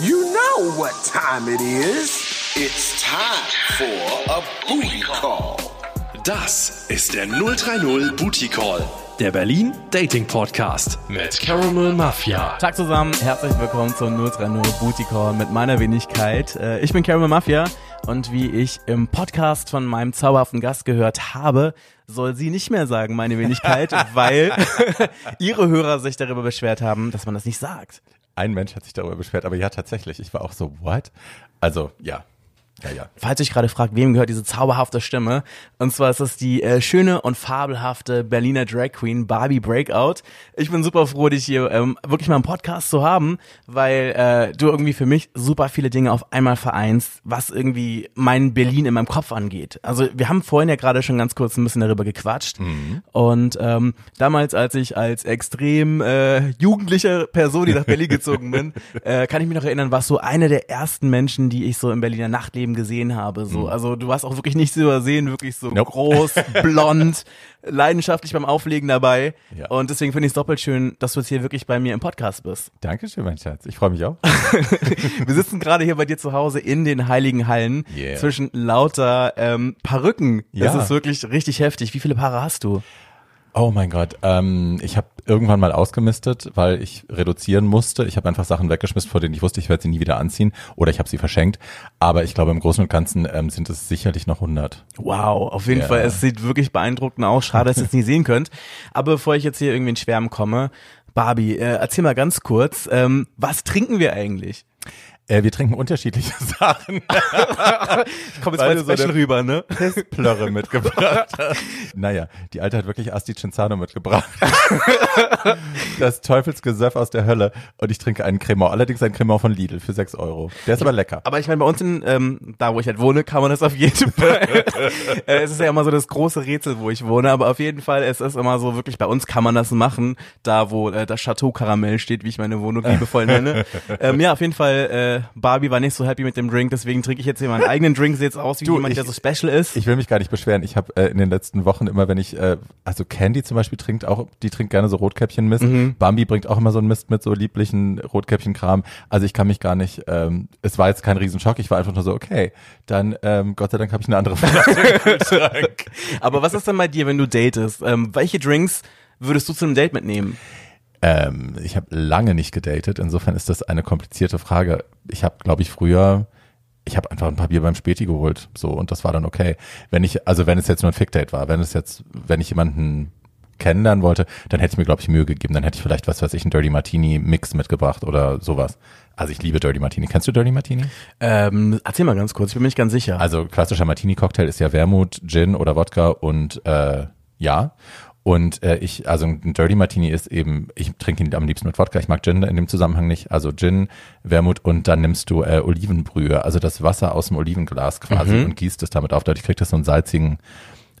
You know what time it is. It's time for a booty call. Das ist der 030 Booty Call, der Berlin Dating Podcast mit Caramel Mafia. Tag zusammen, herzlich willkommen zum 030 Booty Call mit meiner Wenigkeit. Äh, Ich bin Caramel Mafia und wie ich im Podcast von meinem zauberhaften Gast gehört habe, soll sie nicht mehr sagen, meine Wenigkeit, weil ihre Hörer sich darüber beschwert haben, dass man das nicht sagt. Ein Mensch hat sich darüber beschwert, aber ja, tatsächlich. Ich war auch so, what? Also, ja. Ja, ja. Falls euch gerade fragt, wem gehört diese zauberhafte Stimme? Und zwar ist es die äh, schöne und fabelhafte Berliner Drag Queen Barbie Breakout. Ich bin super froh, dich hier ähm, wirklich mal im Podcast zu haben, weil äh, du irgendwie für mich super viele Dinge auf einmal vereinst, was irgendwie mein Berlin in meinem Kopf angeht. Also wir haben vorhin ja gerade schon ganz kurz ein bisschen darüber gequatscht. Und ähm, damals, als ich als extrem äh, jugendliche Person, die nach Berlin gezogen bin, äh, kann ich mich noch erinnern, warst du eine der ersten Menschen, die ich so im Berliner Nachtleben gesehen habe. So, also du warst auch wirklich nicht zu übersehen, wirklich so Nope. groß, blond, leidenschaftlich beim Auflegen dabei. Ja. Und deswegen finde ich es doppelt schön, dass du jetzt hier wirklich bei mir im Podcast bist. Dankeschön, mein Schatz. Ich freue mich auch. Wir sitzen gerade hier bei dir zu Hause in den Heiligen Hallen Yeah. zwischen lauter ähm, Perücken. Ja. Das ist wirklich richtig heftig. Wie viele Paare hast du? Oh mein Gott. Ähm, ich habe irgendwann mal ausgemistet, weil ich reduzieren musste. Ich habe einfach Sachen weggeschmissen, vor denen ich wusste, ich werde sie nie wieder anziehen. Oder ich habe sie verschenkt. Aber ich glaube, im Großen und Ganzen ähm, sind es sicherlich noch 100. Wow, auf jeden Ja. Fall. Es sieht wirklich beeindruckend aus. Schade, dass ihr es nicht sehen könnt. Aber bevor ich jetzt hier irgendwie in Schwärmen komme, Barbie, äh, erzähl mal ganz kurz, ähm, was trinken wir eigentlich? Äh, wir trinken unterschiedliche Sachen. Ich komme Weil du so eine- rüber, ne? Plörre mitgebracht. naja, die Alte hat wirklich Asti Cinzano mitgebracht. das Teufelsgesöff aus der Hölle. Und ich trinke einen Cremant. Allerdings einen Cremant von Lidl für 6 Euro. Der ist aber lecker. Aber ich meine, bei uns in, ähm, da wo ich halt wohne, kann man das auf jeden Fall. äh, es ist ja immer so das große Rätsel, wo ich wohne, aber auf jeden Fall, es ist immer so wirklich, bei uns kann man das machen, da wo äh, das Chateau Karamell steht, wie ich meine Wohnung liebevoll nenne. ähm, ja, auf jeden Fall, äh, Barbie war nicht so happy mit dem Drink, deswegen trinke ich jetzt hier meinen eigenen Drink, sieht jetzt aus wie Du, jemand, ich- der so special ist. Ich will mich gar nicht beschweren. Ich habe äh, in den letzten Wochen immer, wenn ich, äh, also Candy zum Beispiel trinkt auch, die trinkt gerne so Rotkäppchen-Mist. Bambi bringt auch immer so einen Mist mit so lieblichen Rotkäppchen-Kram. Also ich kann mich gar nicht, ähm, es war jetzt kein Riesenschock. Ich war einfach nur so, okay, dann ähm, Gott sei Dank habe ich eine andere Kühlschrank. aber was ist denn bei dir, wenn du datest? Ähm, welche Drinks würdest du zu einem Date mitnehmen? Ähm, ich habe lange nicht gedatet. Insofern ist das eine komplizierte Frage. Ich habe, glaube ich, früher, ich habe einfach ein paar Bier beim Späti geholt, so und das war dann okay. Wenn ich, also wenn es jetzt nur ein Fick-Date war, wenn es jetzt, wenn ich jemanden kennenlernen wollte, dann hätte ich mir, glaube ich, Mühe gegeben. Dann hätte ich vielleicht, was weiß ich, einen Dirty Martini Mix mitgebracht oder sowas. Also ich liebe Dirty Martini. Kennst du Dirty Martini? Ähm, erzähl mal ganz kurz, ich bin mir nicht ganz sicher. Also klassischer Martini-Cocktail ist ja Wermut, Gin oder Wodka und äh, ja. Und äh, ich, also ein Dirty Martini ist eben, ich trinke ihn am liebsten mit Wodka. Ich mag Gin in dem Zusammenhang nicht. Also Gin, Wermut und dann nimmst du äh, Olivenbrühe, also das Wasser aus dem Olivenglas quasi und gießt es damit auf. Dadurch kriegt das so einen salzigen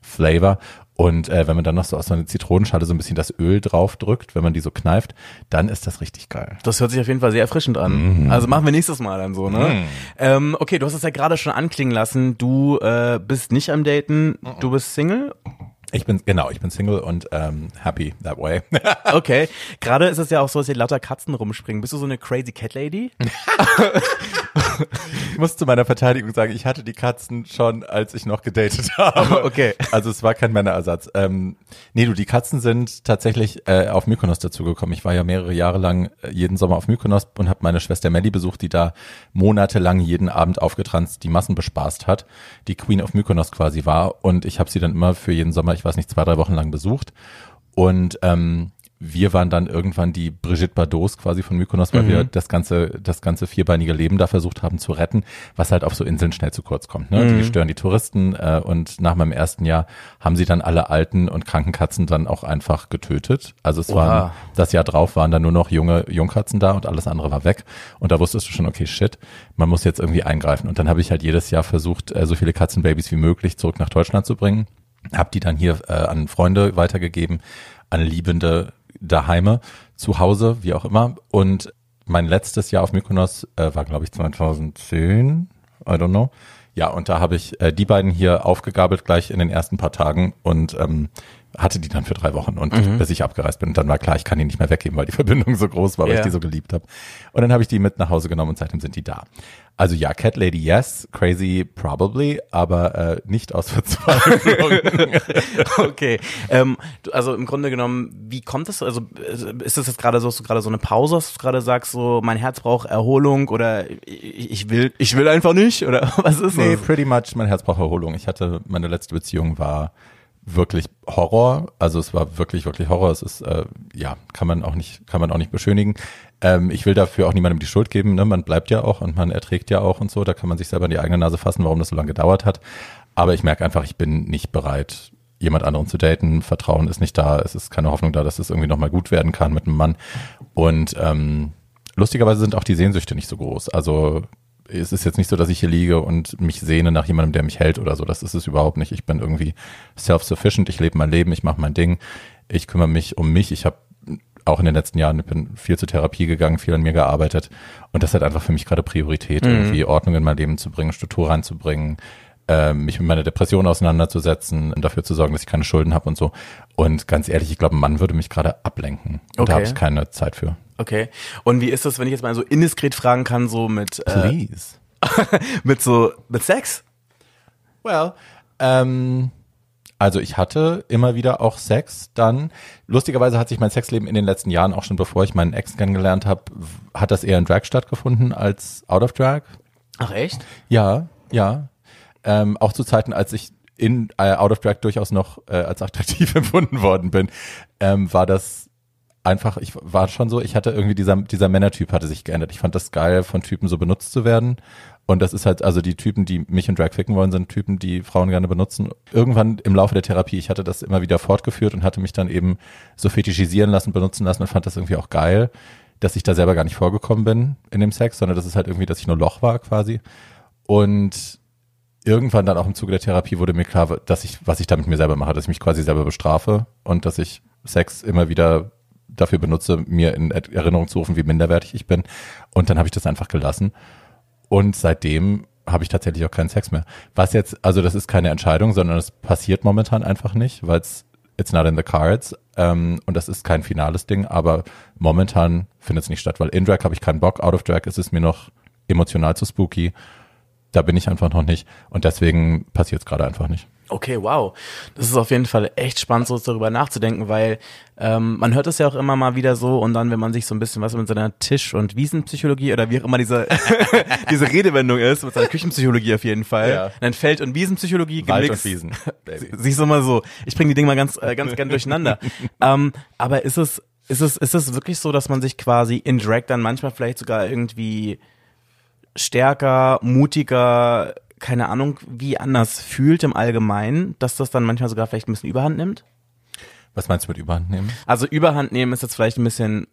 Flavor. Und äh, wenn man dann noch so aus so einer Zitronenschale so ein bisschen das Öl drauf drückt, wenn man die so kneift, dann ist das richtig geil. Das hört sich auf jeden Fall sehr erfrischend an. Also machen wir nächstes Mal dann so, ne? Ähm, okay, du hast es ja gerade schon anklingen lassen. Du äh, bist nicht am Daten, du bist Single. Ich bin, genau, ich bin Single und ähm, happy that way. Okay. Gerade ist es ja auch so, dass hier lauter Katzen rumspringen. Bist du so eine crazy Cat Lady? Ich muss zu meiner Verteidigung sagen, ich hatte die Katzen schon, als ich noch gedatet habe. Okay. Also es war kein Männerersatz. Ähm, nee, du, die Katzen sind tatsächlich äh, auf Mykonos dazugekommen. Ich war ja mehrere Jahre lang äh, jeden Sommer auf Mykonos und habe meine Schwester Melly besucht, die da monatelang jeden Abend aufgetranst die Massen bespaßt hat, die Queen of Mykonos quasi war. Und ich habe sie dann immer für jeden Sommer, ich weiß nicht, zwei, drei Wochen lang besucht. Und ähm, wir waren dann irgendwann die Brigitte Bardot quasi von Mykonos, weil wir das ganze, das ganze vierbeinige Leben da versucht haben zu retten, was halt auf so Inseln schnell zu kurz kommt. Ne? Die stören die Touristen äh, und nach meinem ersten Jahr haben sie dann alle alten und kranken Katzen dann auch einfach getötet. Also es Oha. waren, das Jahr drauf waren dann nur noch junge Jungkatzen da und alles andere war weg. Und da wusstest du schon, okay, shit, man muss jetzt irgendwie eingreifen. Und dann habe ich halt jedes Jahr versucht, äh, so viele Katzenbabys wie möglich zurück nach Deutschland zu bringen. Hab die dann hier äh, an Freunde weitergegeben, an Liebende daheime, zu Hause, wie auch immer. Und mein letztes Jahr auf Mykonos äh, war, glaube ich, 2010, I don't know. Ja, und da habe ich äh, die beiden hier aufgegabelt gleich in den ersten paar Tagen und ähm, hatte die dann für drei Wochen und mhm. bis ich abgereist bin. Und dann war klar, ich kann die nicht mehr weggeben, weil die Verbindung so groß war, weil ja. ich die so geliebt habe. Und dann habe ich die mit nach Hause genommen und seitdem sind die da. Also ja, Cat Lady yes, Crazy probably, aber äh, nicht aus Verzweiflung. okay, ähm, also im Grunde genommen, wie kommt es? Also ist das jetzt gerade so, dass du gerade so eine Pause hast, du gerade sagst, so mein Herz braucht Erholung oder ich will, ich will einfach nicht oder was ist nee, das? Nee, pretty much, mein Herz braucht Erholung. Ich hatte meine letzte Beziehung war wirklich Horror. Also es war wirklich, wirklich Horror. Es ist, äh, ja, kann man auch nicht, kann man auch nicht beschönigen. Ähm, ich will dafür auch niemandem die Schuld geben. Ne? Man bleibt ja auch und man erträgt ja auch und so. Da kann man sich selber in die eigene Nase fassen, warum das so lange gedauert hat. Aber ich merke einfach, ich bin nicht bereit, jemand anderen zu daten. Vertrauen ist nicht da. Es ist keine Hoffnung da, dass es irgendwie nochmal gut werden kann mit einem Mann. Und ähm, lustigerweise sind auch die Sehnsüchte nicht so groß. Also es ist jetzt nicht so, dass ich hier liege und mich sehne nach jemandem, der mich hält oder so. Das ist es überhaupt nicht. Ich bin irgendwie self-sufficient. Ich lebe mein Leben, ich mache mein Ding. Ich kümmere mich um mich. Ich habe auch in den letzten Jahren, ich bin viel zur Therapie gegangen, viel an mir gearbeitet. Und das hat einfach für mich gerade Priorität, mhm. irgendwie Ordnung in mein Leben zu bringen, Struktur reinzubringen, äh, mich mit meiner Depression auseinanderzusetzen, dafür zu sorgen, dass ich keine Schulden habe und so. Und ganz ehrlich, ich glaube, ein Mann würde mich gerade ablenken. Und okay. da habe ich keine Zeit für. Okay. Und wie ist das, wenn ich jetzt mal so indiskret fragen kann, so mit äh, Please. mit so mit Sex? Well, ähm, also ich hatte immer wieder auch Sex. Dann lustigerweise hat sich mein Sexleben in den letzten Jahren auch schon bevor ich meinen Ex kennengelernt habe, hat das eher in Drag stattgefunden als out of Drag. Ach echt? Ja, ja. Ähm, auch zu Zeiten, als ich in äh, out of Drag durchaus noch äh, als attraktiv empfunden worden bin, ähm, war das einfach, ich war schon so, ich hatte irgendwie dieser, dieser Männertyp hatte sich geändert. Ich fand das geil, von Typen so benutzt zu werden. Und das ist halt, also die Typen, die mich in Drag ficken wollen, sind Typen, die Frauen gerne benutzen. Irgendwann im Laufe der Therapie, ich hatte das immer wieder fortgeführt und hatte mich dann eben so fetischisieren lassen, benutzen lassen und fand das irgendwie auch geil, dass ich da selber gar nicht vorgekommen bin in dem Sex, sondern das ist halt irgendwie, dass ich nur Loch war quasi. Und irgendwann dann auch im Zuge der Therapie wurde mir klar, dass ich, was ich da mit mir selber mache, dass ich mich quasi selber bestrafe und dass ich Sex immer wieder dafür benutze, mir in Erinnerung zu rufen, wie minderwertig ich bin. Und dann habe ich das einfach gelassen. Und seitdem habe ich tatsächlich auch keinen Sex mehr. Was jetzt, also das ist keine Entscheidung, sondern es passiert momentan einfach nicht, weil es it's not in the cards. Ähm, und das ist kein finales Ding, aber momentan findet es nicht statt, weil in Drag habe ich keinen Bock, out of Drag ist es mir noch emotional zu spooky. Da bin ich einfach noch nicht und deswegen passiert es gerade einfach nicht. Okay, wow. Das ist auf jeden Fall echt spannend, so darüber nachzudenken, weil ähm, man hört es ja auch immer mal wieder so und dann, wenn man sich so ein bisschen was mit seiner Tisch- und Wiesenpsychologie oder wie auch immer diese, diese Redewendung ist, mit seiner Küchenpsychologie auf jeden Fall, ja. dann Feld- und Wiesenpsychologie Wald gemixt. und Wiesen. Siehst du mal so. Ich bringe die Dinge mal ganz, äh, ganz gern durcheinander. ähm, aber ist es, ist es, ist es wirklich so, dass man sich quasi in Drag dann manchmal vielleicht sogar irgendwie stärker, mutiger, keine Ahnung, wie anders fühlt im Allgemeinen, dass das dann manchmal sogar vielleicht ein bisschen Überhand nimmt? Was meinst du mit Überhand nehmen? Also Überhand nehmen ist jetzt vielleicht ein bisschen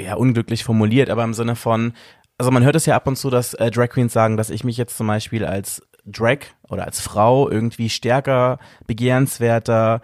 ja unglücklich formuliert, aber im Sinne von, also man hört es ja ab und zu, dass äh, Drag Queens sagen, dass ich mich jetzt zum Beispiel als Drag oder als Frau irgendwie stärker, begehrenswerter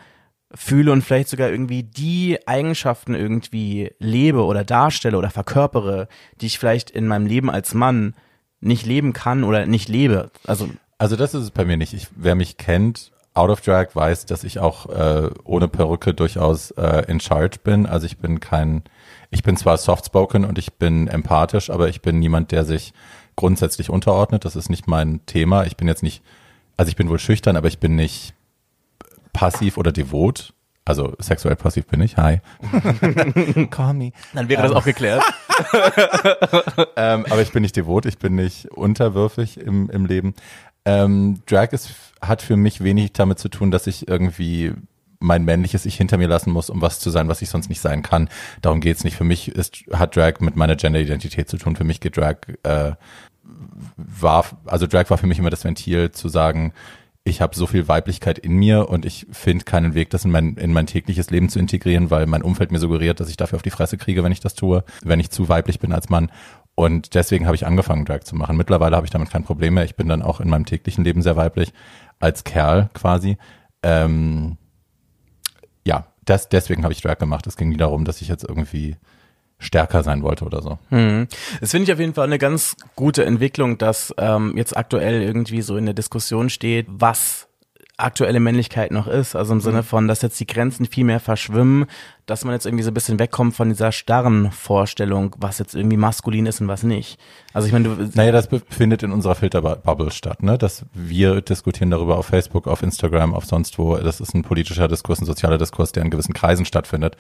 fühle und vielleicht sogar irgendwie die Eigenschaften irgendwie lebe oder darstelle oder verkörpere, die ich vielleicht in meinem Leben als Mann nicht leben kann oder nicht lebe. Also also das ist es bei mir nicht. Ich, wer mich kennt, out of drag, weiß, dass ich auch äh, ohne Perücke durchaus äh, in charge bin. Also ich bin kein, ich bin zwar soft-spoken und ich bin empathisch, aber ich bin niemand, der sich grundsätzlich unterordnet. Das ist nicht mein Thema. Ich bin jetzt nicht, also ich bin wohl schüchtern, aber ich bin nicht passiv oder devot. Also sexuell passiv bin ich. Hi. Call me. Dann wäre das ähm. auch geklärt. ähm, aber ich bin nicht devot, ich bin nicht unterwürfig im, im Leben. Ähm, Drag ist, hat für mich wenig damit zu tun, dass ich irgendwie mein männliches Ich hinter mir lassen muss, um was zu sein, was ich sonst nicht sein kann. Darum geht's nicht. Für mich ist, hat Drag mit meiner Gender-Identität zu tun. Für mich geht Drag, äh, war, also Drag war für mich immer das Ventil zu sagen, ich habe so viel Weiblichkeit in mir und ich finde keinen Weg, das in mein, in mein tägliches Leben zu integrieren, weil mein Umfeld mir suggeriert, dass ich dafür auf die Fresse kriege, wenn ich das tue, wenn ich zu weiblich bin als Mann. Und deswegen habe ich angefangen, Drag zu machen. Mittlerweile habe ich damit kein Problem mehr. Ich bin dann auch in meinem täglichen Leben sehr weiblich, als Kerl quasi. Ähm, ja, das, deswegen habe ich Drag gemacht. Es ging nie darum, dass ich jetzt irgendwie stärker sein wollte oder so. Hm. Das finde ich auf jeden Fall eine ganz gute Entwicklung, dass ähm, jetzt aktuell irgendwie so in der Diskussion steht, was aktuelle Männlichkeit noch ist. Also im Sinne von, dass jetzt die Grenzen viel mehr verschwimmen, dass man jetzt irgendwie so ein bisschen wegkommt von dieser starren Vorstellung, was jetzt irgendwie maskulin ist und was nicht. Also ich meine, du, Naja, das befindet in unserer Filterbubble statt, ne? Dass wir diskutieren darüber auf Facebook, auf Instagram, auf sonst wo. Das ist ein politischer Diskurs, ein sozialer Diskurs, der in gewissen Kreisen stattfindet.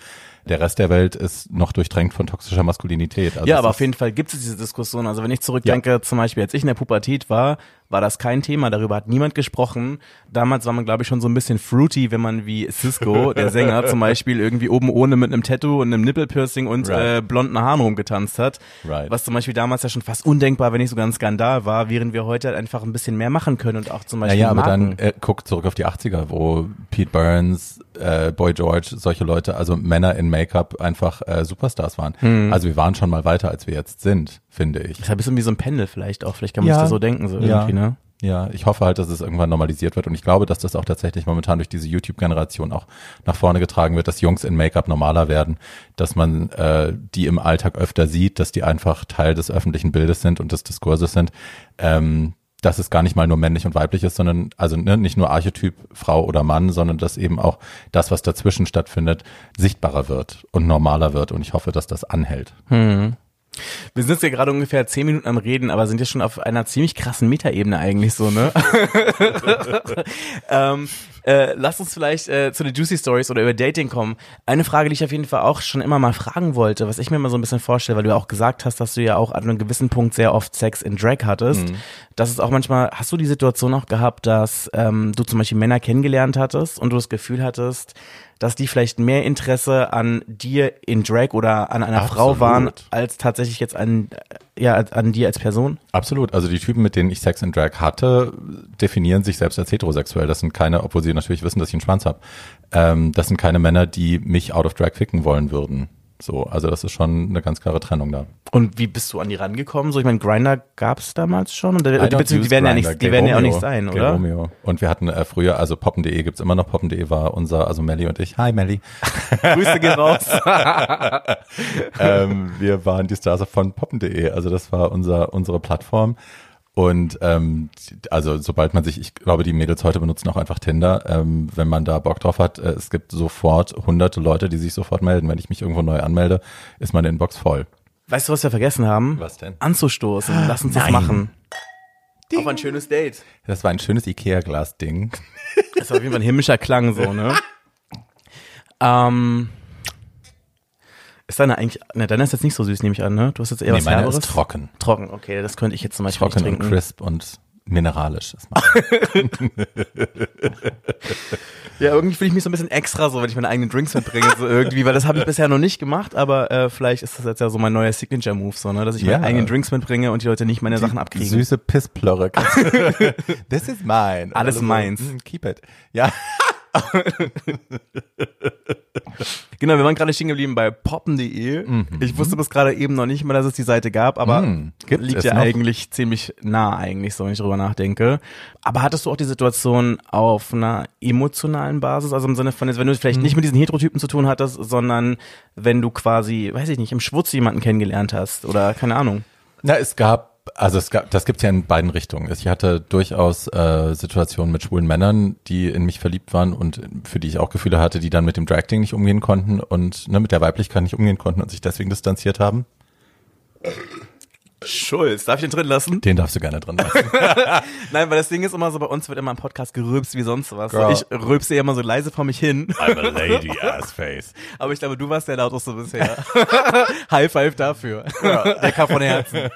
Der Rest der Welt ist noch durchdrängt von toxischer Maskulinität. Also ja, aber auf jeden Fall gibt es diese Diskussion. Also wenn ich zurückdenke, zum Beispiel, als ich in der Pubertät war, war das kein Thema, darüber hat niemand gesprochen. Damals war man, glaube ich, schon so ein bisschen fruity, wenn man wie Cisco, der Sänger, zum Beispiel irgendwie oben ohne mit einem Tattoo und einem Nippelpiercing und Right. äh, blonden Haaren rumgetanzt hat. Right. Was zum Beispiel damals ja schon fast undenkbar, wenn nicht sogar ein Skandal war, während wir heute halt einfach ein bisschen mehr machen können und auch zum Beispiel Naja, aber dann äh, guck zurück auf die 80er, wo Pete Burns, äh, Boy George, solche Leute, also Männer in Make-up einfach äh, Superstars waren. Hm. Also wir waren schon mal weiter, als wir jetzt sind, finde ich. Das ist ein bisschen wie so ein Pendel vielleicht auch. Vielleicht kann man Ja. sich das so denken, so Ja. irgendwie, ne? Ja, ich hoffe halt, dass es irgendwann normalisiert wird und ich glaube, dass das auch tatsächlich momentan durch diese YouTube-Generation auch nach vorne getragen wird, dass Jungs in Make-up normaler werden, dass man äh, die im Alltag öfter sieht, dass die einfach Teil des öffentlichen Bildes sind und des Diskurses sind. Ähm, dass es gar nicht mal nur männlich und weiblich ist, sondern also ne, nicht nur Archetyp Frau oder Mann, sondern dass eben auch das, was dazwischen stattfindet, sichtbarer wird und normaler wird. Und ich hoffe, dass das anhält. Wir sind jetzt ja gerade ungefähr zehn Minuten am Reden, aber sind ja schon auf einer ziemlich krassen Metaebene eigentlich so, ne? ähm, äh, lass uns vielleicht äh, zu den Juicy Stories oder über Dating kommen. Eine Frage, die ich auf jeden Fall auch schon immer mal fragen wollte, was ich mir mal so ein bisschen vorstelle, weil du ja auch gesagt hast, dass du ja auch an einem gewissen Punkt sehr oft Sex in Drag hattest. Das ist auch manchmal, hast du die Situation auch gehabt, dass ähm, du zum Beispiel Männer kennengelernt hattest und du das Gefühl hattest, dass die vielleicht mehr Interesse an dir in Drag oder an einer Frau Absolut. waren, als tatsächlich jetzt an, äh, ja, an dir als Person? Absolut. Also die Typen, mit denen ich Sex and Drag hatte, definieren sich selbst als heterosexuell. Das sind keine, obwohl sie natürlich wissen, dass ich einen Schwanz habe. Ähm, das sind keine Männer, die mich out of Drag ficken wollen würden. So, also das ist schon eine ganz klare Trennung da. Und wie bist du an die rangekommen? So, ich meine, Grinder gab's damals schon und der, die use werden ja nicht, die werden ja auch nicht sein, Gay oder? Romeo. Und wir hatten äh, früher, also poppen.de gibt's immer noch, poppen.de war unser, also Melly und ich. Hi Melly. Grüße gehen raus. ähm, wir waren die Stars von poppen.de, also das war unser, unsere Plattform. Und ähm, also sobald man sich, ich glaube, die Mädels heute benutzen auch einfach Tinder, ähm, wenn man da Bock drauf hat, äh, es gibt sofort hunderte Leute, die sich sofort melden. Wenn ich mich irgendwo neu anmelde, ist meine Inbox voll. Weißt du, was wir vergessen haben? Was denn? Anzustoßen. Lass uns das Nein. machen. Auf ein schönes Date. Das war ein schönes Ikea-Glas-Ding. Das war auf jeden Fall ein himmlischer Klang so, ne? ähm, ist deine eigentlich, ne, deine ist jetzt nicht so süß, nehme ich an, ne? Du hast jetzt eher Nee, was meine Herberes. ist trocken. Trocken, okay, das könnte ich jetzt zum Beispiel Trocken nicht und trinken. crisp und mineralisch. ist meine. Ja, irgendwie fühle ich mich so ein bisschen extra so, wenn ich meine eigenen Drinks mitbringe, so irgendwie, weil das habe ich bisher noch nicht gemacht, aber äh, vielleicht ist das jetzt ja so mein neuer Signature-Move, so, ne, dass ich Ja. meine eigenen Drinks mitbringe und die Leute nicht meine Sachen abkriegen. Süße Pissplörre. This is mine. Alles Also, meins. mm, Keep it. Ja. Genau, wir waren gerade stehen geblieben bei poppen.de. Ich wusste bis gerade eben noch nicht mal, dass es die Seite gab, aber Mhm. Liegt ja noch? eigentlich ziemlich nah eigentlich, so wenn ich drüber nachdenke. Aber hattest du auch die Situation auf einer emotionalen Basis, also im Sinne von, jetzt, wenn du vielleicht Mhm. nicht mit diesen Heterotypen zu tun hattest, sondern wenn du quasi, weiß ich nicht, im Schwutz jemanden kennengelernt hast oder keine Ahnung. Na, es gab, also es gab, das gibt's ja in beiden Richtungen. Ich hatte durchaus äh, Situationen mit schwulen Männern, die in mich verliebt waren und für die ich auch Gefühle hatte, die dann mit dem Drag-Ding nicht umgehen konnten und ne, mit der Weiblichkeit nicht umgehen konnten und sich deswegen distanziert haben. Schulz, darf ich den drin lassen? Den darfst du gerne drin lassen. Nein, weil das Ding ist immer so, bei uns wird immer im Podcast gerülpst wie sonst was. Girl. Ich rülpse ja immer so leise vor mich hin. I'm a lady ass face. Aber ich glaube, du warst der lauteste bisher. High five dafür. Der kam von Herzen.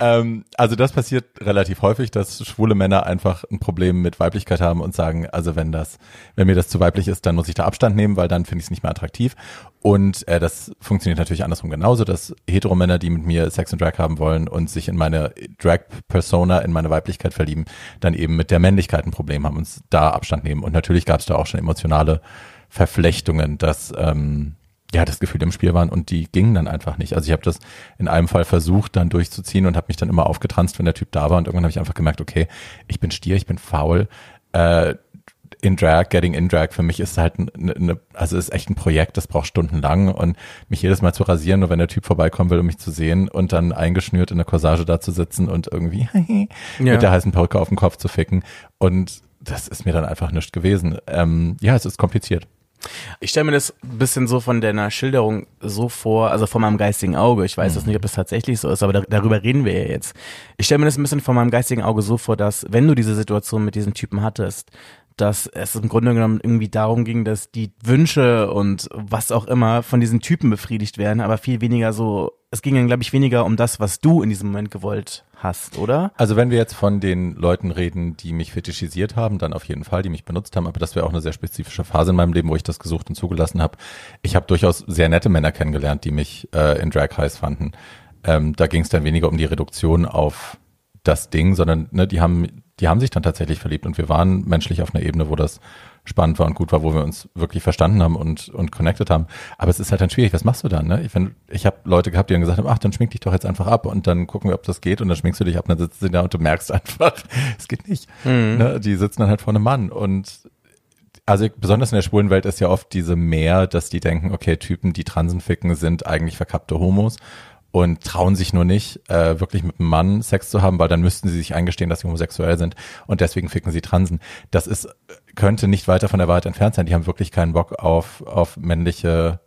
Ähm, also das passiert relativ häufig, dass schwule Männer einfach ein Problem mit Weiblichkeit haben und sagen, also wenn das, wenn mir das zu weiblich ist, dann muss ich da Abstand nehmen, weil dann finde ich es nicht mehr attraktiv. Und äh, das funktioniert natürlich andersrum genauso, dass Heteromänner, die mit mir Sex und Drag haben wollen und sich in meine Drag-Persona, in meine Weiblichkeit verlieben, dann eben mit der Männlichkeit ein Problem haben und da Abstand nehmen. Und natürlich gab es da auch schon emotionale Verflechtungen, dass ähm, ja, das Gefühl im Spiel waren und die gingen dann einfach nicht. Also ich habe das in einem Fall versucht, dann durchzuziehen und habe mich dann immer aufgetranst, wenn der Typ da war und irgendwann habe ich einfach gemerkt, okay, ich bin Stier, ich bin faul. Äh, in Drag, Getting in Drag, für mich ist halt eine, eine, also ist echt ein Projekt, das braucht stundenlang und mich jedes Mal zu rasieren, nur wenn der Typ vorbeikommen will, um mich zu sehen und dann eingeschnürt in der Corsage da zu sitzen und irgendwie Ja. mit der heißen Perücke auf dem Kopf zu ficken und das ist mir dann einfach nicht gewesen. Ähm, ja, es ist kompliziert. Ich stelle mir das ein bisschen so von deiner Schilderung so vor, also von meinem geistigen Auge. Ich weiß Mhm. jetzt nicht, ob das tatsächlich so ist, aber da, darüber reden wir ja jetzt. Ich stelle mir das ein bisschen von meinem geistigen Auge so vor, dass wenn du diese Situation mit diesen Typen hattest, dass es im Grunde genommen irgendwie darum ging, dass die Wünsche und was auch immer von diesen Typen befriedigt werden, aber viel weniger so, es ging dann, glaube ich, weniger um das, was du in diesem Moment gewollt hast, oder? Also wenn wir jetzt von den Leuten reden, die mich fetischisiert haben, dann auf jeden Fall, die mich benutzt haben, aber das wäre auch eine sehr spezifische Phase in meinem Leben, wo ich das gesucht und zugelassen habe. Ich habe durchaus sehr nette Männer kennengelernt, die mich äh, in Drag heiß fanden. Ähm, da ging es dann weniger um die Reduktion auf das Ding, sondern ne, die haben, die haben sich dann tatsächlich verliebt und wir waren menschlich auf einer Ebene, wo das spannend war und gut war, wo wir uns wirklich verstanden haben und, und connected haben. Aber es ist halt dann schwierig, was machst du dann? Ne? Ich, wenn, ich habe Leute gehabt, die dann gesagt haben, ach, dann schmink dich doch jetzt einfach ab und dann gucken wir, ob das geht und dann schminkst du dich ab und dann sitzt du da und du merkst einfach, es geht nicht. Ne? Die sitzen dann halt vor einem Mann und also besonders in der schwulen Welt ist ja oft diese Mehr, dass die denken, okay, Typen, die Transen ficken, sind eigentlich verkappte Homos und trauen sich nur nicht, äh, wirklich mit einem Mann Sex zu haben, weil dann müssten sie sich eingestehen, dass sie homosexuell sind und deswegen ficken sie Transen. Das ist, könnte nicht weiter von der Wahrheit entfernt sein. Die haben wirklich keinen Bock auf, auf männliche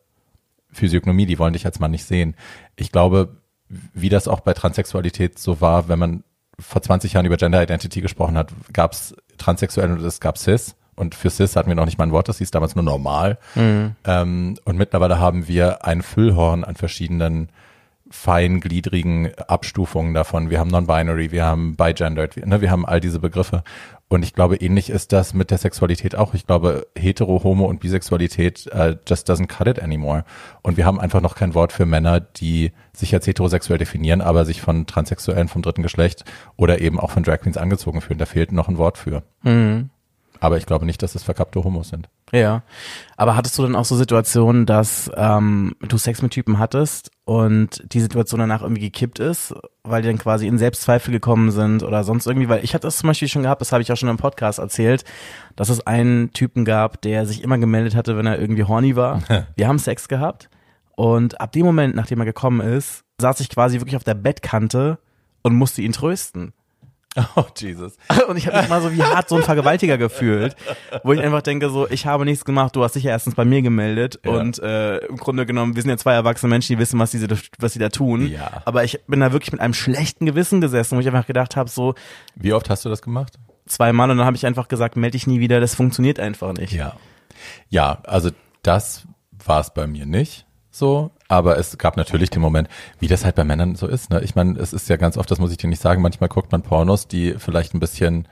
Physiognomie, die wollen dich als Mann nicht sehen. Ich glaube, wie das auch bei Transsexualität so war, wenn man vor 20 Jahren über Gender Identity gesprochen hat, gab es Transsexuelle und es gab Cis. Und für Cis hatten wir noch nicht mal ein Wort, das hieß damals nur normal. Ähm, und mittlerweile haben wir ein Füllhorn an verschiedenen feingliedrigen Abstufungen davon. Wir haben Non-Binary, wir haben Bigendered, wir, ne, wir haben all diese Begriffe. Und ich glaube, ähnlich ist das mit der Sexualität auch. Ich glaube, Hetero, Homo und Bisexualität uh, just doesn't cut it anymore. Und wir haben einfach noch kein Wort für Männer, die sich als heterosexuell definieren, aber sich von Transsexuellen vom dritten Geschlecht oder eben auch von Drag Queens angezogen fühlen. Da fehlt noch ein Wort für. Aber ich glaube nicht, dass es verkappte Homos sind. Ja. Aber hattest du dann auch so Situationen, dass ähm, du Sex mit Typen hattest und die Situation danach irgendwie gekippt ist, weil die dann quasi in Selbstzweifel gekommen sind oder sonst irgendwie? Weil ich hatte das zum Beispiel schon gehabt, das habe ich auch schon im Podcast erzählt, dass es einen Typen gab, der sich immer gemeldet hatte, wenn er irgendwie horny war. Wir haben Sex gehabt und ab dem Moment, nachdem er gekommen ist, saß ich quasi wirklich auf der Bettkante und musste ihn trösten. Oh, Jesus. Und ich habe mich mal so wie hart so ein Vergewaltiger gefühlt, wo ich einfach denke so, ich habe nichts gemacht, du hast dich ja erstens bei mir gemeldet Ja. und äh, im Grunde genommen, wir sind ja zwei erwachsene Menschen, die wissen, was, diese, was sie da tun. Ja. Aber ich bin da wirklich mit einem schlechten Gewissen gesessen, wo ich einfach gedacht habe, so Wie oft hast du das gemacht? zweimal und dann habe ich einfach gesagt, melde dich nie wieder, das funktioniert einfach nicht. Ja. Ja, also das war es bei mir nicht so, aber es gab natürlich den Moment, wie das halt bei Männern so ist. Ne? Ich meine, es ist ja ganz oft, das muss ich dir nicht sagen, manchmal guckt man Pornos, die vielleicht ein bisschen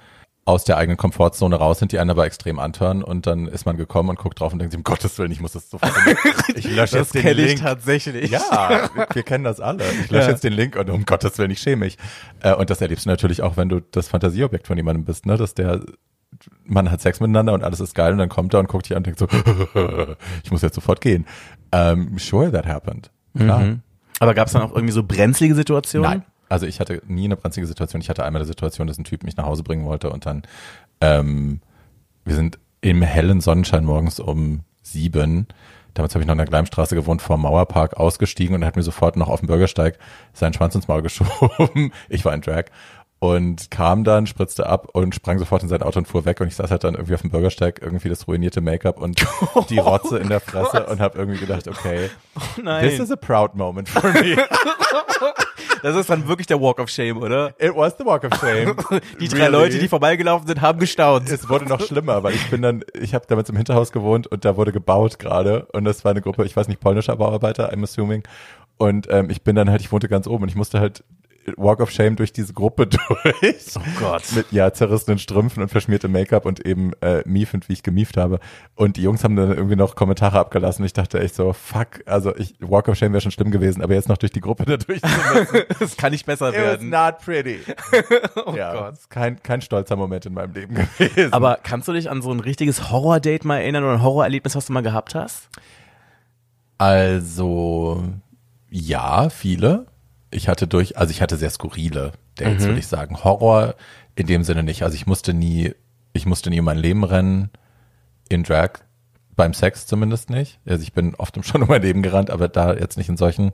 aus der eigenen Komfortzone raus sind, die einen aber extrem antören und dann ist man gekommen und guckt drauf und denkt sich, um Gottes Willen, ich muss das sofort. Ich lösche Das jetzt den kenne ich Link. tatsächlich. Ja, wir, wir kennen das alle. Ich lösche Ja. jetzt den Link und um Gottes Willen, ich schäme mich. Äh, und das erlebst du natürlich auch, wenn du das Fantasieobjekt von jemandem bist, ne? Dass der, man hat Sex miteinander und alles ist geil und dann kommt er und guckt dich an und denkt so, ich muss jetzt sofort gehen. Um, sure, that happened. Klar. Mhm. Aber gab es dann auch irgendwie so brenzlige Situationen? Nein. Also ich hatte nie eine brenzlige Situation. Ich hatte einmal eine Situation, dass ein Typ mich nach Hause bringen wollte und dann, ähm, wir sind im hellen Sonnenschein morgens um sieben. Damals habe ich noch in der Gleimstraße gewohnt, vor dem Mauerpark ausgestiegen und er hat mir sofort noch auf dem Bürgersteig seinen Schwanz ins Maul geschoben. Ich war in Drag. Und kam dann, spritzte ab und sprang sofort in sein Auto und fuhr weg. Und ich saß halt dann irgendwie auf dem Bürgersteig, irgendwie das ruinierte Make-up und die Rotze in der Fresse und habe irgendwie gedacht, okay, Nein. this is a proud moment for me. Das ist dann wirklich der Walk of Shame, oder? It was the walk of shame. Die drei Leute, die vorbeigelaufen sind, haben gestaunt. es wurde noch schlimmer, weil ich bin dann, ich habe damals im Hinterhaus gewohnt und da wurde gebaut gerade und das war eine Gruppe, ich weiß nicht, polnischer Bauarbeiter, I'm assuming. Und ähm, ich bin dann halt, ich wohnte ganz oben und ich musste halt Walk of Shame durch diese Gruppe durch. Oh Gott. Mit ja zerrissenen Strümpfen und verschmiertem Make-up und eben äh, miefend, wie ich gemieft habe. Und die Jungs haben dann irgendwie noch Kommentare abgelassen. Ich dachte echt so, fuck, also ich, Walk of Shame wäre schon schlimm gewesen, aber jetzt noch durch die Gruppe da durch. Das kann nicht besser It werden. not pretty. Oh ja, Gott. ist kein, kein stolzer Moment in meinem Leben gewesen. Aber kannst du dich an so ein richtiges Horror-Date mal erinnern oder ein Horrorerlebnis, was du mal gehabt hast? Also, ja, viele. Ich hatte durch, also ich hatte sehr skurrile Dates, würde ich sagen. Horror in dem Sinne nicht. Also ich musste nie, ich musste nie um mein Leben rennen. In Drag. Beim Sex zumindest nicht. Also ich bin oft schon um mein Leben gerannt, aber da jetzt nicht in solchen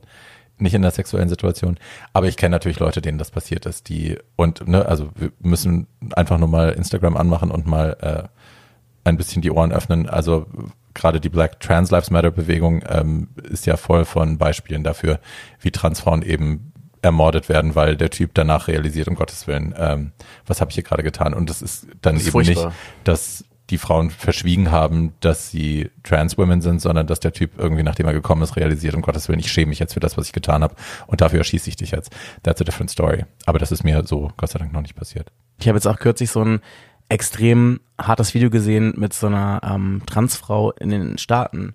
nicht in der sexuellen Situation. Aber ich kenne natürlich Leute, denen das passiert ist, die und ne, also wir müssen einfach nur mal Instagram anmachen und mal äh, ein bisschen die Ohren öffnen. Also gerade die Black Trans Lives Matter Bewegung ähm, ist ja voll von Beispielen dafür, wie Transfrauen eben ermordet werden, weil der Typ danach realisiert, um Gottes Willen, ähm, was habe ich hier gerade getan? Und das ist dann das ist eben furchtbar. nicht, dass die Frauen verschwiegen haben, dass sie Trans Women sind, sondern dass der Typ irgendwie, nachdem er gekommen ist, realisiert, um Gottes Willen, ich schäme mich jetzt für das, was ich getan habe und dafür erschieße ich dich jetzt. That's a different story. Aber das ist mir so Gott sei Dank noch nicht passiert. Ich habe jetzt auch kürzlich so ein extrem hartes Video gesehen mit so einer ähm, Transfrau in den Staaten,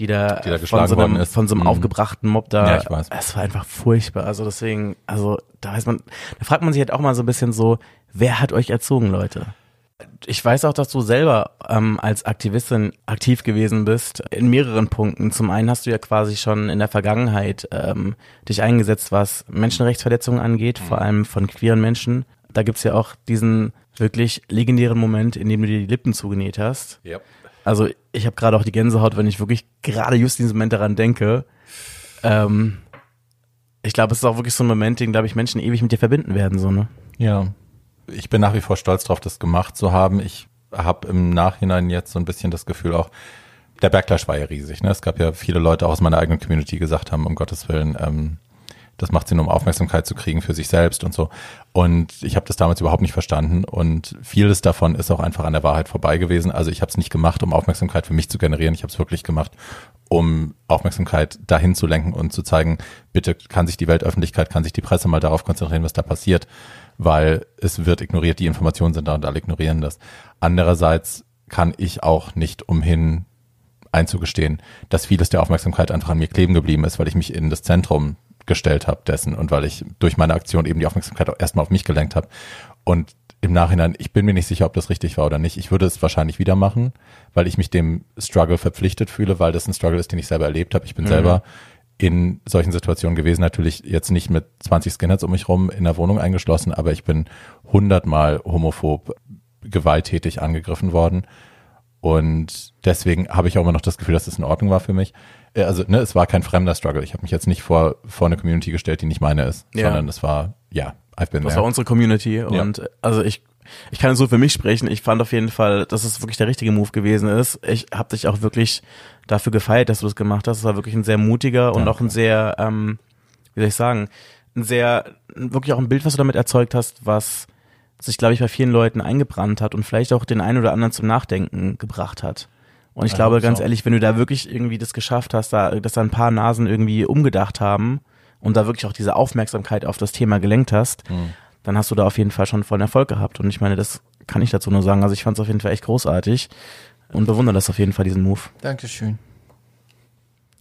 die da, die da von, so einem, ist. von so einem mhm. aufgebrachten Mob da. Ja, ich weiß. Es war einfach furchtbar. Also deswegen, also da weiß man, da fragt man sich halt auch mal so ein bisschen so, wer hat euch erzogen, Leute? Ich weiß auch, dass du selber ähm, als Aktivistin aktiv gewesen bist in mehreren Punkten. Zum einen hast du ja quasi schon in der Vergangenheit ähm, dich eingesetzt, was Menschenrechtsverletzungen angeht, mhm. vor allem von queeren Menschen. Da gibt's ja auch diesen wirklich legendären Moment, in dem du dir die Lippen zugenäht hast. Yep. Also ich habe gerade auch die Gänsehaut, wenn ich wirklich gerade just in diesem Moment daran denke. Ähm, ich glaube, es ist auch wirklich so ein Moment, den, glaube ich, Menschen ewig mit dir verbinden werden, so, ne? Ja. Ich bin nach wie vor stolz drauf, das gemacht zu haben. Ich habe im Nachhinein jetzt so ein bisschen das Gefühl auch, der Backlash war ja riesig. Ne? Es gab ja viele Leute aus meiner eigenen Community, die gesagt haben, um Gottes Willen, ähm, das macht sie nur, um Aufmerksamkeit zu kriegen für sich selbst und so. Und ich habe das damals überhaupt nicht verstanden und vieles davon ist auch einfach an der Wahrheit vorbei gewesen. Also ich habe es nicht gemacht, um Aufmerksamkeit für mich zu generieren. Ich habe es wirklich gemacht, um Aufmerksamkeit dahin zu lenken und zu zeigen, bitte kann sich die Weltöffentlichkeit, kann sich die Presse mal darauf konzentrieren, was da passiert, weil es wird ignoriert, die Informationen sind da und alle ignorieren das. Andererseits kann ich auch nicht umhin einzugestehen, dass vieles der Aufmerksamkeit einfach an mir kleben geblieben ist, weil ich mich in das Zentrum gestellt habe dessen und weil ich durch meine Aktion eben die Aufmerksamkeit auch erstmal auf mich gelenkt habe. Und im Nachhinein, ich bin mir nicht sicher, ob das richtig war oder nicht. Ich würde es wahrscheinlich wieder machen, weil ich mich dem Struggle verpflichtet fühle, weil das ein Struggle ist, den ich selber erlebt habe. Ich bin mhm. selber in solchen Situationen gewesen, natürlich jetzt nicht mit 20 Skinheads um mich rum in der Wohnung eingeschlossen, aber ich bin hundertmal homophob gewalttätig angegriffen worden. Und deswegen habe ich auch immer noch das Gefühl, dass es das in Ordnung war für mich. Äh, also ne, es war kein fremder Struggle. Ich habe mich jetzt nicht vor, vor eine Community gestellt, die nicht meine ist, ja. sondern es war, ja, I've been Das there. war unsere Community und ja. also ich ich kann so für mich sprechen. Ich fand auf jeden Fall, dass es wirklich der richtige Move gewesen ist. Ich habe dich auch wirklich dafür gefeiert, dass du das gemacht hast. Es war wirklich ein sehr mutiger und ja, auch ein sehr, ähm, wie soll ich sagen, ein sehr, wirklich auch ein Bild, was du damit erzeugt hast, was sich, glaube ich, bei vielen Leuten eingebrannt hat und vielleicht auch den einen oder anderen zum Nachdenken gebracht hat. Und ich ja, glaube, ganz auch. ehrlich, wenn du da wirklich irgendwie das geschafft hast, da, dass da ein paar Nasen irgendwie umgedacht haben und da wirklich auch diese Aufmerksamkeit auf das Thema gelenkt hast, mhm. dann hast du da auf jeden Fall schon vollen Erfolg gehabt. Und ich meine, das kann ich dazu nur sagen. Also ich fand es auf jeden Fall echt großartig und bewundere das auf jeden Fall, diesen Move. Dankeschön.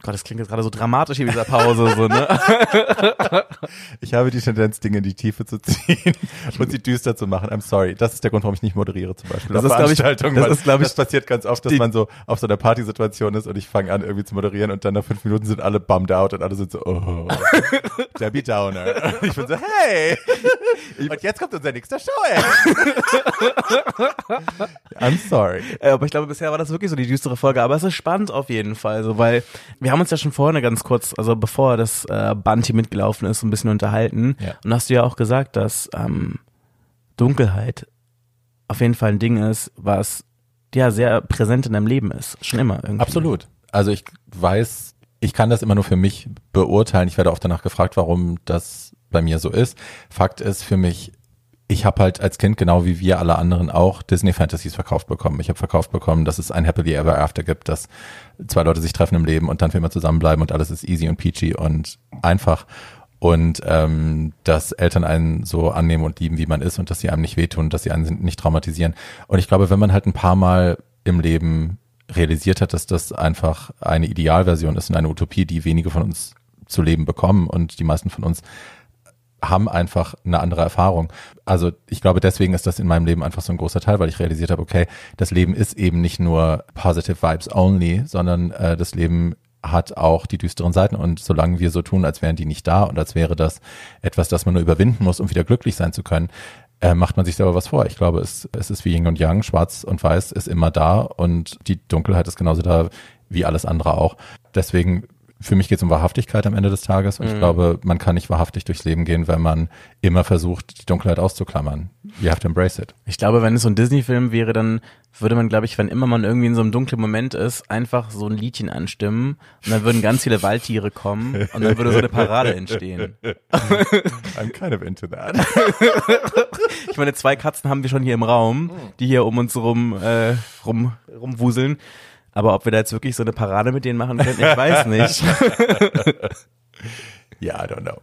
Gott, das klingt jetzt gerade so dramatisch hier in dieser Pause, so, ne? Ich habe die Tendenz, Dinge in die Tiefe zu ziehen und sie düster zu machen. I'm sorry. Das ist der Grund, warum ich nicht moderiere, zum Beispiel. Das, ist, Veranstaltungen, ich, das, ist, ich, das passiert ganz oft, dass man so auf so einer Partysituation ist und ich fange an, irgendwie zu moderieren und dann nach fünf Minuten sind alle bummed out und alle sind so, oh, Debbie Downer. Und ich bin so, hey! Und jetzt kommt unser nächster Show, ey. I'm sorry. Aber ich glaube, bisher war das wirklich so die düstere Folge. Aber es ist spannend auf jeden Fall, so, weil wir wir haben uns ja schon vorne ganz kurz, also bevor das äh, Band hier mitgelaufen ist, ein bisschen unterhalten. Ja. Und hast du ja auch gesagt, dass ähm, Dunkelheit auf jeden Fall ein Ding ist, was ja sehr präsent in deinem Leben ist. Schon immer irgendwie. Absolut. Also ich weiß, ich kann das immer nur für mich beurteilen. Ich werde oft danach gefragt, warum das bei mir so ist. Fakt ist für mich, ich habe halt als Kind, genau wie wir alle anderen auch, Disney Fantasies verkauft bekommen. Ich habe verkauft bekommen, dass es ein Happily Ever After gibt, dass zwei Leute sich treffen im Leben und dann für immer zusammenbleiben und alles ist easy und peachy und einfach. Und ähm, dass Eltern einen so annehmen und lieben, wie man ist und dass sie einem nicht wehtun, dass sie einen nicht traumatisieren. Und ich glaube, wenn man halt ein paar Mal im Leben realisiert hat, dass das einfach eine Idealversion ist und eine Utopie, die wenige von uns zu leben bekommen und die meisten von uns haben einfach eine andere Erfahrung. Also ich glaube, deswegen ist das in meinem Leben einfach so ein großer Teil, weil ich realisiert habe, okay, das Leben ist eben nicht nur positive vibes only, sondern äh, das Leben hat auch die düsteren Seiten und solange wir so tun, als wären die nicht da und als wäre das etwas, das man nur überwinden muss, um wieder glücklich sein zu können, äh, macht man sich selber was vor. Ich glaube, es, es ist wie Yin und Yang, schwarz und weiß ist immer da und die Dunkelheit ist genauso da wie alles andere auch. Deswegen für mich geht es um Wahrhaftigkeit am Ende des Tages und ich glaube, man kann nicht wahrhaftig durchs Leben gehen, wenn man immer versucht, die Dunkelheit auszuklammern. You have to embrace it. Ich glaube, wenn es so ein Disney-Film wäre, dann würde man, glaube ich, wenn immer man irgendwie in so einem dunklen Moment ist, einfach so ein Liedchen anstimmen und dann würden ganz viele Waldtiere kommen und dann würde so eine Parade entstehen. I'm kind of into that. Ich meine, zwei Katzen haben wir schon hier im Raum, die hier um uns rum, äh, rum rumwuseln. Aber ob wir da jetzt wirklich so eine Parade mit denen machen können, ich weiß nicht. yeah, I don't know.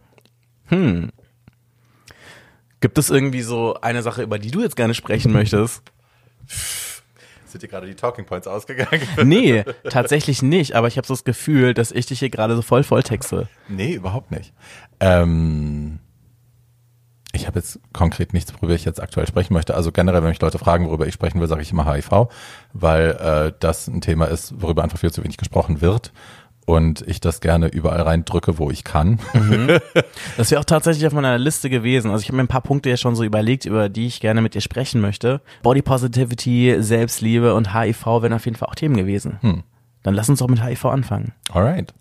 Gibt es irgendwie so eine Sache, über die du jetzt gerne sprechen möchtest? Sind dir gerade die Talking Points ausgegangen? Nee, tatsächlich nicht, aber ich habe so das Gefühl, dass ich dich hier gerade so voll volltexte. Nee, überhaupt nicht. Ähm, ich habe jetzt konkret nichts, worüber ich jetzt aktuell sprechen möchte. Also generell, wenn mich Leute fragen, worüber ich sprechen will, sage ich immer HIV, weil äh, das ein Thema ist, worüber einfach viel zu wenig gesprochen wird. Und ich das gerne überall reindrücke, wo ich kann. Das wäre auch tatsächlich auf meiner Liste gewesen. Also ich habe mir ein paar Punkte ja schon so überlegt, über die ich gerne mit dir sprechen möchte. Body Positivity, Selbstliebe und HIV wären auf jeden Fall auch Themen gewesen. Dann lass uns doch mit HIV anfangen. Alright.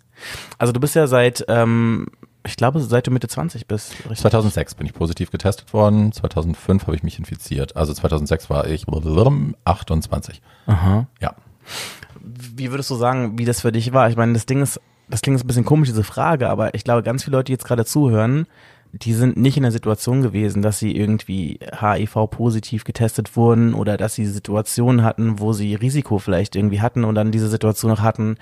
Also du bist ja seit, ähm, ich glaube, seit du Mitte 20 bist. Richtig? 2006 bin ich positiv getestet worden. 2005 habe ich mich infiziert. Also 2006 war ich 28. Aha. Ja. Wie würdest du sagen, wie das für dich war? Ich meine, das Ding ist, das klingt ein bisschen komisch, diese Frage, aber ich glaube, ganz viele Leute, die jetzt gerade zuhören, die sind nicht in der Situation gewesen, dass sie irgendwie HIV-positiv getestet wurden oder dass sie Situationen hatten, wo sie Risiko vielleicht irgendwie hatten und dann diese Situation noch hatten,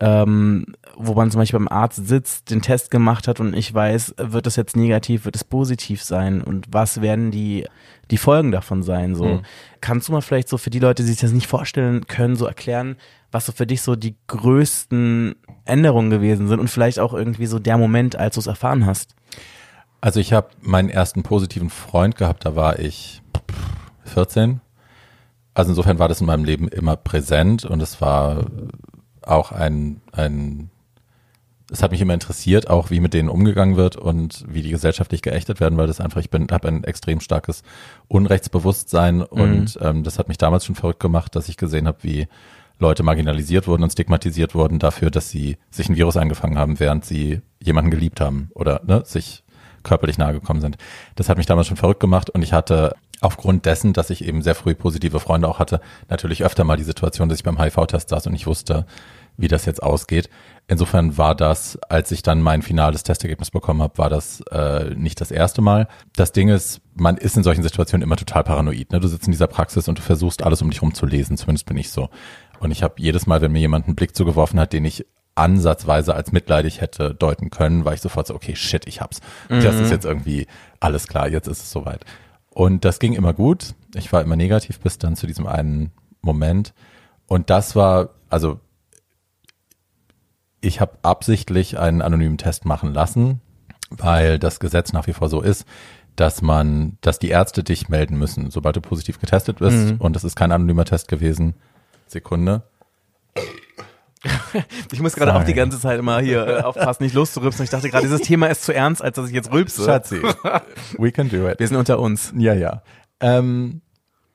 ähm, wo man zum Beispiel beim Arzt sitzt, den Test gemacht hat und ich weiß, wird das jetzt negativ, wird es positiv sein und was werden die, die Folgen davon sein, so. Kannst du mal vielleicht so für die Leute, die sich das nicht vorstellen können, so erklären, was so für dich so die größten Änderungen gewesen sind und vielleicht auch irgendwie so der Moment, als du es erfahren hast? Also ich habe meinen ersten positiven Freund gehabt, da war ich 14. Also insofern war das in meinem Leben immer präsent und es war auch ein, ein es hat mich immer interessiert, auch wie mit denen umgegangen wird und wie die gesellschaftlich geächtet werden, weil das einfach, ich bin, habe ein extrem starkes Unrechtsbewusstsein und ähm, das hat mich damals schon verrückt gemacht, dass ich gesehen habe, wie Leute marginalisiert wurden und stigmatisiert wurden dafür, dass sie sich ein Virus eingefangen haben, während sie jemanden geliebt haben oder ne, sich körperlich nahe gekommen sind. Das hat mich damals schon verrückt gemacht und ich hatte aufgrund dessen, dass ich eben sehr früh positive Freunde auch hatte, natürlich öfter mal die Situation, dass ich beim HIV-Test saß und ich wusste, wie das jetzt ausgeht. Insofern war das, als ich dann mein finales Testergebnis bekommen habe, war das äh, nicht das erste Mal. Das Ding ist, man ist in solchen Situationen immer total paranoid. Ne? Du sitzt in dieser Praxis und du versuchst alles um dich rum zu lesen, zumindest bin ich so. Und ich habe jedes Mal, wenn mir jemand einen Blick zugeworfen hat, den ich ansatzweise als mitleidig hätte deuten können, war ich sofort so, okay, shit, ich hab's. Das ist jetzt irgendwie alles klar, jetzt ist es soweit. Und das ging immer gut. Ich war immer negativ bis dann zu diesem einen Moment. Und das war, also ich habe absichtlich einen anonymen Test machen lassen, weil das Gesetz nach wie vor so ist, dass man, dass die Ärzte dich melden müssen, sobald du positiv getestet bist. Und das ist kein anonymer Test gewesen. Sekunde. Ich muss gerade auch die ganze Zeit immer hier äh, aufpassen, nicht loszurübsen. Ich dachte gerade, dieses Thema ist zu ernst, als dass ich jetzt rülpse. Schatzi, we can do it. Wir sind unter uns. Ja, ja. Ähm,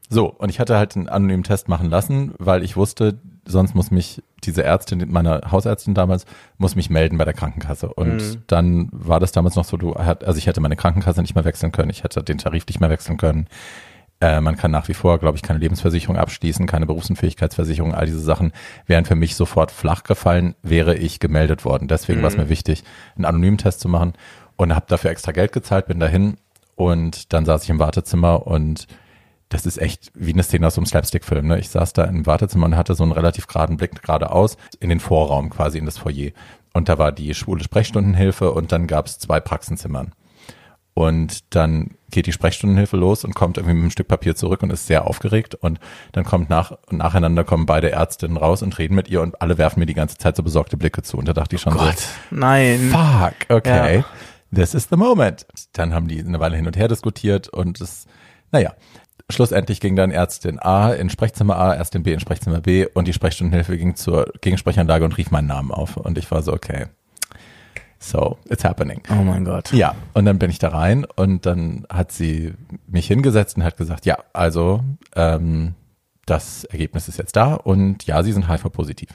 so, und ich hatte halt einen anonymen Test machen lassen, weil ich wusste, sonst muss mich diese Ärztin, meine Hausärztin damals, muss mich melden bei der Krankenkasse. Und dann war das damals noch so, du also ich hätte meine Krankenkasse nicht mehr wechseln können, ich hätte den Tarif nicht mehr wechseln können. Äh, man kann nach wie vor, glaube ich, keine Lebensversicherung abschließen, keine Berufsunfähigkeitsversicherung, all diese Sachen wären für mich sofort flach gefallen, wäre ich gemeldet worden. Deswegen war es mir wichtig, einen anonymen Test zu machen und habe dafür extra Geld gezahlt, bin dahin und dann saß ich im Wartezimmer und das ist echt wie eine Szene aus so einem Slapstick-Film. Ne? Ich saß da im Wartezimmer und hatte so einen relativ geraden Blick geradeaus in den Vorraum quasi, in das Foyer. Und da war die schwule Sprechstundenhilfe und dann gab es zwei Praxenzimmern. Und dann geht die Sprechstundenhilfe los und kommt irgendwie mit einem Stück Papier zurück und ist sehr aufgeregt. Und dann kommt nach, nacheinander kommen beide Ärztinnen raus und reden mit ihr und alle werfen mir die ganze Zeit so besorgte Blicke zu. Und da dachte ich schon so, Gott, nein. fuck, okay, Ja. this is the moment. Dann haben die eine Weile hin und her diskutiert und es, naja, schlussendlich ging dann Ärztin A in Sprechzimmer A, Ärztin B in Sprechzimmer B und die Sprechstundenhilfe ging zur Gegensprechanlage und rief meinen Namen auf und ich war so, okay, so, it's happening. Oh mein Gott. Ja, und dann bin ich da rein und dann hat sie mich hingesetzt und hat gesagt, ja, also ähm, das Ergebnis ist jetzt da und ja, sie sind HIV-positiv.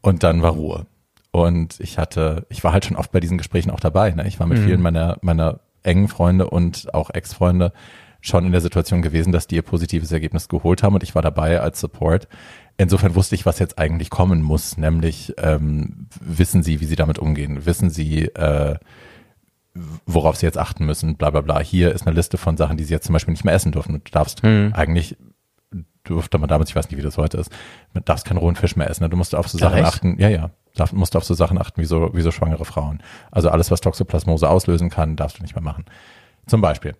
Und dann war Ruhe. Und ich hatte, ich war halt schon oft bei diesen Gesprächen auch dabei. Ne? Ich war mit Mhm. vielen meiner, meiner engen Freunde und auch Ex-Freunde schon in der Situation gewesen, dass die ihr positives Ergebnis geholt haben und ich war dabei als Support. Insofern wusste ich, was jetzt eigentlich kommen muss, nämlich ähm, wissen Sie, wie Sie damit umgehen, wissen Sie, äh, worauf Sie jetzt achten müssen, bla bla bla. Hier ist eine Liste von Sachen, die Sie jetzt zum Beispiel nicht mehr essen dürfen. Du darfst eigentlich, durfte man damals, ich weiß nicht, wie das heute ist, du darfst keinen rohen Fisch mehr essen. Ne? Du musst auf so Ach, Sachen echt? achten, ja, ja, darf, musst auf so Sachen achten, wie so, wie so schwangere Frauen. Also alles, was Toxoplasmose auslösen kann, darfst du nicht mehr machen. Zum Beispiel.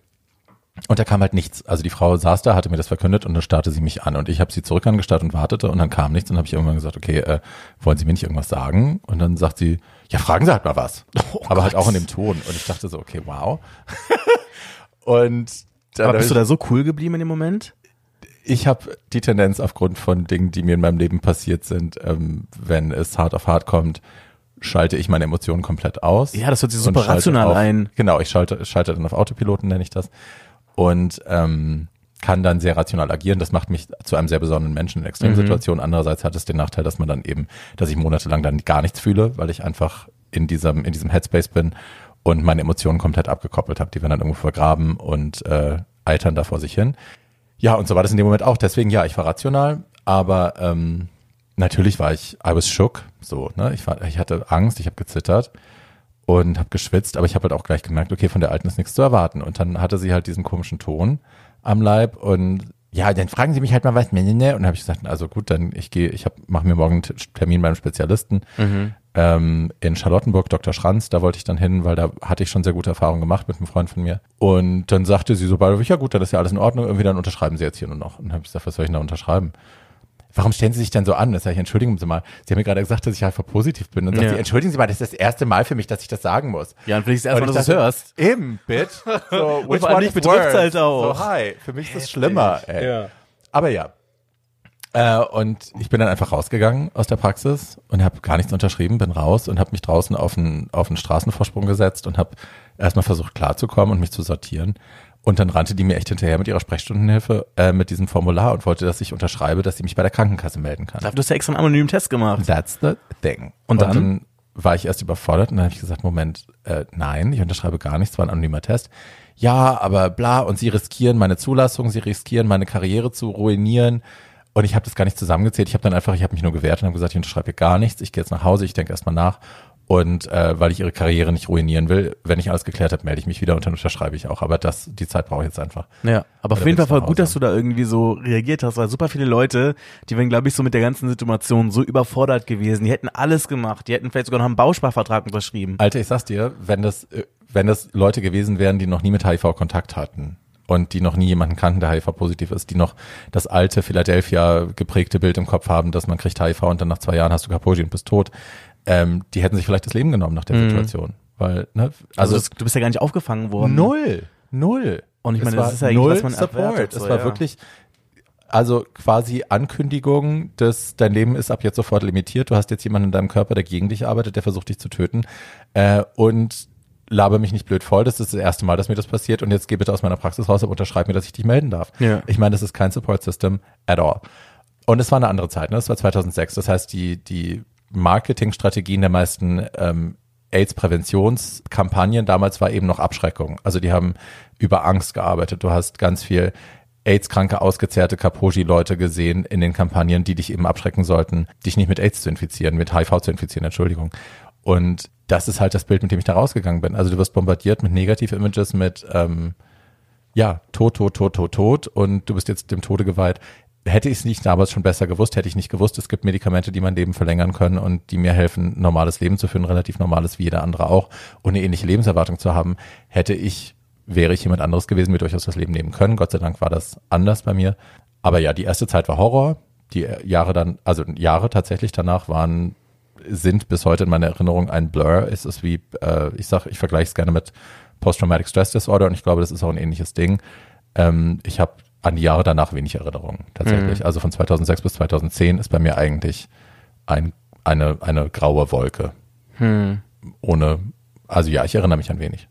Und da kam halt nichts. Also die Frau saß da, hatte mir das verkündet und dann starrte sie mich an. Und ich habe sie zurück angestarrt und wartete und dann kam nichts. Und dann habe ich irgendwann gesagt, okay, äh, wollen Sie mir nicht irgendwas sagen? Und dann sagt sie, ja, fragen Sie halt mal was. Aber halt auch in dem Ton. Und ich dachte so, okay, wow. und dann Aber bist du da so cool geblieben in dem Moment? ich habe die Tendenz aufgrund von Dingen, die mir in meinem Leben passiert sind, ähm, wenn es hart auf hart kommt, schalte ich meine Emotionen komplett aus. Ja, das hört sich super rational auf, ein. Genau, ich schalte, schalte dann auf Autopiloten, nenne ich das. Und ähm, kann dann sehr rational agieren. Das macht mich zu einem sehr besonderen Menschen in Mhm. Extremsituationen. Andererseits hat es den Nachteil, dass man dann eben, dass ich monatelang dann gar nichts fühle, weil ich einfach in diesem, in diesem Headspace bin und meine Emotionen komplett abgekoppelt habe. Die werden dann irgendwo vergraben und äh, eitern da vor sich hin. Ja, und so war das in dem Moment auch. Deswegen, ja, ich war rational, aber ähm, natürlich war ich, I was shook, so, ne? Ich, war, ich hatte Angst, ich habe gezittert und habe geschwitzt, aber ich habe halt auch gleich gemerkt, okay, von der Alten ist nichts zu erwarten. Und dann hatte sie halt diesen komischen Ton am Leib und ja, dann fragen Sie mich halt mal was, ne, ne, ne. Und habe ich gesagt, also gut, dann ich gehe, ich mache mir morgen einen Termin beim Spezialisten ähm, in Charlottenburg, Dr. Schranz, da wollte ich dann hin, weil da hatte ich schon sehr gute Erfahrungen gemacht mit einem Freund von mir. Und dann sagte sie so bald, ja gut, dann ist ja alles in Ordnung, irgendwie dann unterschreiben Sie jetzt hier nur noch. Und dann habe ich gesagt, was soll ich denn da unterschreiben? Warum stellen Sie sich denn so an? Das sage ich, entschuldigen Sie mal. Sie haben mir gerade gesagt, dass ich einfach positiv bin. Und sagt Ja. sie, entschuldigen Sie mal, das ist das erste Mal für mich, dass ich das sagen muss. Ja, und vielleicht ist erstmal, Und dass du hörst. Eben, bitch. So, which is betrifft's worse? halt auch. So, hi. Für mich ist das schlimmer, ey. Aber ja. Äh, und ich bin dann einfach rausgegangen aus der Praxis und habe gar nichts unterschrieben, bin raus und habe mich draußen auf einen, auf einen Straßenvorsprung gesetzt und habe erstmal versucht klarzukommen und mich zu sortieren. Und dann rannte die mir echt hinterher mit ihrer Sprechstundenhilfe äh, mit diesem Formular und wollte, dass ich unterschreibe, dass sie mich bei der Krankenkasse melden kann. Du hast ja extra einen anonymen Test gemacht. That's the thing. Und dann? war ich erst überfordert und dann habe ich gesagt, Moment, äh, nein, ich unterschreibe gar nichts, war ein anonymer Test. Ja, aber bla, und sie riskieren meine Zulassung, sie riskieren meine Karriere zu ruinieren. Und ich habe das gar nicht zusammengezählt. Ich habe dann einfach, ich habe mich nur gewehrt und habe gesagt, ich unterschreibe hier gar nichts. Ich gehe jetzt nach Hause, ich denke erstmal nach. Und äh, weil ich ihre Karriere nicht ruinieren will, wenn ich alles geklärt habe, melde ich mich wieder und dann unterschreibe ich auch. Aber das, die Zeit brauche ich jetzt einfach. Ja, aber auf jeden Fall voll gut, dass du da irgendwie so reagiert hast, weil super viele Leute, die wären, glaube ich, so mit der ganzen Situation so überfordert gewesen. Die hätten alles gemacht. Die hätten vielleicht sogar noch einen Bausparvertrag unterschrieben. Alter, ich sag's dir, wenn das, äh, wenn das Leute gewesen wären, die noch nie mit HIV Kontakt hatten und die noch nie jemanden kannten, der HIV positiv ist, die noch das alte Philadelphia geprägte Bild im Kopf haben, dass man kriegt HIV und dann nach zwei Jahren hast du Kaposi und bist tot, ähm, die hätten sich vielleicht das Leben genommen nach der Situation. Weil, ne, Also, also, das, du bist ja gar nicht aufgefangen worden. null, null. Und ich meine, das ist ja null was man Support. erwartet, so, es war ja. wirklich, also quasi Ankündigung, dass dein Leben ist ab jetzt sofort limitiert. Du hast jetzt jemanden in deinem Körper, der gegen dich arbeitet, der versucht dich zu töten. Äh, und laber mich nicht blöd voll. Das ist das erste Mal, dass mir das passiert. Und jetzt geh bitte aus meiner Praxis raus und unterschreib mir, dass ich dich melden darf. Ja. Ich meine, das ist kein Support System at all. Und es war eine andere Zeit, ne? Es war 2006. Das heißt, die, die Marketingstrategien der meisten ähm, AIDS-Präventionskampagnen damals war eben noch Abschreckung. Also die haben über Angst gearbeitet. Du hast ganz viel AIDS-kranke, ausgezehrte Kaposi-Leute gesehen in den Kampagnen, die dich eben abschrecken sollten, dich nicht mit AIDS zu infizieren, mit HIV zu infizieren, Entschuldigung. Und das ist halt das Bild, mit dem ich da rausgegangen bin. Also du wirst bombardiert mit Negativ-Images, mit ähm, ja, tot, tot, tot, tot, tot und du bist jetzt dem Tode geweiht. Hätte ich es nicht damals schon besser gewusst, hätte ich nicht gewusst, es gibt Medikamente, die mein Leben verlängern können und die mir helfen, normales Leben zu führen, relativ normales wie jeder andere auch und eine ähnliche Lebenserwartung zu haben, hätte ich, wäre ich jemand anderes gewesen, mir durchaus das Leben nehmen können. Gott sei Dank war das anders bei mir. Aber ja, die erste Zeit war Horror. Die Jahre dann, also Jahre tatsächlich danach waren, sind bis heute in meiner Erinnerung ein Blur. Es ist wie, äh, ich sag, ich vergleiche es gerne mit Post-Traumatic Stress Disorder und ich glaube, das ist auch ein ähnliches Ding. Ähm, ich habe an die Jahre danach wenig Erinnerungen tatsächlich. Also von 2006 bis 2010 ist bei mir eigentlich ein, eine, eine graue Wolke. Ohne, also ja, ich erinnere mich an wenig.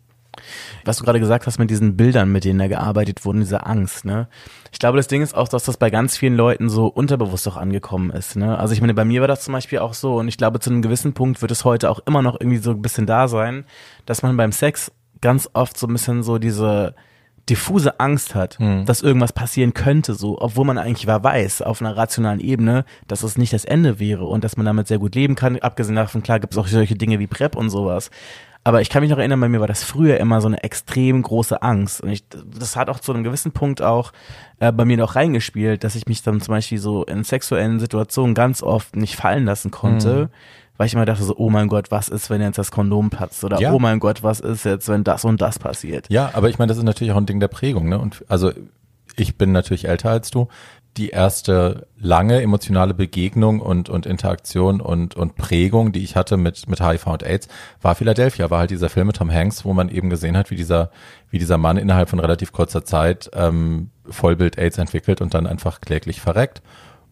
Was du gerade gesagt hast mit diesen Bildern, mit denen da gearbeitet wurden, diese Angst, ne? Ich glaube, das Ding ist auch, dass das bei ganz vielen Leuten so unterbewusst auch angekommen ist, ne? Also ich meine, bei mir war das zum Beispiel auch so und ich glaube, zu einem gewissen Punkt wird es heute auch immer noch irgendwie so ein bisschen da sein, dass man beim Sex ganz oft so ein bisschen so diese diffuse Angst hat, Hm. dass irgendwas passieren könnte, so, obwohl man eigentlich war weiß, auf einer rationalen Ebene, dass es nicht das Ende wäre und dass man damit sehr gut leben kann. Abgesehen davon, klar, gibt es auch solche Dinge wie PrEP und sowas. Aber ich kann mich noch erinnern, bei mir war das früher immer so eine extrem große Angst. Und ich, das hat auch zu einem gewissen Punkt auch äh, bei mir noch reingespielt, dass ich mich dann zum Beispiel so in sexuellen Situationen ganz oft nicht fallen lassen konnte. Mhm. Weil ich immer dachte so, oh mein Gott, was ist, wenn jetzt das Kondom platzt? Oder Ja. oh mein Gott, was ist jetzt, wenn das und das passiert? Ja, aber ich meine, das ist natürlich auch ein Ding der Prägung, ne? Und also ich bin natürlich älter als du. Die erste lange emotionale Begegnung und, und Interaktion und, und Prägung, die ich hatte mit, mit HIV und AIDS, war Philadelphia, war halt dieser Film mit Tom Hanks, wo man eben gesehen hat, wie dieser, wie dieser Mann innerhalb von relativ kurzer Zeit ähm, Vollbild AIDS entwickelt und dann einfach kläglich verreckt.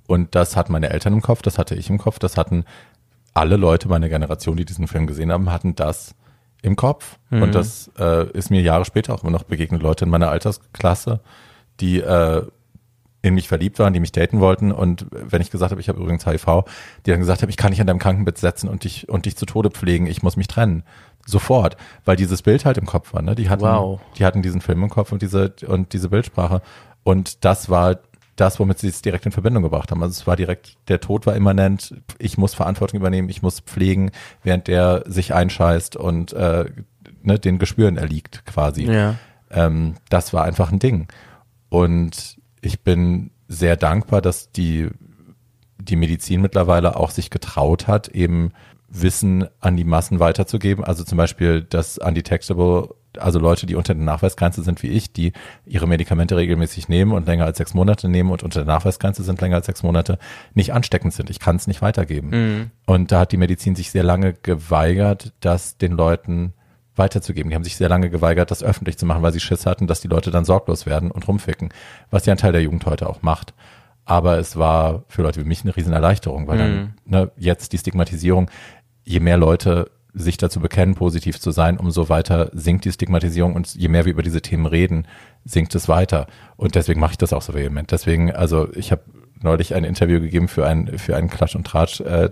Und das hatten meine Eltern im Kopf, das hatte ich im Kopf, das hatten alle Leute meiner Generation, die diesen Film gesehen haben, hatten das im Kopf. Und das äh, ist mir Jahre später auch immer noch begegnet. Leute in meiner Altersklasse, die äh, in mich verliebt waren, die mich daten wollten. Und wenn ich gesagt habe, ich habe übrigens HIV, die dann gesagt haben, ich kann nicht an deinem Krankenbett setzen und dich, und dich zu Tode pflegen, ich muss mich trennen. Sofort. Weil dieses Bild halt im Kopf war. Ne? Die, hatten, Wow. die hatten diesen Film im Kopf und diese, und diese Bildsprache. Und das war das, womit sie es direkt in Verbindung gebracht haben. Also es war direkt, der Tod war immanent, ich muss Verantwortung übernehmen, ich muss pflegen, während der sich einscheißt und äh, ne, den Gespüren erliegt quasi. Ja. Ähm, das war einfach ein Ding. Und ich bin sehr dankbar, dass die, die Medizin mittlerweile auch sich getraut hat, eben Wissen an die Massen weiterzugeben. Also zum Beispiel das Undetectable, also Leute, die unter der Nachweisgrenze sind wie ich, die ihre Medikamente regelmäßig nehmen und länger als sechs Monate nehmen und unter der Nachweisgrenze sind länger als sechs Monate, nicht ansteckend sind. Ich kann es nicht weitergeben. Und da hat die Medizin sich sehr lange geweigert, das den Leuten weiterzugeben. Die haben sich sehr lange geweigert, das öffentlich zu machen, weil sie Schiss hatten, dass die Leute dann sorglos werden und rumficken, was ja ein Teil der Jugend heute auch macht. Aber es war für Leute wie mich eine Riesenerleichterung, weil dann ne, jetzt die Stigmatisierung, je mehr Leute sich dazu bekennen, positiv zu sein, umso weiter sinkt die Stigmatisierung und je mehr wir über diese Themen reden, sinkt es weiter. Und deswegen mache ich das auch so vehement. Deswegen, also ich habe neulich ein Interview gegeben für ein für ein Klatsch und Tratsch äh,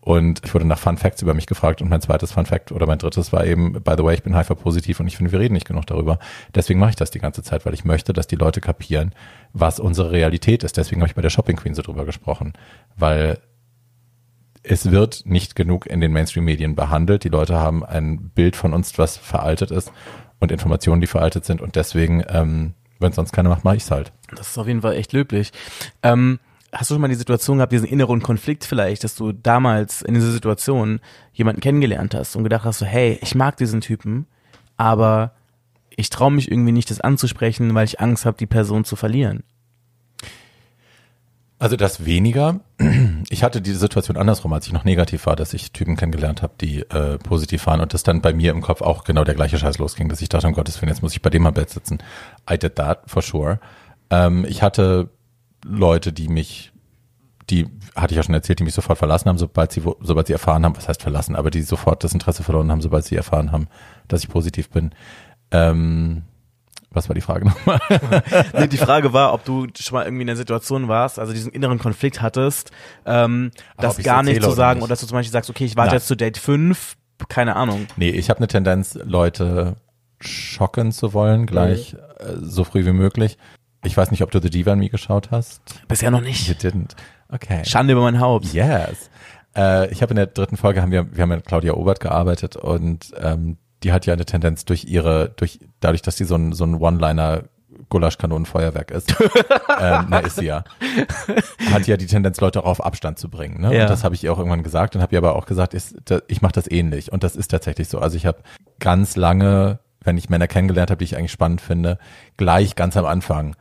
und ich wurde nach Fun Facts über mich gefragt und mein zweites Fun Fact oder mein drittes war eben by the way ich bin HIV positiv und ich finde wir reden nicht genug darüber. Deswegen mache ich das die ganze Zeit, weil ich möchte, dass die Leute kapieren, was unsere Realität ist. Deswegen habe ich bei der Shopping Queen so drüber gesprochen, weil es wird nicht genug in den Mainstream-Medien behandelt. Die Leute haben ein Bild von uns, was veraltet ist und Informationen, die veraltet sind. Und deswegen, ähm, wenn sonst keiner macht, mache ich's halt. Das ist auf jeden Fall echt löblich. Ähm, hast du schon mal die Situation gehabt, diesen inneren Konflikt vielleicht, dass du damals in dieser Situation jemanden kennengelernt hast und gedacht hast, so, hey, ich mag diesen Typen, aber ich traue mich irgendwie nicht, das anzusprechen, weil ich Angst habe, die Person zu verlieren. Also das weniger. Ich hatte die Situation andersrum, als ich noch negativ war, dass ich Typen kennengelernt habe, die äh, positiv waren und das dann bei mir im Kopf auch genau der gleiche Scheiß losging, dass ich dachte, um Gottes Willen, jetzt muss ich bei dem am Bett sitzen. I did that for sure. Ähm, ich hatte Leute, die mich, die hatte ich ja schon erzählt, die mich sofort verlassen haben, sobald sie, sobald sie erfahren haben, was heißt verlassen, aber die sofort das Interesse verloren haben, sobald sie erfahren haben, dass ich positiv bin. Ähm, was war die Frage nochmal? Nee, die Frage war, ob du schon mal irgendwie in der Situation warst, also diesen inneren Konflikt hattest, ähm, Ach, das gar nicht zu oder sagen nicht. oder dass du zum Beispiel sagst, okay, ich warte Nein. jetzt zu Date 5, keine Ahnung. Nee, ich habe eine Tendenz, Leute schocken zu wollen, gleich äh, so früh wie möglich. Ich weiß nicht, ob du The Diva and Me geschaut hast. Bisher noch You nicht. didn't. Okay. Schande über mein Haupt. Yes. Äh, ich habe in der dritten Folge haben wir, wir haben mit Claudia Obert gearbeitet und ähm, die hat ja eine Tendenz durch ihre, durch dadurch, dass sie so ein so ein One-Liner Gulaschkanonenfeuerwerk ist, ähm, na ist sie ja, hat ja die Tendenz, Leute auch auf Abstand zu bringen. Ne? Ja. Und das habe ich ihr auch irgendwann gesagt und habe ihr aber auch gesagt, ist, da, ich mache das ähnlich und das ist tatsächlich so. Also ich habe ganz lange, wenn ich Männer kennengelernt habe, die ich eigentlich spannend finde, gleich ganz am Anfang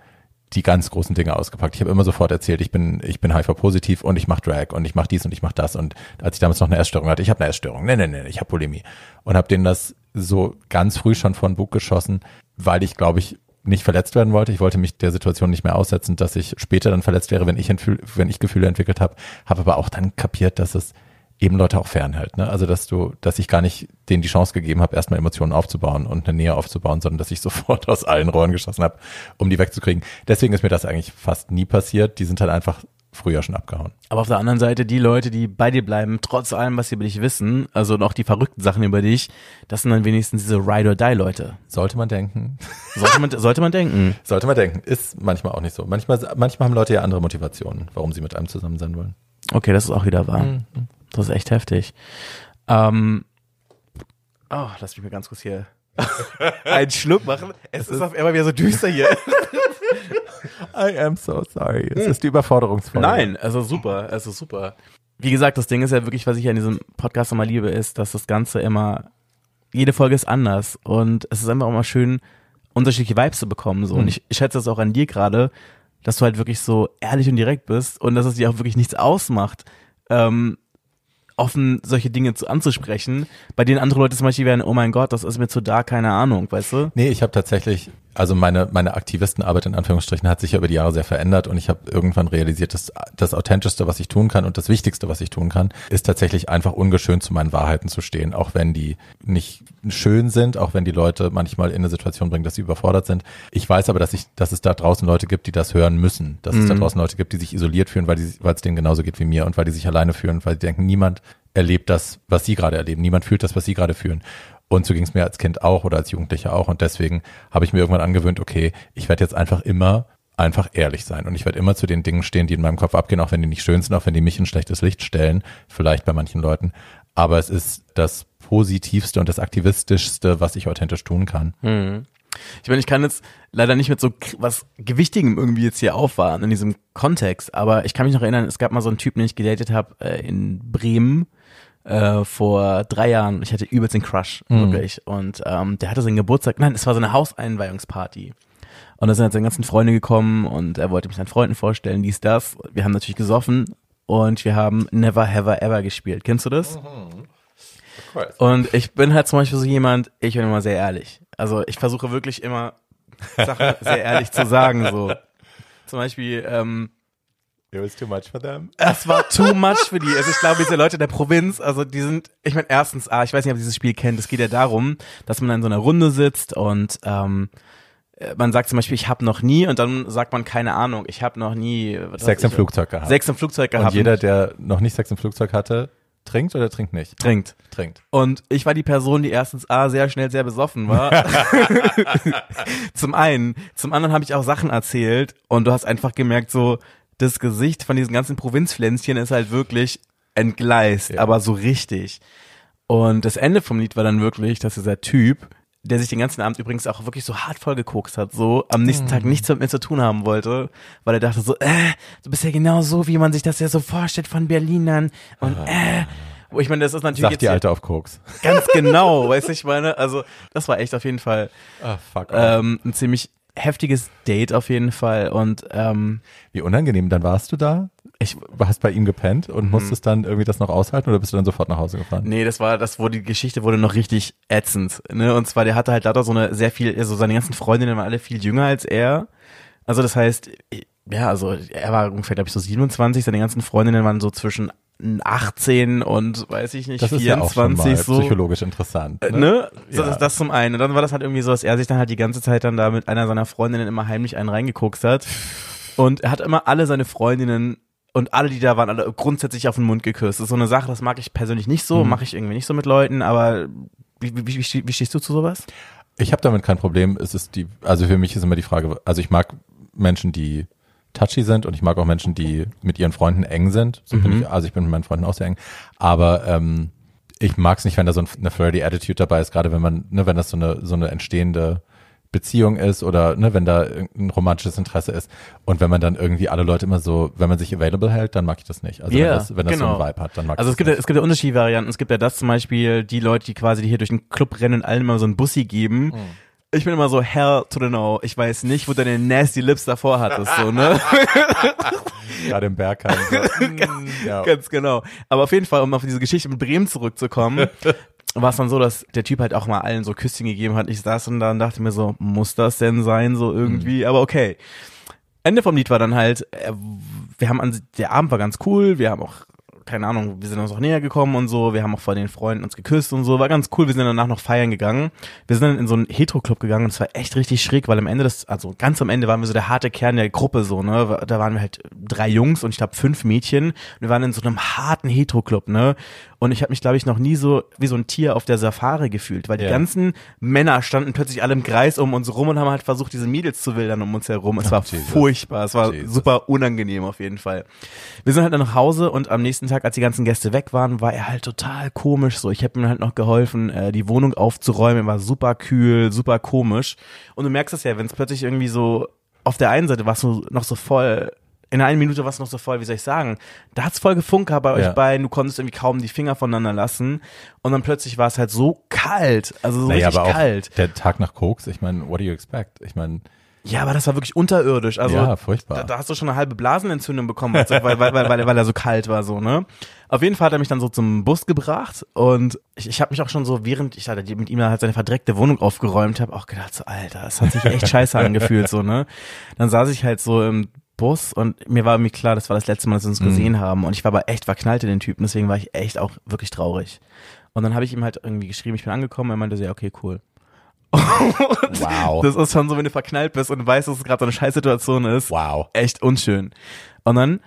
die ganz großen Dinge ausgepackt. Ich habe immer sofort erzählt, ich bin ich bin HIV-positiv und ich mache Drag und ich mache dies und ich mache das und als ich damals noch eine Essstörung hatte, ich habe eine Essstörung, nee, nee, nee, ich habe Bulimie und habe denen das so ganz früh schon von Bug geschossen, weil ich glaube ich nicht verletzt werden wollte. Ich wollte mich der Situation nicht mehr aussetzen, dass ich später dann verletzt wäre, wenn ich, wenn ich Gefühle entwickelt habe. Habe aber auch dann kapiert, dass es eben Leute auch fernhält. Ne? Also dass du, dass ich gar nicht denen die Chance gegeben habe, erstmal Emotionen aufzubauen und eine Nähe aufzubauen, sondern dass ich sofort aus allen Rohren geschossen habe, um die wegzukriegen. Deswegen ist mir das eigentlich fast nie passiert. Die sind halt einfach früher schon abgehauen. Aber auf der anderen Seite, die Leute, die bei dir bleiben, trotz allem, was sie über dich wissen, also noch die verrückten Sachen über dich, das sind dann wenigstens diese Ride-or-Die-Leute. Sollte man denken. Sollte man, sollte man denken. Sollte man denken. Ist manchmal auch nicht so. Manchmal, manchmal haben Leute ja andere Motivationen, warum sie mit einem zusammen sein wollen. Okay, das ist auch wieder wahr. Mhm. Das ist echt heftig. Ähm, oh, lass mich mal ganz kurz hier einen Schluck machen. Es ist auf einmal wieder so düster hier. I am so sorry. Es ist die Überforderungsfolge. Nein, also super, also super. Wie gesagt, das Ding ist ja wirklich, was ich an diesem Podcast immer liebe, ist, dass das Ganze immer, jede Folge ist anders und es ist einfach auch mal schön, unterschiedliche Vibes zu bekommen, so. Und Mhm. ich, ich schätze das auch an dir gerade, dass du halt wirklich so ehrlich und direkt bist und dass es dir auch wirklich nichts ausmacht, ähm, offen solche Dinge zu anzusprechen, bei denen andere Leute zum Beispiel werden, oh mein Gott, das ist mir zu da, keine Ahnung, weißt du? Nee, ich habe tatsächlich, also meine, meine Aktivistenarbeit in Anführungsstrichen hat sich ja über die Jahre sehr verändert und ich habe irgendwann realisiert, dass das Authentischste, was ich tun kann und das Wichtigste, was ich tun kann, ist tatsächlich einfach ungeschönt zu meinen Wahrheiten zu stehen, auch wenn die nicht schön sind, auch wenn die Leute manchmal in eine Situation bringen, dass sie überfordert sind. Ich weiß aber, dass ich, dass es da draußen Leute gibt, die das hören müssen, dass es da draußen Leute gibt, die sich isoliert fühlen, weil die, weil es denen genauso geht wie mir und weil die sich alleine fühlen, weil sie denken, niemand erlebt das, was sie gerade erleben, niemand fühlt das, was sie gerade fühlen. Und so ging es mir als Kind auch oder als Jugendlicher auch. Und deswegen habe ich mir irgendwann angewöhnt, okay, ich werde jetzt einfach immer einfach ehrlich sein. Und ich werde immer zu den Dingen stehen, die in meinem Kopf abgehen, auch wenn die nicht schön sind, auch wenn die mich in schlechtes Licht stellen, vielleicht bei manchen Leuten. Aber es ist das Positivste und das Aktivistischste, was ich authentisch tun kann. Ich meine, ich kann jetzt leider nicht mit so was Gewichtigem irgendwie jetzt hier aufwarten in diesem Kontext, aber ich kann mich noch erinnern, es gab mal so einen Typen, den ich gedatet habe äh, in Bremen äh, vor drei Jahren. Ich hatte übelst den Crush, wirklich. Und ähm, der hatte seinen Geburtstag, nein, es war so eine Hauseinweihungsparty. Und da sind halt seine ganzen Freunde gekommen und er wollte mich seinen Freunden vorstellen, dies, das. Wir haben natürlich gesoffen und wir haben Never Have Ever gespielt. Kennst du das? Und ich bin halt zum Beispiel so jemand, ich bin immer sehr ehrlich. Also ich versuche wirklich immer Sachen sehr ehrlich zu sagen. So zum Beispiel, ähm, It was too much for them. es war too much für die. Also ich glaube, diese Leute der Provinz, also die sind, ich meine, erstens, ah, ich weiß nicht, ob ihr dieses Spiel kennt. Es geht ja darum, dass man in so einer Runde sitzt und ähm, äh, man sagt zum Beispiel, ich habe noch nie und dann sagt man keine Ahnung, ich habe noch nie Sex im ich, Flugzeug gehabt. Sex im Flugzeug gehabt. und jeder, der noch nicht Sex im Flugzeug hatte, trinkt oder trinkt nicht? trinkt. Trinkt. Und ich war die Person, die erstens A, sehr schnell sehr besoffen war. zum einen. Zum anderen habe ich auch Sachen erzählt und du hast einfach gemerkt, so, das Gesicht von diesen ganzen Provinzpflänzchen ist halt wirklich entgleist, Ja. aber so richtig. Und das Ende vom Lied war dann wirklich, dass dieser Typ, der sich den ganzen Abend übrigens auch wirklich so hart vollgekokst hat, so am nächsten Tag nichts mit mir zu tun haben wollte, weil er dachte so, äh, du bist ja genau so, wie man sich das ja so vorstellt von Berlinern und äh, wo ich meine, das ist natürlich Sagt jetzt die Alte auf Koks. Ganz genau, weißt du, ich meine, also das war echt auf jeden Fall Ah, fuck. ähm, ein ziemlich heftiges Date auf jeden Fall und ähm, Wie unangenehm, dann warst du da? ich Hast bei ihm gepennt und musstest dann irgendwie das noch aushalten oder bist du dann sofort nach Hause gefahren? nee, das war das wurde die Geschichte wurde noch richtig ätzend, ne? Und zwar der hatte halt lauter so eine sehr viel also seine ganzen Freundinnen waren alle viel jünger als er. Also das heißt, ja, also er war ungefähr glaube ich so 27, seine ganzen Freundinnen waren so zwischen 18 und weiß ich nicht Das ist ja 24 so. psychologisch interessant. Äh, Ne? Ne? So, Ja. das, das zum einen. Und dann war das halt irgendwie so, dass er sich dann halt die ganze Zeit dann da mit einer seiner Freundinnen immer heimlich einen reingeguckt hat. Und er hat immer alle seine Freundinnen und alle, die da waren, alle grundsätzlich auf den Mund geküsst. Das ist so eine Sache, das mag ich persönlich nicht so, mache ich irgendwie nicht so mit Leuten, aber wie, wie, wie, wie, wie stehst du zu sowas? Ich habe damit kein Problem. Es ist die, also für mich ist immer die Frage, also ich mag Menschen, die touchy sind und ich mag auch Menschen, die mit ihren Freunden eng sind. So bin ich, also ich bin mit meinen Freunden auch sehr eng. Aber ähm, ich mag es nicht, wenn da so ein- eine flirty Attitude dabei ist, gerade wenn man, ne, wenn das so eine so eine entstehende Beziehung ist oder ne, wenn da ein romantisches Interesse ist und wenn man dann irgendwie alle Leute immer so, wenn man sich available hält, dann mag ich das nicht. Also Ja, wenn das, wenn das so genau. einen Vibe hat, dann mag Also ich es gibt, das ja, es gibt ja unterschiedliche Varianten. Es gibt ja das zum Beispiel, die Leute, die quasi die hier durch den Club rennen und allen immer so ein Bussi geben. Ich bin immer so, hell to the no. Ich weiß nicht, wo deine nasty Lips davor hattest, so, ne? gerade im Bergheim. So, ja. Ganz genau. Aber auf jeden Fall, um auf diese Geschichte mit Bremen zurückzukommen, war es dann so, dass der Typ halt auch mal allen so Küsschen gegeben hat. Ich saß und dann dachte mir so, muss das denn sein, so irgendwie? Aber okay. Ende vom Lied war dann halt, äh, wir haben an, der Abend war ganz cool, wir haben auch keine Ahnung, wir sind uns auch näher gekommen und so, wir haben auch vor den Freunden uns geküsst und so, war ganz cool, wir sind danach noch feiern gegangen. Wir sind dann in so einen Hetero-Club gegangen und es war echt richtig schräg, weil am Ende des, also ganz am Ende waren wir so der harte Kern der Gruppe so, ne, da waren wir halt drei Jungs und ich glaube fünf Mädchen und wir waren in so einem harten Hetero-Club, ne, und ich habe mich, glaube ich, noch nie so wie so ein Tier auf der Safari gefühlt, weil die Ja. ganzen Männer standen plötzlich alle im Kreis um uns rum und haben halt versucht, diese Mädels zu wildern um uns herum. Es war Jesus. furchtbar, es war Jesus. super unangenehm auf jeden Fall. Wir sind halt dann nach Hause und am nächsten Tag, als die ganzen Gäste weg waren, war er halt total komisch. So, ich habe ihm halt noch geholfen, äh, die Wohnung aufzuräumen. Er war super kühl, super komisch. Und du merkst es ja, wenn es plötzlich irgendwie so auf der einen Seite warst du noch so voll. In einer Minute war es noch so voll, wie soll ich sagen? Da hat's voll gefunkt bei euch Ja. beiden, du konntest irgendwie kaum die Finger voneinander lassen. Und dann plötzlich war es halt so kalt, also so Naja, richtig aber auch kalt. der Tag nach Koks, ich meine, what do you expect? Ich meine, Ja, aber das war wirklich unterirdisch. Also Ja, furchtbar. Da, da hast du schon eine halbe Blasenentzündung bekommen, also, weil, weil, weil, weil, er so kalt war, so, ne? Auf jeden Fall hat er mich dann so zum Bus gebracht und ich, ich habe mich auch schon so, während ich halt mit ihm halt seine verdreckte Wohnung aufgeräumt habe, auch gedacht, so, Alter, das hat sich echt scheiße angefühlt, so, ne? Dann saß ich halt so im Bus und mir war irgendwie klar, das war das letzte Mal, dass wir uns gesehen haben und ich war aber echt verknallt in den Typen, deswegen war ich echt auch wirklich traurig. Und dann habe ich ihm halt irgendwie geschrieben, ich bin angekommen, er meinte so, ja, okay, cool. Wow. Das ist schon so, wenn du verknallt bist und weißt, dass es gerade so eine Scheißsituation ist. wow. Echt unschön. Und dann,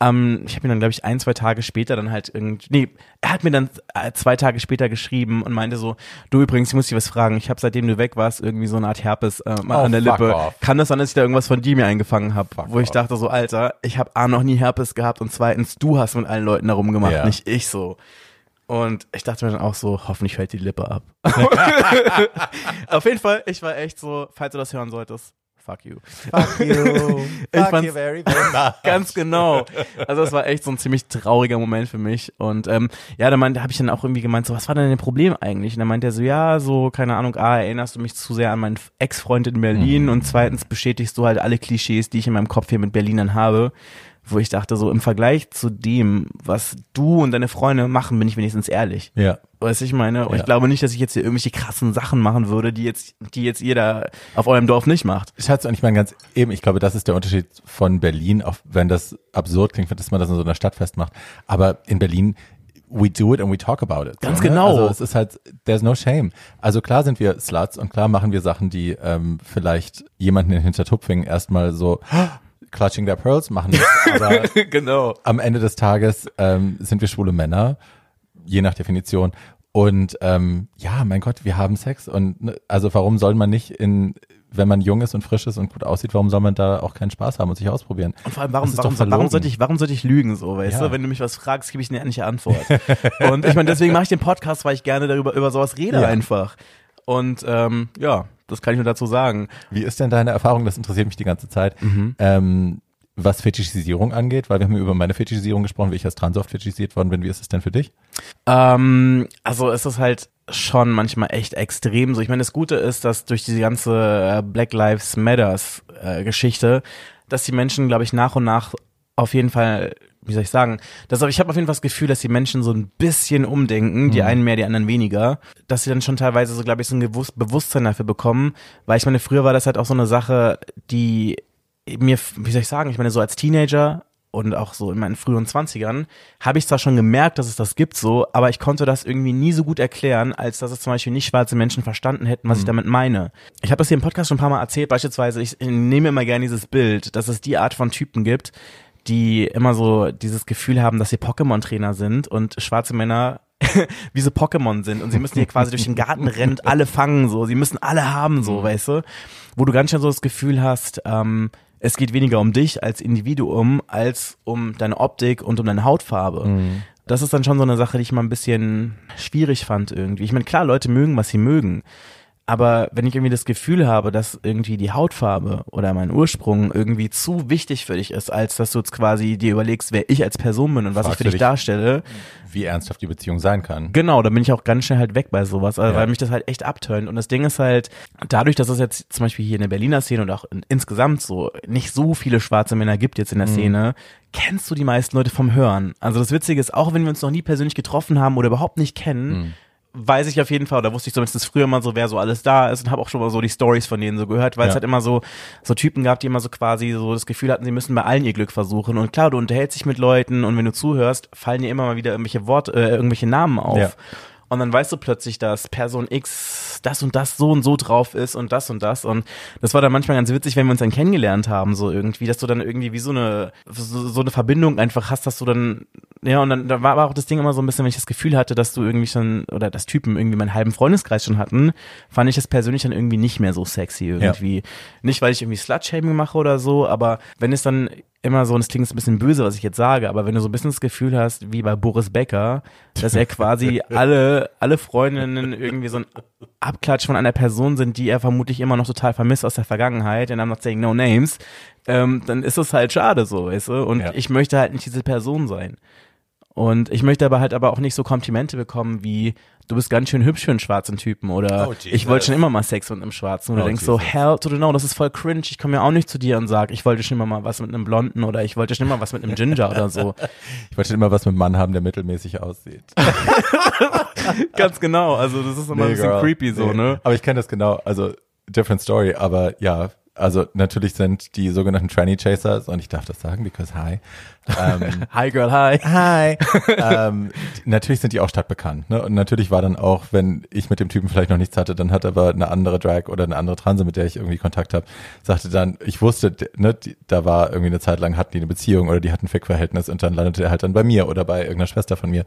ähm, ich habe ihn dann, glaube ich, ein, zwei Tage später dann halt irgendwie, nee, er hat mir dann äh, zwei Tage später geschrieben und meinte so, du übrigens, ich muss dich was fragen, ich habe seitdem du weg warst irgendwie so eine Art Herpes äh, Oh, an der Lippe. off. Kann das sein, dass ich da irgendwas von dir mir eingefangen habe? Wo ich off. dachte so, Alter, ich habe A, noch nie Herpes gehabt und zweitens, du hast mit allen Leuten da rumgemacht, Ja. nicht ich so. Und ich dachte mir dann auch so, hoffentlich fällt die Lippe ab. Auf jeden Fall, ich war echt so, falls du das hören solltest, fuck you. Fuck you. Ich Fuck you very, very much. Ganz genau. Also das war echt so ein ziemlich trauriger Moment für mich. Und ähm, ja, da meinte, habe ich dann auch irgendwie gemeint, so, was war denn dein Problem eigentlich? Und dann meinte er so, ja, so, keine Ahnung, ah, erinnerst du mich zu sehr an meinen Ex-Freund in Berlin Mhm. und zweitens bestätigst du halt alle Klischees, die ich in meinem Kopf hier mit Berlinern habe. Wo ich dachte, so im Vergleich zu dem, was du und deine Freunde machen, bin ich wenigstens ehrlich. Ja. Weißt du, ich meine? Ja. ich glaube nicht, dass ich jetzt hier irgendwelche krassen Sachen machen würde, die jetzt, die jetzt jeder auf eurem Dorf nicht macht. Schatz, und ich meine ganz eben, ich glaube, das ist der Unterschied von Berlin, auch wenn das absurd klingt, dass man das in so einer Stadt festmacht. Aber in Berlin, we do it and we talk about it. Ganz so, ne? genau. Also es ist halt, there's no shame. Also klar sind wir Sluts und klar machen wir Sachen, die ähm, vielleicht jemanden in den Hintertupfing erstmal so clutching their pearls machen. Aber genau. am Ende des Tages ähm, sind wir schwule Männer, je nach Definition. Und ähm, ja, mein Gott, wir haben Sex. Und ne, also warum soll man nicht in, wenn man jung ist und frisch ist und gut aussieht, warum soll man da auch keinen Spaß haben und sich ausprobieren? Und vor allem, warum, warum, warum, sollte ich, warum sollte ich lügen, so, weißt Ja. du? Wenn du mich was fragst, gebe ich eine ehrliche Antwort. und ich meine, deswegen mache ich den Podcast, weil ich gerne darüber, über sowas rede Ja. einfach. Und, ähm, ja, das kann ich nur dazu sagen. Wie ist denn deine Erfahrung? Das interessiert mich die ganze Zeit. Ähm, was Fetischisierung angeht, weil wir haben über meine Fetischisierung gesprochen, wie ich als Trans oft fetischisiert worden bin. Wie ist es denn für dich? Ähm, also es ist halt schon manchmal echt extrem so. Ich meine, das Gute ist, dass durch diese ganze äh, Black Lives Matters äh, Geschichte, dass die Menschen, glaube ich, nach und nach auf jeden Fall, wie soll ich sagen, dass, ich habe auf jeden Fall das Gefühl, dass die Menschen so ein bisschen umdenken, die einen mehr, die anderen weniger, dass sie dann schon teilweise so, glaube ich, so ein Gewusst Bewusstsein dafür bekommen, weil ich meine, früher war das halt auch so eine Sache, die mir, wie soll ich sagen, ich meine, so als Teenager und auch so in meinen frühen Zwanzigern habe ich zwar schon gemerkt, dass es das gibt so, aber ich konnte das irgendwie nie so gut erklären, als dass es zum Beispiel nicht schwarze Menschen verstanden hätten, was ich damit meine. Ich habe das hier im Podcast schon ein paar Mal erzählt, beispielsweise, ich nehme immer gerne dieses Bild, dass es die Art von Typen gibt, die immer so dieses Gefühl haben, dass sie Pokémon-Trainer sind und schwarze Männer wie so Pokémon sind und sie müssen hier quasi durch den Garten rennen und alle fangen so, sie müssen alle haben so, weißt du, wo du ganz schnell so das Gefühl hast, ähm, es geht weniger um dich als Individuum, als um deine Optik und um deine Hautfarbe. Das ist dann schon so eine Sache, die ich mal ein bisschen schwierig fand irgendwie. Ich meine, klar, Leute mögen, was sie mögen. Aber wenn ich irgendwie das Gefühl habe, dass irgendwie die Hautfarbe oder mein Ursprung irgendwie zu wichtig für dich ist, als dass du jetzt quasi dir überlegst, wer ich als Person bin und was ich Fragst für du dich dich- darstelle, Wie ernsthaft die Beziehung sein kann. Genau, da bin ich auch ganz schnell halt weg bei sowas, also Ja. weil mich das halt echt abtönt. Und das Ding ist halt, dadurch, dass es jetzt zum Beispiel hier in der Berliner Szene und auch in, insgesamt so nicht so viele schwarze Männer gibt jetzt in Mhm. der Szene, kennst du die meisten Leute vom Hören. Also das Witzige ist, auch wenn wir uns noch nie persönlich getroffen haben oder überhaupt nicht kennen, Mhm. Weiß ich auf jeden Fall, oder wusste ich zumindest früher mal so, wer so alles da ist und habe auch schon mal so die Stories von denen so gehört, weil Ja. es halt immer so so Typen gab, die immer so quasi so das Gefühl hatten, sie müssen bei allen ihr Glück versuchen. Und klar, du unterhältst dich mit Leuten und wenn du zuhörst, fallen dir immer mal wieder irgendwelche Worte, äh, irgendwelche Namen auf. Ja. Und dann weißt du plötzlich, dass Person X das und das so und so drauf ist und das und das. Und das war dann manchmal ganz witzig, wenn wir uns dann kennengelernt haben, so irgendwie, dass du dann irgendwie wie so eine, so, so eine Verbindung einfach hast, dass du dann, ja, und dann da war auch das Ding immer so ein bisschen, wenn ich das Gefühl hatte, dass du irgendwie schon, oder dass Typen irgendwie meinen halben Freundeskreis schon hatten, fand ich das persönlich dann irgendwie nicht mehr so sexy irgendwie. Nicht, weil ich irgendwie Slut-Shaming mache oder so, aber wenn es dann immer so, und es klingt jetzt ein bisschen böse, was ich jetzt sage, aber wenn du so ein bisschen das Gefühl hast, wie bei Boris Becker, dass er quasi alle, alle Freundinnen irgendwie so ein Abklatsch von einer Person sind, die er vermutlich immer noch total vermisst aus der Vergangenheit, and I'm not saying no names, ähm, dann ist es halt schade so, weißt du? Und Ja. ich möchte halt nicht diese Person sein. Und ich möchte aber halt aber auch nicht so Komplimente bekommen wie, du bist ganz schön hübsch für einen schwarzen Typen oder Oh, ich wollte schon immer mal Sex mit einem Schwarzen. Und du Oh, denkst so, Jesus. hell to the no, das ist voll cringe. Ich komme ja auch nicht zu dir und sag, ich wollte schon immer mal was mit einem Blonden oder ich wollte schon immer was mit einem Ginger oder so. Ich wollte immer was mit einem Mann haben, der mittelmäßig aussieht. Ganz genau. Also das ist immer ein Nee, bisschen girl. creepy so, Nee. ne? Aber ich kenne das genau. Also, different story. Aber ja, also natürlich sind die sogenannten Tranny Chasers, und ich darf das sagen, because hi. Ähm, Hi girl, hi. Hi. ähm, natürlich sind die auch stadtbekannt. Ne? Und natürlich war dann auch, wenn ich mit dem Typen vielleicht noch nichts hatte, dann hat aber eine andere Drag oder eine andere Transe, mit der ich irgendwie Kontakt habe, sagte dann, ich wusste, ne, die, da war irgendwie eine Zeit lang, hatten die eine Beziehung oder die hatten ein Fick-Verhältnis und dann landete er halt dann bei mir oder bei irgendeiner Schwester von mir.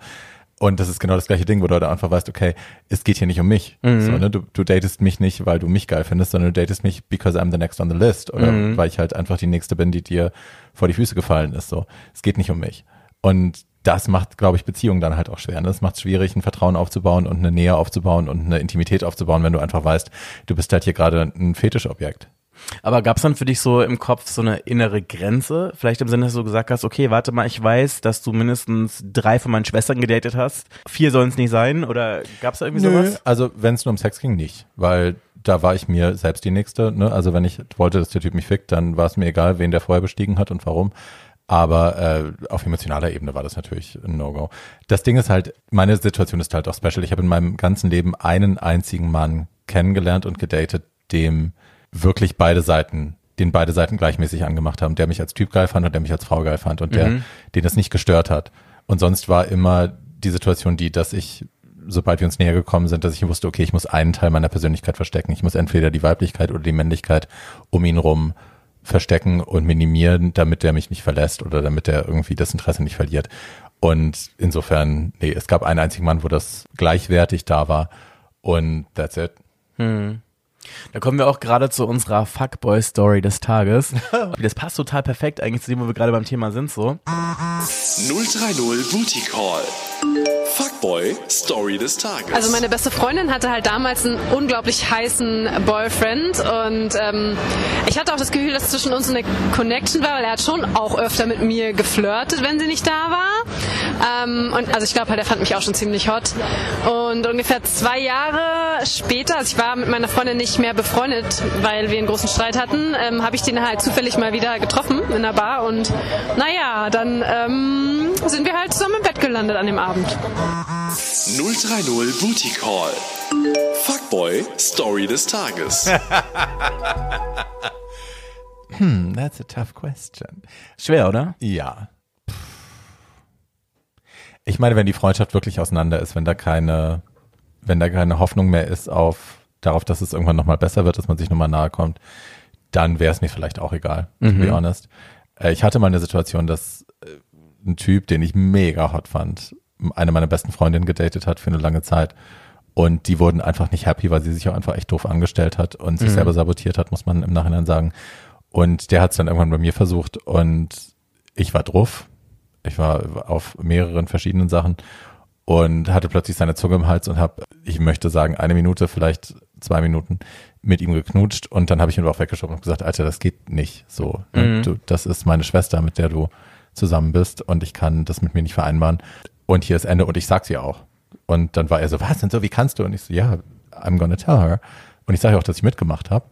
Und das ist genau das gleiche Ding, wo du dann einfach weißt, okay, es geht hier nicht um mich. So, ne? du, du datest mich nicht, weil du mich geil findest, sondern du datest mich because I'm the next on the list oder weil ich halt einfach die nächste bin, die dir vor die Füße gefallen ist. So, es geht nicht um mich. Und das macht, glaube ich, Beziehungen dann halt auch schwer. Ne? Das macht es schwierig, ein Vertrauen aufzubauen und eine Nähe aufzubauen und eine Intimität aufzubauen, wenn du einfach weißt, du bist halt hier gerade ein Fetischobjekt. Aber gab's dann für dich so im Kopf so eine innere Grenze? Vielleicht im Sinne, dass du gesagt hast, okay, warte mal, ich weiß, dass du mindestens drei von meinen Schwestern gedatet hast. Vier sollen es nicht sein? Oder gab's da irgendwie sowas? Also wenn es nur um Sex ging, nicht. Weil da war ich mir selbst die Nächste. Ne? Also wenn ich wollte, dass der Typ mich fickt, dann war es mir egal, wen der vorher bestiegen hat und warum. Aber äh, auf emotionaler Ebene war das natürlich ein No-Go. Das Ding ist halt, meine Situation ist halt auch special. Ich habe in meinem ganzen Leben einen einzigen Mann kennengelernt und gedatet, dem wirklich beide Seiten, den beide Seiten gleichmäßig angemacht haben, der mich als Typ geil fand und der mich als Frau geil fand und der, den das nicht gestört hat. Und sonst war immer die Situation die, dass ich sobald wir uns näher gekommen sind, dass ich wusste, okay, ich muss einen Teil meiner Persönlichkeit verstecken. Ich muss entweder die Weiblichkeit oder die Männlichkeit um ihn rum verstecken und minimieren, damit der mich nicht verlässt oder damit er irgendwie das Interesse nicht verliert. Und insofern, nee, es gab einen einzigen Mann, wo das gleichwertig da war und that's it. Da kommen wir auch gerade zu unserer Fuckboy-Story des Tages. Das passt total perfekt eigentlich zu dem, wo wir gerade beim Thema sind, so. 030 Booty Call. Fuckboy Story des Tages. Also meine beste Freundin hatte halt damals einen unglaublich heißen Boyfriend und ähm, ich hatte auch das Gefühl, dass zwischen uns eine Connection war, weil er hat schon auch öfter mit mir geflirtet, wenn sie nicht da war. Ähm, und also ich glaube halt, er fand mich auch schon ziemlich hot. Und ungefähr zwei Jahre später, also ich war mit meiner Freundin nicht mehr befreundet, weil wir einen großen Streit hatten, ähm, habe ich den halt zufällig mal wieder getroffen in einer Bar und naja, dann ähm, sind wir halt zusammen im Bett gelandet an dem Abend. 030 Booty Call. Fuckboy Story des Tages. That's a tough question. Schwer, oder? Ja. Ich meine, wenn die Freundschaft wirklich auseinander ist, wenn da keine, wenn da keine Hoffnung mehr ist auf darauf, dass es irgendwann nochmal besser wird, dass man sich nochmal nahe kommt, dann wäre es mir vielleicht auch egal, to be honest. Äh, ich hatte mal eine Situation, dass ein Typ, den ich mega hot fand, eine meiner besten Freundinnen gedatet hat für eine lange Zeit. Und die wurden einfach nicht happy, weil sie sich auch einfach echt doof angestellt hat und sich selber sabotiert hat, muss man im Nachhinein sagen. Und der hat es dann irgendwann bei mir versucht und ich war drauf. Ich war auf mehreren verschiedenen Sachen und hatte plötzlich seine Zunge im Hals und habe, ich möchte sagen, eine Minute, vielleicht zwei Minuten mit ihm geknutscht und dann habe ich ihn auch weggeschoben und gesagt, Alter, das geht nicht so. ne? Du, das ist meine Schwester, mit der du zusammen bist und ich kann das mit mir nicht vereinbaren. Und hier ist Ende und ich sag's ihr auch. Und dann war er so, was und so, wie kannst du? Und ich so, ja, I'm gonna tell her. Und ich sage auch, dass ich mitgemacht habe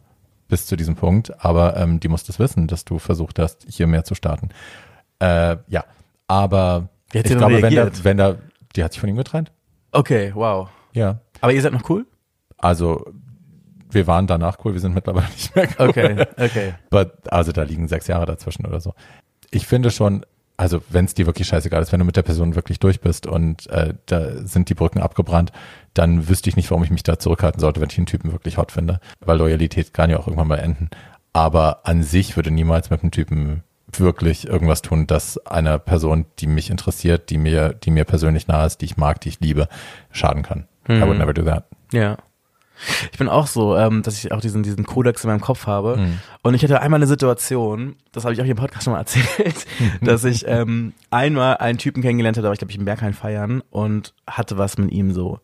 bis zu diesem Punkt, aber ähm, die muss das wissen, dass du versucht hast, hier mehr zu starten. Äh, ja, aber ich denn glaube, wenn da, wenn da, die hat sich von ihm getrennt. Okay, wow. Ja. Aber ihr seid noch cool? Also, wir waren danach cool, wir sind mittlerweile nicht mehr cool. Okay, okay. But, also da liegen sechs Jahre dazwischen oder so. Ich finde schon, also wenn es dir wirklich scheißegal ist, wenn du mit der Person wirklich durch bist und äh, da sind die Brücken abgebrannt, dann wüsste ich nicht, warum ich mich da zurückhalten sollte, wenn ich einen Typen wirklich hot finde. Weil Loyalität kann ja auch irgendwann mal enden. Aber an sich würde niemals mit einem Typen wirklich irgendwas tun, dass einer Person, die mich interessiert, die mir, die mir persönlich nahe ist, die ich mag, die ich liebe, schaden kann. I would never do that. Ja. Ich bin auch so, ähm, dass ich auch diesen, diesen Kodex in meinem Kopf habe. Und ich hatte einmal eine Situation, das habe ich auch hier im Podcast schon mal erzählt, dass ich ähm, einmal einen Typen kennengelernt hatte, war ich glaube ich im Berghain feiern und hatte was mit ihm so.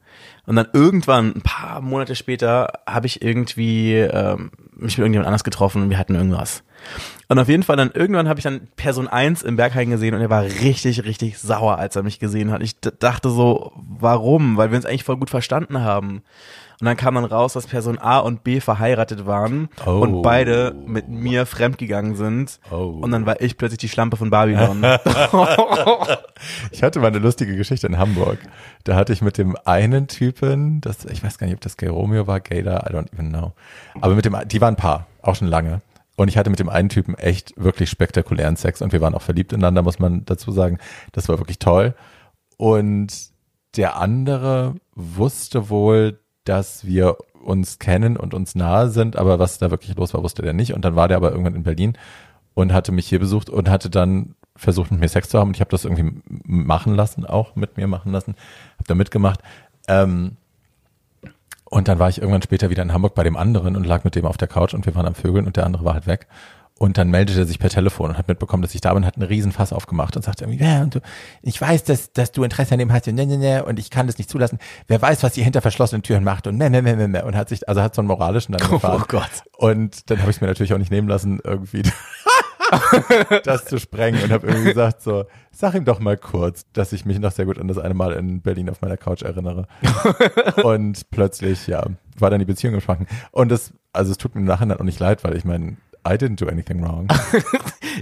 Und dann irgendwann, ein paar Monate später, habe ich irgendwie ähm, mich mit irgendjemand anders getroffen und wir hatten irgendwas. Und auf jeden Fall dann irgendwann habe ich dann Person 1 im Berghain gesehen und er war richtig, richtig sauer, als er mich gesehen hat. Ich dachte so, warum? Weil wir uns eigentlich voll gut verstanden haben. Und dann kam dann raus, dass Person A und B verheiratet waren Oh. und beide mit mir fremdgegangen sind. Oh. Und dann war ich plötzlich die Schlampe von Babylon. Ich hatte mal eine lustige Geschichte in Hamburg. Da hatte ich mit dem einen Typen, das, ich weiß gar nicht, ob das Gay Romeo war, Gator, I don't even know. Aber mit dem, die waren ein Paar, auch schon lange. Und ich hatte mit dem einen Typen echt wirklich spektakulären Sex und wir waren auch verliebt ineinander, muss man dazu sagen. Das war wirklich toll. Und der andere wusste wohl, dass wir uns kennen und uns nahe sind, aber was da wirklich los war, wusste der nicht. Und dann war der aber irgendwann in Berlin und hatte mich hier besucht und hatte dann versucht, mit mir Sex zu haben. Und ich habe das irgendwie machen lassen, auch mit mir machen lassen, habe da mitgemacht. Ähm, und dann war ich irgendwann später wieder in Hamburg bei dem anderen und lag mit dem auf der Couch und wir waren am Vögeln und der andere war halt weg. Und dann meldete er sich per Telefon und hat mitbekommen, dass ich da bin und hat einen riesen Fass aufgemacht und sagte irgendwie, ja, und du, ich weiß, dass, dass du Interesse an dem hast und ne, ne, ne, und ich kann das nicht zulassen. Wer weiß, was ihr hinter verschlossenen Türen macht und ne, ne, ne, ne, ne. Und hat sich, also hat so einen moralischen dann gefahren. Oh Gott. Und dann habe ich es mir natürlich auch nicht nehmen lassen, irgendwie das zu sprengen und habe irgendwie gesagt so, sag ihm doch mal kurz, dass ich mich noch sehr gut an das eine Mal in Berlin auf meiner Couch erinnere. und plötzlich, ja, war dann die Beziehung im Schwanken. Und das, also es tut mir im Nachhinein auch nicht leid, weil ich meine, I didn't do anything wrong.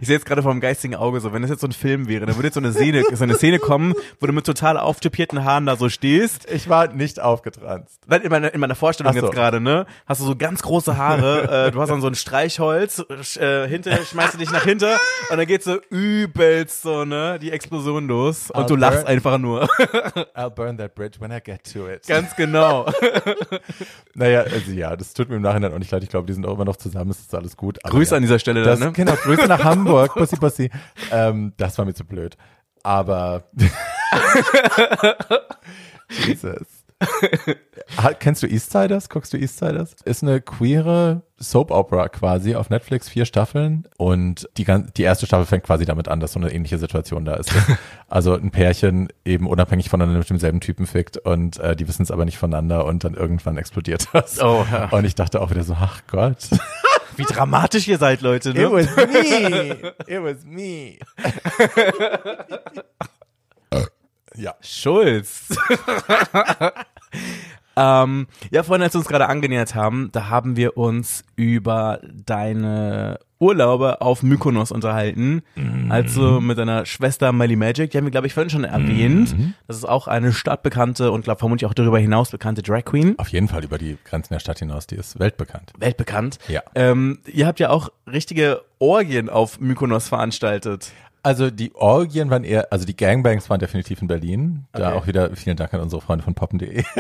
Ich sehe jetzt gerade vor dem geistigen Auge so, wenn das jetzt so ein Film wäre, dann würde jetzt so eine Szene, so eine Szene kommen, wo du mit total auftupierten Haaren da so stehst. Ich war nicht aufgetranst. Nein, In meiner, in meiner Vorstellung so. jetzt gerade, ne? Hast du so ganz große Haare, äh, du hast dann so ein Streichholz, äh, hinter, schmeißt du dich nach hinter und dann geht so übelst so, ne, die Explosion los und du I'll lachst burn- einfach nur. I'll burn that bridge when I get to it. Ganz genau. Naja, also ja, das tut mir im Nachhinein auch nicht leid. Ich glaube, die sind auch immer noch zusammen, es ist alles gut. Aber Grüße an dieser Stelle Das, dann, ne? Genau, Grüße nach Hamburg, Pussy Pussy. Ähm, das war mir zu blöd. Aber Jesus. Kennst du Eastsiders? Guckst du Eastsiders? Ist eine queere Soap Opera quasi auf Netflix, vier Staffeln und die, gan- die erste Staffel fängt quasi damit an, dass so eine ähnliche Situation da ist. Also ein Pärchen eben unabhängig voneinander mit demselben Typen fickt und äh, die wissen es aber nicht voneinander und dann irgendwann explodiert das. Oh, ja. Und ich dachte auch wieder so, ach Gott. Wie dramatisch ihr seid, Leute, It ne? was me. It was me. ja. Schulz. ähm, ja, vorhin, als wir uns gerade angenähert haben, da haben wir uns über deine Urlaube auf Mykonos unterhalten. Also mit deiner Schwester Melly Magic. Die haben wir, glaube ich, vorhin schon erwähnt. Das ist auch eine stadtbekannte und glaube vermutlich auch darüber hinaus bekannte Drag Queen. Auf jeden Fall über die Grenzen der Stadt hinaus, die ist weltbekannt. Weltbekannt. Ja. Ähm, ihr habt ja auch richtige Orgien auf Mykonos veranstaltet. Also die Orgien waren eher, also die Gangbangs waren definitiv in Berlin. Da Okay. auch wieder vielen Dank an unsere Freunde von poppen.de.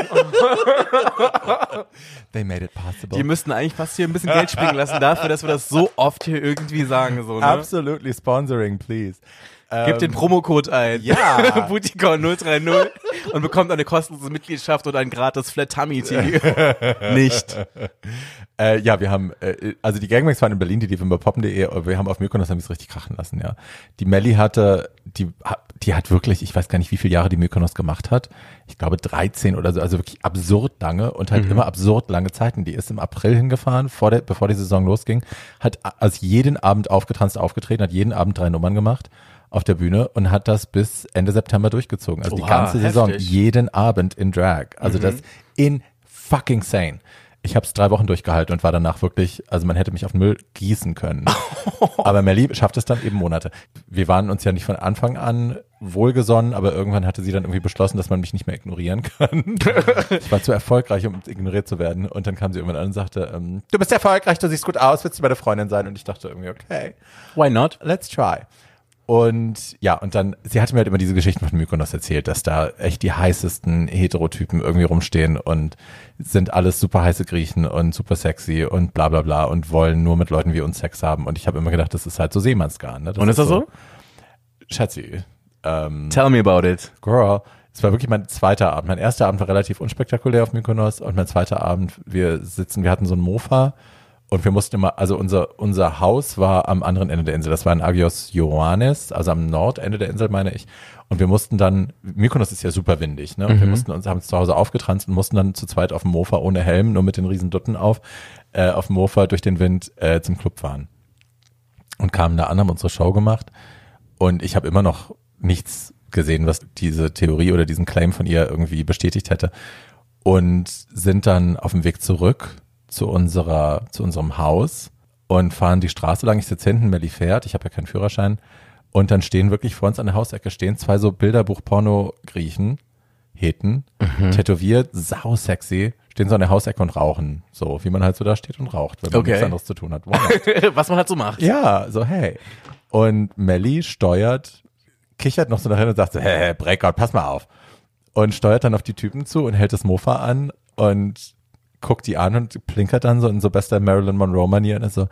They made it possible. Die müssten eigentlich fast hier ein bisschen Geld springen lassen dafür, dass wir das so oft hier irgendwie sagen. So, ne? Absolutely sponsoring, please. Gebt den Promocode ein. ja. Bootycon 030 und bekommt eine kostenlose Mitgliedschaft und ein gratis Flat Tummy Tea. Nicht. Äh, ja, wir haben, äh, also die Gangbangs waren in Berlin, die liefen bei poppen.de, wir haben auf Mykonos haben wir es richtig krachen lassen, ja. Die Melly hatte, die, die hat wirklich, ich weiß gar nicht, wie viele Jahre die Mykonos gemacht hat. Ich glaube 13 oder so, also wirklich absurd lange und halt immer absurd lange Zeiten. Die ist im April hingefahren, vor der, bevor die Saison losging, hat also jeden Abend aufgetranst aufgetreten, hat jeden Abend drei Nummern gemacht auf der Bühne und hat das bis Ende September durchgezogen. Also die Oha, ganze Saison, heftig. jeden Abend in Drag. Also das in fucking sane. Ich habe es drei Wochen durchgehalten und war danach wirklich, also man hätte mich auf Müll gießen können. aber Melly schafft es dann eben Monate. Wir waren uns ja nicht von Anfang an wohlgesonnen, aber irgendwann hatte sie dann irgendwie beschlossen, dass man mich nicht mehr ignorieren kann. ich war zu erfolgreich, um ignoriert zu werden. Und dann kam sie irgendwann an und sagte, ähm, du bist erfolgreich, du siehst gut aus, willst du meine Freundin sein? Und ich dachte irgendwie, okay, Why not? let's try. Und ja, und dann, sie hatte mir halt immer diese Geschichten von Mykonos erzählt, dass da echt die heißesten Heterotypen irgendwie rumstehen und sind alles super heiße Griechen und super sexy und bla bla bla und wollen nur mit Leuten wie uns Sex haben. Und ich habe immer gedacht, das ist halt so Seemannsgarn. Ne? Und ist das so? Schatzi, ähm, Tell me about it. Girl, es war wirklich mein zweiter Abend. Mein erster Abend war relativ unspektakulär auf Mykonos und mein zweiter Abend, wir sitzen, wir hatten so ein Mofa und wir mussten immer, also unser, unser Haus war am anderen Ende der Insel. Das war in Agios Ioannis, also am Nordende der Insel, meine ich. Und wir mussten dann, Mykonos ist ja super windig, ne? Und wir mussten uns, haben uns zu Hause aufgetranst und mussten dann zu zweit auf dem Mofa ohne Helm, nur mit den riesen Dutten auf, äh, auf dem Mofa durch den Wind äh, zum Club fahren. Und kamen da an, haben unsere Show gemacht. Und ich habe immer noch nichts gesehen, was diese Theorie oder diesen Claim von ihr irgendwie bestätigt hätte. Und sind dann auf dem Weg zurück zu unserer, zu unserem Haus und fahren die Straße lang. Ich sitze hinten, Melly fährt, ich habe ja keinen Führerschein. Und dann stehen wirklich vor uns an der Hausecke stehen zwei so Bilderbuch-Porno-Griechen, Heten, tätowiert, sau sexy, stehen so an der Hausecke und rauchen. So, wie man halt so da steht und raucht, wenn man Okay. nichts anderes zu tun hat. Was man halt so macht. Ja, so hey. Und Melly steuert, kichert noch so nach hinten und sagt so, hey, hey, Breakout, pass mal auf. Und steuert dann auf die Typen zu und hält das Mofa an und guckt die an und plinkert dann so in so bester Marilyn Monroe-Manier und so,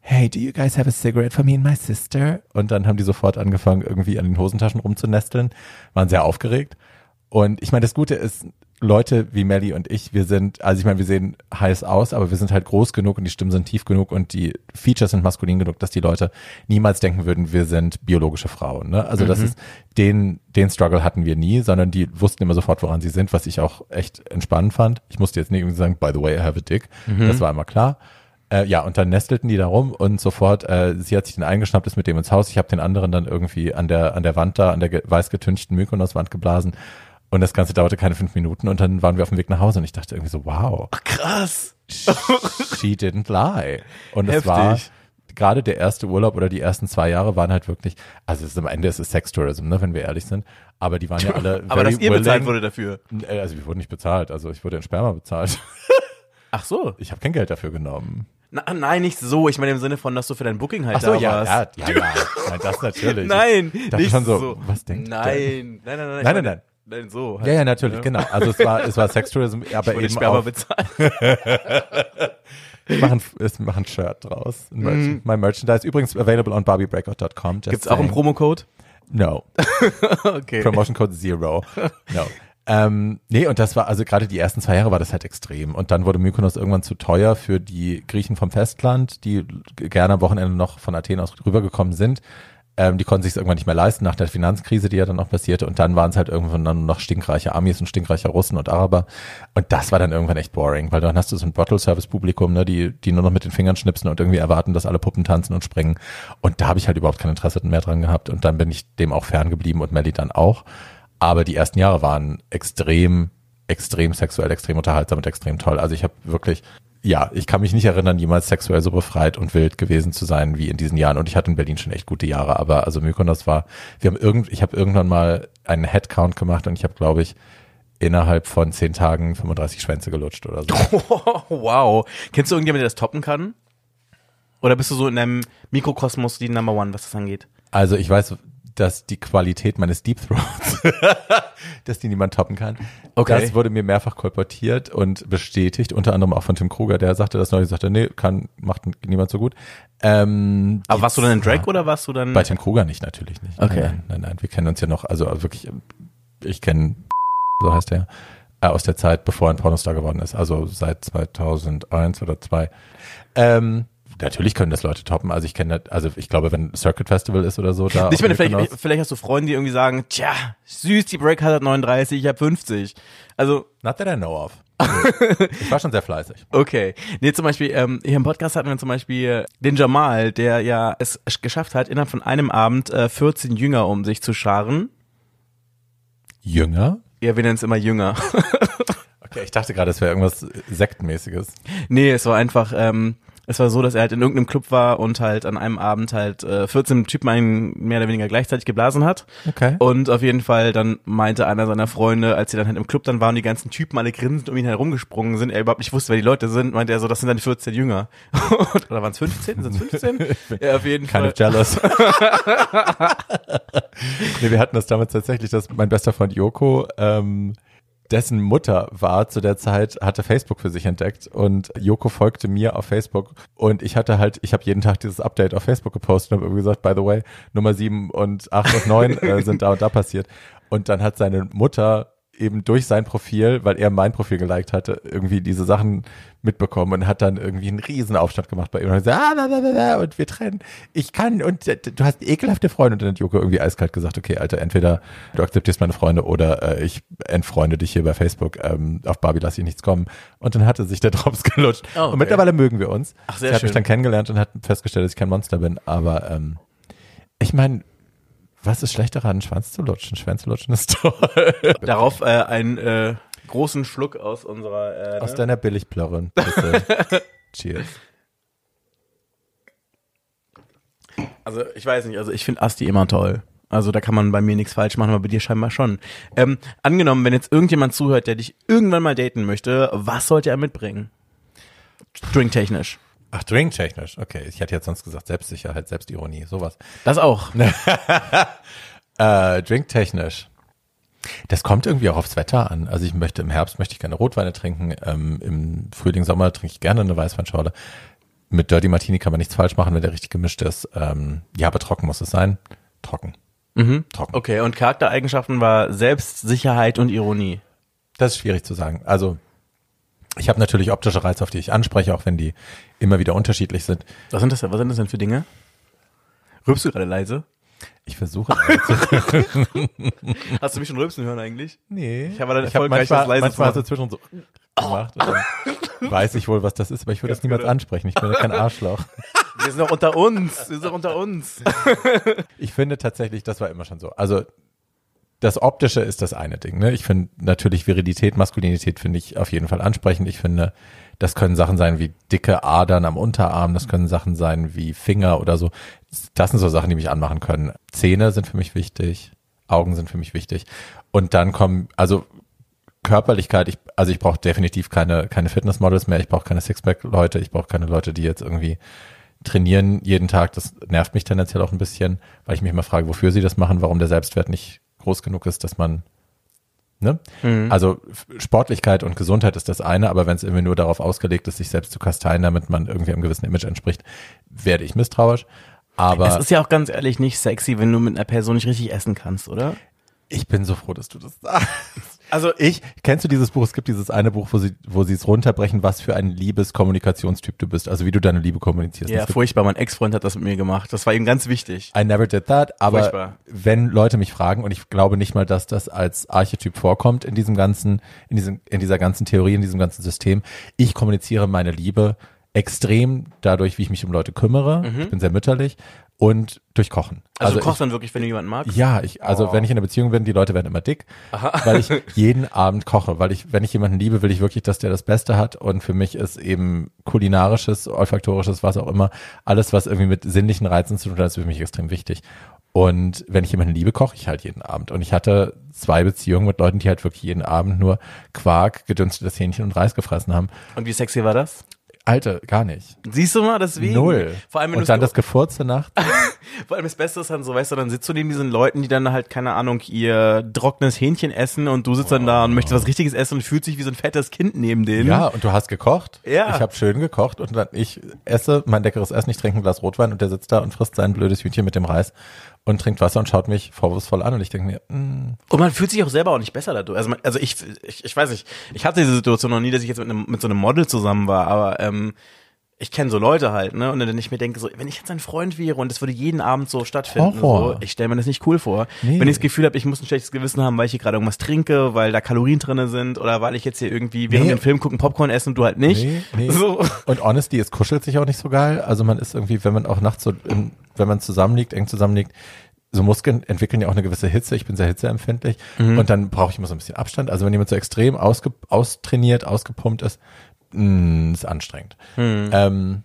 hey, do you guys have a cigarette for me and my sister? Und dann haben die sofort angefangen, irgendwie an den Hosentaschen rumzunesteln, waren sehr aufgeregt. Und ich meine, das Gute ist, Leute wie Melly und ich, wir sind, also ich meine, wir sehen heiß aus, aber wir sind halt groß genug und die Stimmen sind tief genug und die Features sind maskulin genug, dass die Leute niemals denken würden, wir sind biologische Frauen. Ne? Also das ist, den, den Struggle hatten wir nie, sondern die wussten immer sofort, woran sie sind, was ich auch echt entspannend fand. Ich musste jetzt nicht irgendwie sagen, by the way, I have a dick. Das war immer klar. Äh, ja, und dann nestelten die da rum und sofort, äh, sie hat sich den eingeschnappt, ist mit dem ins Haus. Ich habe den anderen dann irgendwie an der, an der Wand da, an der weiß getünchten Mykonos-Wand geblasen. Und das Ganze dauerte keine fünf Minuten und dann waren wir auf dem Weg nach Hause und ich dachte irgendwie so, wow, Krass. she didn't lie. Und es war gerade der erste Urlaub oder die ersten zwei Jahre waren halt wirklich, also es ist am Ende ist es Sextourism, ne, wenn wir ehrlich sind. Aber die waren ja alle Aber dass ihr bezahlt willing. wurde dafür. Äh, Also wir wurden nicht bezahlt, also ich wurde in Sperma bezahlt. Ach so. Ich habe kein Geld dafür genommen. Na, nein, nicht so. Ich meine im Sinne von, dass du für dein Booking halt Ach so, da ja, warst. ja, ja, ja. Nein, das natürlich. Nein, Ich nicht schon so, so. was denkt nein. Nein, nein, nein. Nein, nein, nein. Nein, so. Ja, ja, natürlich, genau. Also es war, es war Sextourism, aber Wurde eben auch, bezahlt. ich mache ein, ich mach ein Shirt draus. Ein Merch, Mein Merchandise. Übrigens available on barbiebreakout.com. Gibt's auch einen saying. Promocode? No. Okay. Promotion Code Zero. No. Ähm, nee, und das war, also gerade die ersten zwei Jahre war das halt extrem. Und dann wurde Mykonos irgendwann zu teuer für die Griechen vom Festland, die gerne am Wochenende noch von Athen aus rübergekommen sind. Ähm, die konnten sich irgendwann nicht mehr leisten nach der Finanzkrise, die ja dann auch passierte. Und dann waren es halt irgendwann dann noch stinkreiche Amis und stinkreiche Russen und Araber. Und das war dann irgendwann echt boring, weil dann hast du so ein Bottle-Service-Publikum, ne, die, die nur noch mit den Fingern schnipsen und irgendwie erwarten, dass alle Puppen tanzen und springen. Und da habe ich halt überhaupt kein Interesse mehr dran gehabt. Und dann bin ich dem auch ferngeblieben und Melly dann auch. Aber die ersten Jahre waren extrem, extrem sexuell, extrem unterhaltsam und extrem toll. Also ich habe wirklich, ja, ich kann mich nicht erinnern, jemals sexuell so befreit und wild gewesen zu sein wie in diesen Jahren. Und ich hatte in Berlin schon echt gute Jahre. Aber also Mykonos war, wir haben irgend, ich habe irgendwann mal einen Headcount gemacht und ich habe, glaube ich, innerhalb von zehn Tagen 35 Schwänze gelutscht oder so. wow. Kennst du irgendjemanden, der das toppen kann? Oder bist du so in einem Mikrokosmos die Number One, was das angeht? Also ich weiß, dass die Qualität meines Deep Throats, dass die niemand toppen kann. Okay. Das wurde mir mehrfach kolportiert und bestätigt, unter anderem auch von Tim Kruger, der sagte das neulich, sagte, nee, kann, macht niemand so gut. Ähm, Aber warst du dann in Drag oder warst du dann? Bei Tim Kruger nicht, natürlich nicht. Okay. Nein, nein, nein, wir kennen uns ja noch, also wirklich, ich kenne, so heißt er, äh, aus der Zeit, bevor er ein Pornostar geworden ist, also seit 2001 oder 2. Ähm, natürlich können das Leute toppen, also ich kenne, also ich glaube, wenn Circuit Festival ist oder so, da ich meine, vielleicht, vielleicht hast du Freunde, die irgendwie sagen, tja, süß, die Break hat 39, ich hab 50. Also, Not that I know of. ich war schon sehr fleißig. okay. Nee, zum Beispiel, ähm, hier im Podcast hatten wir zum Beispiel den Jamal, der ja es geschafft hat, innerhalb von einem Abend äh, 14 Jünger um sich zu scharen. Jünger? Ja, wir nennen es immer Jünger. Okay, ich dachte gerade, es wäre irgendwas Sektenmäßiges. Nee, es war einfach, ähm, es war so, dass er halt in irgendeinem Club war und halt an einem Abend halt äh, 14 Typen einen mehr oder weniger gleichzeitig geblasen hat. Okay. Und auf jeden Fall dann meinte einer seiner Freunde, als sie dann halt im Club dann waren, und die ganzen Typen alle grinsend um ihn herumgesprungen sind, er überhaupt nicht wusste, wer die Leute sind, meinte er so, das sind dann 14 Jünger. Oder waren es 15? Sind es 15? ja, auf jeden Kind Fall. of jealous. nee, wir hatten das damals tatsächlich, dass mein bester Freund Joko, ähm, dessen Mutter war zu der Zeit, hatte Facebook für sich entdeckt und Joko folgte mir auf Facebook und ich hatte halt, ich habe jeden Tag dieses Update auf Facebook gepostet und habe gesagt, by the way, Nummer sieben und acht und neun äh, sind da und da passiert. Und dann hat seine Mutter eben durch sein Profil, weil er mein Profil geliked hatte, irgendwie diese Sachen mitbekommen und hat dann irgendwie einen riesen Aufstand gemacht bei ihm. Und hat gesagt, ah, bla, bla, bla, bla, und wir trennen, ich kann und äh, du hast ekelhafte Freunde. Und dann hat Joko irgendwie eiskalt gesagt, okay, Alter, entweder du akzeptierst meine Freunde oder äh, ich entfreunde dich hier bei Facebook, ähm, auf Barbie lass ich nichts kommen. Und dann hatte sich der Drops gelutscht. Oh, okay. und mittlerweile mögen wir uns. Ach, sehr Sie hat schön. mich dann kennengelernt und hat festgestellt, dass ich kein Monster bin, aber ähm, ich meine, was ist schlechter daran, einen Schwanz zu lutschen? Schwänze zu lutschen ist toll. Darauf äh, einen äh, großen Schluck aus unserer äh, Aus ne? deiner Billigplörre. Bitte. Cheers. Also ich weiß nicht, also ich finde Asti immer toll. Also da kann man bei mir nichts falsch machen, aber bei dir scheinbar schon. Ähm, angenommen, wenn jetzt irgendjemand zuhört, der dich irgendwann mal daten möchte, was sollte er mitbringen? Drinktechnisch. Ach, drinktechnisch. Okay, ich hätte jetzt sonst gesagt Selbstsicherheit, Selbstironie, sowas. Das auch. Äh, drinktechnisch. Das kommt irgendwie auch aufs Wetter an. Also ich möchte im Herbst möchte ich gerne Rotweine trinken. Ähm, Im Frühling, Sommer trinke ich gerne eine Weißweinschorle. Mit Dirty Martini kann man nichts falsch machen, wenn der richtig gemischt ist. Ähm, ja, aber trocken muss es sein. Trocken. Trocken. Okay, und Charaktereigenschaften war Selbstsicherheit und Ironie. Das ist schwierig zu sagen. Also ich habe natürlich optische Reize, auf die ich anspreche, auch wenn die immer wieder unterschiedlich sind. Was sind das, was sind das denn für Dinge? Rülpst du gerade leise? Ich versuche. Hast du mich schon rülpsen hören eigentlich? nee. Ich habe dann Ich erfolgreich manchmal, das leise manchmal hast du zwischen so gemacht. Und dann weiß ich wohl, was das ist, aber ich würde das niemals genau. ansprechen. Ich bin ja kein Arschloch. Wir sind doch unter uns. Wir sind doch unter uns. Ich finde tatsächlich, das war immer schon so. Also das Optische ist das eine Ding. Ne? Ich finde natürlich Virilität, Maskulinität finde ich auf jeden Fall ansprechend. Ich finde, das können Sachen sein wie dicke Adern am Unterarm, das können Sachen sein wie Finger oder so. Das sind so Sachen, die mich anmachen können. Zähne sind für mich wichtig, Augen sind für mich wichtig. Und dann kommen, also Körperlichkeit, ich, also ich brauche definitiv keine, keine Fitnessmodels mehr, ich brauche keine Sixpack-Leute, ich brauche keine Leute, die jetzt irgendwie trainieren jeden Tag. Das nervt mich tendenziell auch ein bisschen, weil ich mich immer frage, wofür sie das machen, warum der Selbstwert nicht groß genug ist, dass man Ne? Also F- Sportlichkeit und Gesundheit ist das eine, aber wenn es irgendwie nur darauf ausgelegt ist, sich selbst zu kasteien, damit man irgendwie einem gewissen Image entspricht, werde ich misstrauisch. Aber Es ist ja auch ganz ehrlich nicht sexy, wenn du mit einer Person nicht richtig essen kannst, oder? ich bin so froh, dass du das sagst. Also ich, kennst du dieses Buch? Es gibt dieses eine Buch, wo sie, wo sie es runterbrechen, was für ein Liebeskommunikationstyp du bist, also wie du deine Liebe kommunizierst. Ja, furchtbar. Mein Ex-Freund hat das mit mir gemacht. Das war ihm ganz wichtig. I never did that, aber Furchtbar. wenn Leute mich fragen, und ich glaube nicht mal, dass das als Archetyp vorkommt in diesem ganzen, in diesem, in dieser ganzen Theorie, in diesem ganzen System, ich kommuniziere meine Liebe extrem dadurch, wie ich mich um Leute kümmere. Ich bin sehr mütterlich und durch Kochen. Mhm. Also, du ich, kochst dann wirklich, wenn du jemanden magst? ja, ich, also wenn ich in einer Beziehung bin, die Leute werden immer dick, weil ich jeden Abend koche, weil ich, wenn ich jemanden liebe, will ich wirklich, dass der das Beste hat und für mich ist eben kulinarisches, olfaktorisches, was auch immer, alles, was irgendwie mit sinnlichen Reizen zu tun hat, ist für mich extrem wichtig. Und wenn ich jemanden liebe, koche ich halt jeden Abend. Und ich hatte zwei Beziehungen mit Leuten, die halt wirklich jeden Abend nur Quark, gedünstetes Hähnchen und Reis gefressen haben. Und wie sexy war das? Alter, gar nicht. Siehst du mal, deswegen. Null. Vor allem, wenn und dann das Gefurze nachts. Vor allem das Beste ist dann so, weißt du, dann sitzt du neben diesen Leuten, die dann halt, keine Ahnung, ihr trockenes Hähnchen essen und du sitzt dann da und möchtest was Richtiges essen und fühlt sich wie so ein fettes Kind neben denen. Ja, und du hast gekocht. Ja. Ich habe schön gekocht und dann ich esse mein leckeres Essen, ich trinke ein Glas Rotwein und der sitzt da und frisst sein blödes Hühnchen mit dem Reis und trinkt Wasser und schaut mich vorwurfsvoll an und ich denke mir, mm, Und man fühlt sich auch selber auch nicht besser dadurch. Also, man, also ich, ich, ich weiß nicht, ich hatte diese Situation noch nie, dass ich jetzt mit, einem, mit so einem Model zusammen war, aber ähm, ich kenne so Leute halt, ne? Und dann ich mir denke, so, wenn ich jetzt ein Freund wäre und das würde jeden Abend so stattfinden, Horror. so, ich stelle mir das nicht cool vor. Nee. Wenn ich das Gefühl habe, ich muss ein schlechtes Gewissen haben, weil ich hier gerade irgendwas trinke, weil da Kalorien drinne sind oder weil ich jetzt hier irgendwie während Nee. wir einen Film gucken Popcorn essen und du halt nicht. nee, nee. So. Und Honesty, es kuschelt sich auch nicht so geil. Also man ist irgendwie, wenn man auch nachts so, wenn man zusammenliegt, eng zusammenliegt, so Muskeln entwickeln ja auch eine gewisse Hitze. Ich bin sehr hitzeempfindlich und dann brauche ich immer so ein bisschen Abstand. Also wenn jemand so extrem ausge, austrainiert, ausgepumpt ist, mh, ist anstrengend. Ähm,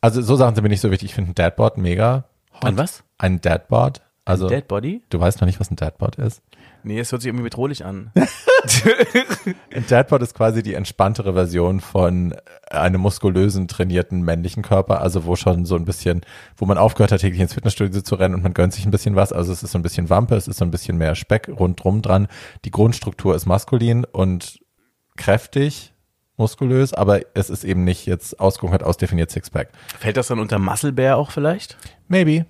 also so Sachen sind mir nicht so wichtig. Ich finde ein Deadboard mega. hot. Ein was? Ein Deadboard. Also Dead Body? du weißt noch nicht, was ein Deadboard ist. Nee, es hört sich irgendwie bedrohlich an. Ein Deadboard ist quasi die entspanntere Version von einem muskulösen, trainierten männlichen Körper, also wo schon so ein bisschen, wo man aufgehört hat, täglich ins Fitnessstudio zu rennen und man gönnt sich ein bisschen was. Also es ist so ein bisschen Wampe, es ist so ein bisschen mehr Speck rundrum dran. Die Grundstruktur ist maskulin und kräftig, muskulös, aber es ist eben nicht jetzt ausgehungert, ausdefiniert Sixpack. Fällt das dann unter Muscle Bear auch vielleicht? Maybe.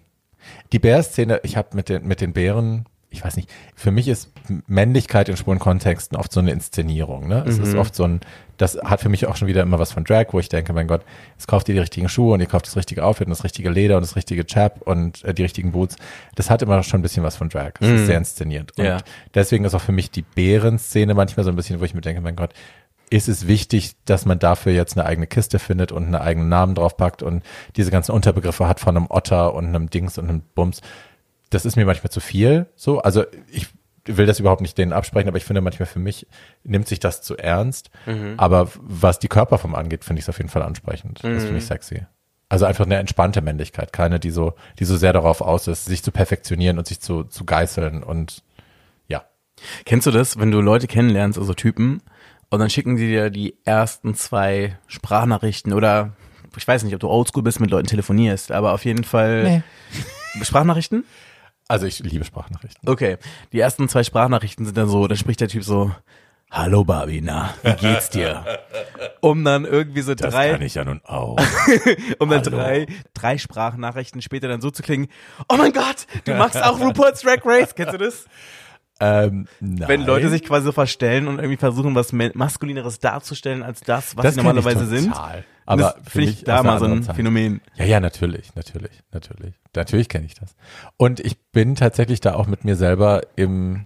Die Bär-Szene, ich habe mit den, mit den Bären, ich weiß nicht, für mich ist Männlichkeit in schwulen Kontexten oft so eine Inszenierung. Ne? Es ist oft so ein, das hat für mich auch schon wieder immer was von Drag, wo ich denke, mein Gott, jetzt kauft ihr die richtigen Schuhe und ihr kauft das richtige Outfit und das richtige Leder und das richtige Chap und äh, die richtigen Boots. Das hat immer schon ein bisschen was von Drag. Es ist sehr inszeniert. Und Ja. deswegen ist auch für mich die Bären-Szene manchmal so ein bisschen, wo ich mir denke, mein Gott, ist es wichtig, dass man dafür jetzt eine eigene Kiste findet und einen eigenen Namen draufpackt und diese ganzen Unterbegriffe hat von einem Otter und einem Dings und einem Bums. Das ist mir manchmal zu viel. So, also ich will das überhaupt nicht denen absprechen, aber ich finde manchmal für mich nimmt sich das zu ernst. Aber was die Körperform angeht, finde ich es auf jeden Fall ansprechend. Das finde ich sexy. Also einfach eine entspannte Männlichkeit, keine, die so, die so sehr darauf aus ist, sich zu perfektionieren und sich zu, zu geißeln und ja. Kennst du das, wenn du Leute kennenlernst, also Typen, und dann schicken die dir die ersten zwei Sprachnachrichten oder ich weiß nicht, ob du oldschool bist, mit Leuten telefonierst, aber auf jeden Fall Sprachnachrichten? Also ich liebe Sprachnachrichten. Okay, die ersten zwei Sprachnachrichten sind dann so, dann spricht der Typ so, Hallo Barbie, na, wie geht's dir? Um dann irgendwie so drei, ich ja nun auch. um dann drei, drei Sprachnachrichten später dann so zu klingen, oh mein Gott, du machst auch RuPaul's Drag Race, kennst du das? Ähm. Wenn Leute sich quasi so verstellen und irgendwie versuchen, was ma- Maskulineres darzustellen als das, was das sie normalerweise sind. Aber finde ich da mal so ein Zeit. Phänomen. Ja, ja, natürlich, natürlich, natürlich. Natürlich kenne ich das. Und ich bin tatsächlich da auch mit mir selber im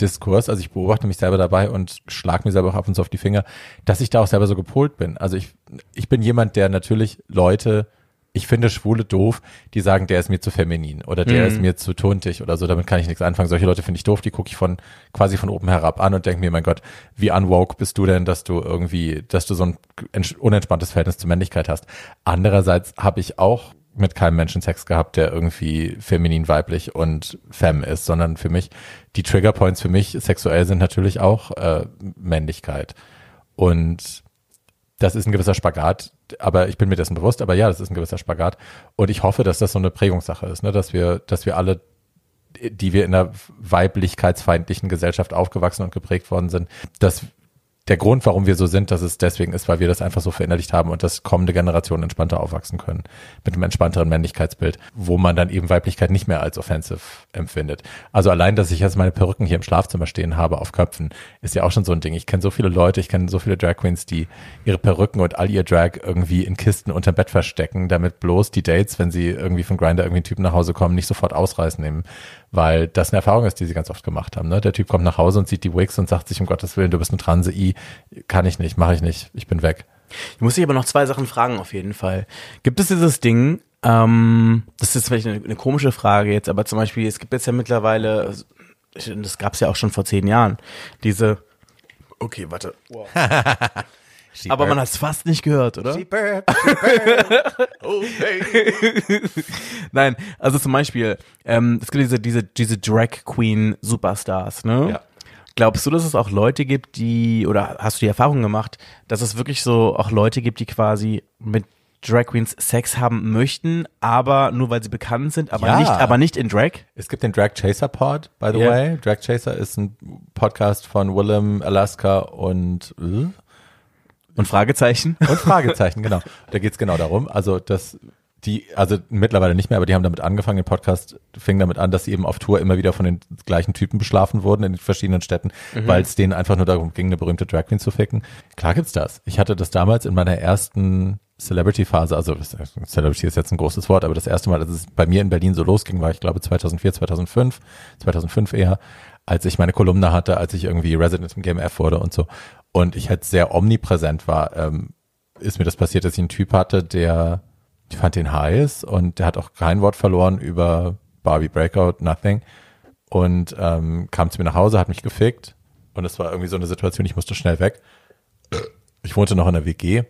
Diskurs, also ich beobachte mich selber dabei und schlag mir selber auch ab und zu auf die Finger, dass ich da auch selber so gepolt bin. Also ich, ich bin jemand, der natürlich Leute, ich finde Schwule doof, die sagen, der ist mir zu feminin oder der ist mir zu tuntig oder so, damit kann ich nichts anfangen. Solche Leute finde ich doof, die gucke ich von quasi von oben herab an und denke mir, mein Gott, wie unwoke bist du denn, dass du irgendwie, dass du so ein ents- unentspanntes Verhältnis zur Männlichkeit hast. Andererseits habe ich auch mit keinem Menschen Sex gehabt, der irgendwie feminin, weiblich und femme ist, sondern für mich, die Triggerpoints für mich sexuell sind natürlich auch äh, Männlichkeit. Und das ist ein gewisser Spagat, aber ich bin mir dessen bewusst, aber ja, das ist ein gewisser Spagat. Und ich hoffe, dass das so eine Prägungssache ist, ne? dass wir, dass wir alle, die wir in einer weiblichkeitsfeindlichen Gesellschaft aufgewachsen und geprägt worden sind, dass der Grund, warum wir so sind, dass es deswegen ist, weil wir das einfach so verinnerlicht haben und dass kommende Generationen entspannter aufwachsen können. Mit einem entspannteren Männlichkeitsbild, wo man dann eben Weiblichkeit nicht mehr als offensive empfindet. Also allein, dass ich jetzt meine Perücken hier im Schlafzimmer stehen habe auf Köpfen, ist ja auch schon so ein Ding. Ich kenne so viele Leute, ich kenne so viele Drag Queens, die ihre Perücken und all ihr Drag irgendwie in Kisten unterm Bett verstecken, damit bloß die Dates, wenn sie irgendwie von Grinder irgendwie einen Typen nach Hause kommen, nicht sofort ausreißen nehmen. Weil das eine Erfahrung ist, die sie ganz oft gemacht haben. Ne? Der Typ kommt nach Hause und sieht die Wigs und sagt sich, um Gottes Willen, du bist eine Transe, Kann ich nicht, mache ich nicht, ich bin weg. Ich muss dich aber noch zwei Sachen fragen auf jeden Fall. Gibt es dieses Ding, ähm, das ist vielleicht eine, eine komische Frage jetzt, aber zum Beispiel, es gibt jetzt ja mittlerweile, das gab es ja auch schon vor zehn Jahren, diese, okay, warte. Aber man hat es fast nicht gehört, oder? Nein, also zum Beispiel, ähm, es gibt diese, diese, diese Drag Queen Superstars, ne? Ja. Glaubst du, dass es auch Leute gibt, die, oder hast du die Erfahrung gemacht, dass es wirklich so auch Leute gibt, die quasi mit Drag Queens Sex haben möchten, aber nur weil sie bekannt sind, aber Ja. nicht, aber nicht in Drag? Es gibt den Drag Chaser Pod, by the Ja. way. Drag Chaser ist ein Podcast von Willem, Alaska und äh? Und Fragezeichen? Und Fragezeichen, genau. Da geht's genau darum. Also, dass die, also mittlerweile nicht mehr, aber die haben damit angefangen, den Podcast fing damit an, dass sie eben auf Tour immer wieder von den gleichen Typen beschlafen wurden in den verschiedenen Städten, weil es denen einfach nur darum ging, eine berühmte Drag Queen zu ficken. Klar gibt's das. Ich hatte das damals in meiner ersten Celebrity-Phase, also Celebrity ist jetzt ein großes Wort, aber das erste Mal, als es bei mir in Berlin so losging, war ich glaube 2004, 2005, 2005 eher, als ich meine Kolumne hatte, als ich irgendwie Resident im GMF wurde und so. Und ich halt sehr omnipräsent war, ähm, ist mir das passiert, dass ich einen Typ hatte, der, ich fand den heiß und der hat auch kein Wort verloren über Barbie Breakout, nothing. Und ähm, kam zu mir nach Hause, hat mich gefickt. Und es war irgendwie so eine Situation, ich musste schnell weg. Ich wohnte noch in der WG.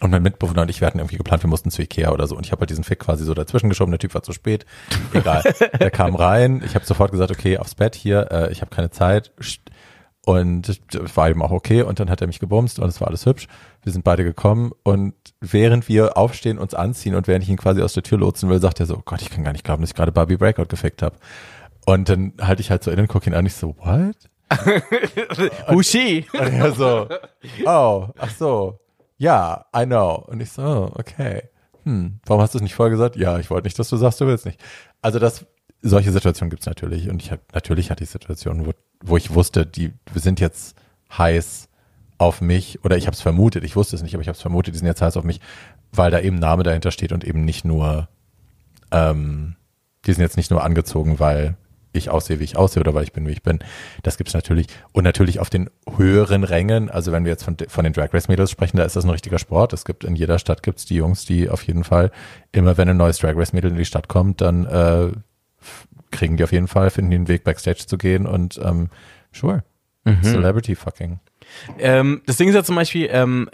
Und mein Mitbewohner und ich, wir hatten irgendwie geplant, wir mussten zu Ikea oder so. Und ich habe halt diesen Fick quasi so dazwischen geschoben. Der Typ war zu spät. Egal. der kam rein. Ich habe sofort gesagt, okay, aufs Bett hier. Äh, ich habe keine Zeit. Und es war eben auch okay. Und dann hat er mich gebumst und es war alles hübsch. Wir sind beide gekommen. Und während wir aufstehen, uns anziehen und während ich ihn quasi aus der Tür lotsen will, sagt er so, oh Gott, ich kann gar nicht glauben, dass ich gerade Barbie Breakout gefickt habe. Und dann halte ich halt so innen, gucke ihn an, ich so, what? Who she? Und er so, oh, ach so, ja, I know. Und ich so, oh, okay. Hm, warum hast du es nicht vorher gesagt? Ja, ich wollte nicht, dass du sagst, du willst nicht. Also das, solche Situationen gibt's natürlich. Und ich habe natürlich hatte ich Situationen, wo, wo ich wusste, die sind jetzt heiß auf mich, oder ich habe es vermutet, ich wusste es nicht, aber ich habe es vermutet, die sind jetzt heiß auf mich, weil da eben Name dahinter steht und eben nicht nur, ähm, die sind jetzt nicht nur angezogen, weil ich aussehe, wie ich aussehe oder weil ich bin, wie ich bin. Das gibt's natürlich. Und natürlich auf den höheren Rängen, also wenn wir jetzt von, von den Drag Race Mädels sprechen, da ist das ein richtiger Sport. Es gibt in jeder Stadt gibt's die Jungs, die auf jeden Fall immer, wenn ein neues Drag Race Mädel in die Stadt kommt, dann äh, kriegen die auf jeden Fall, finden einen Weg Backstage zu gehen und ähm, sure. Mhm. Celebrity fucking. Ähm, das Ding ist ja zum Beispiel, ähm,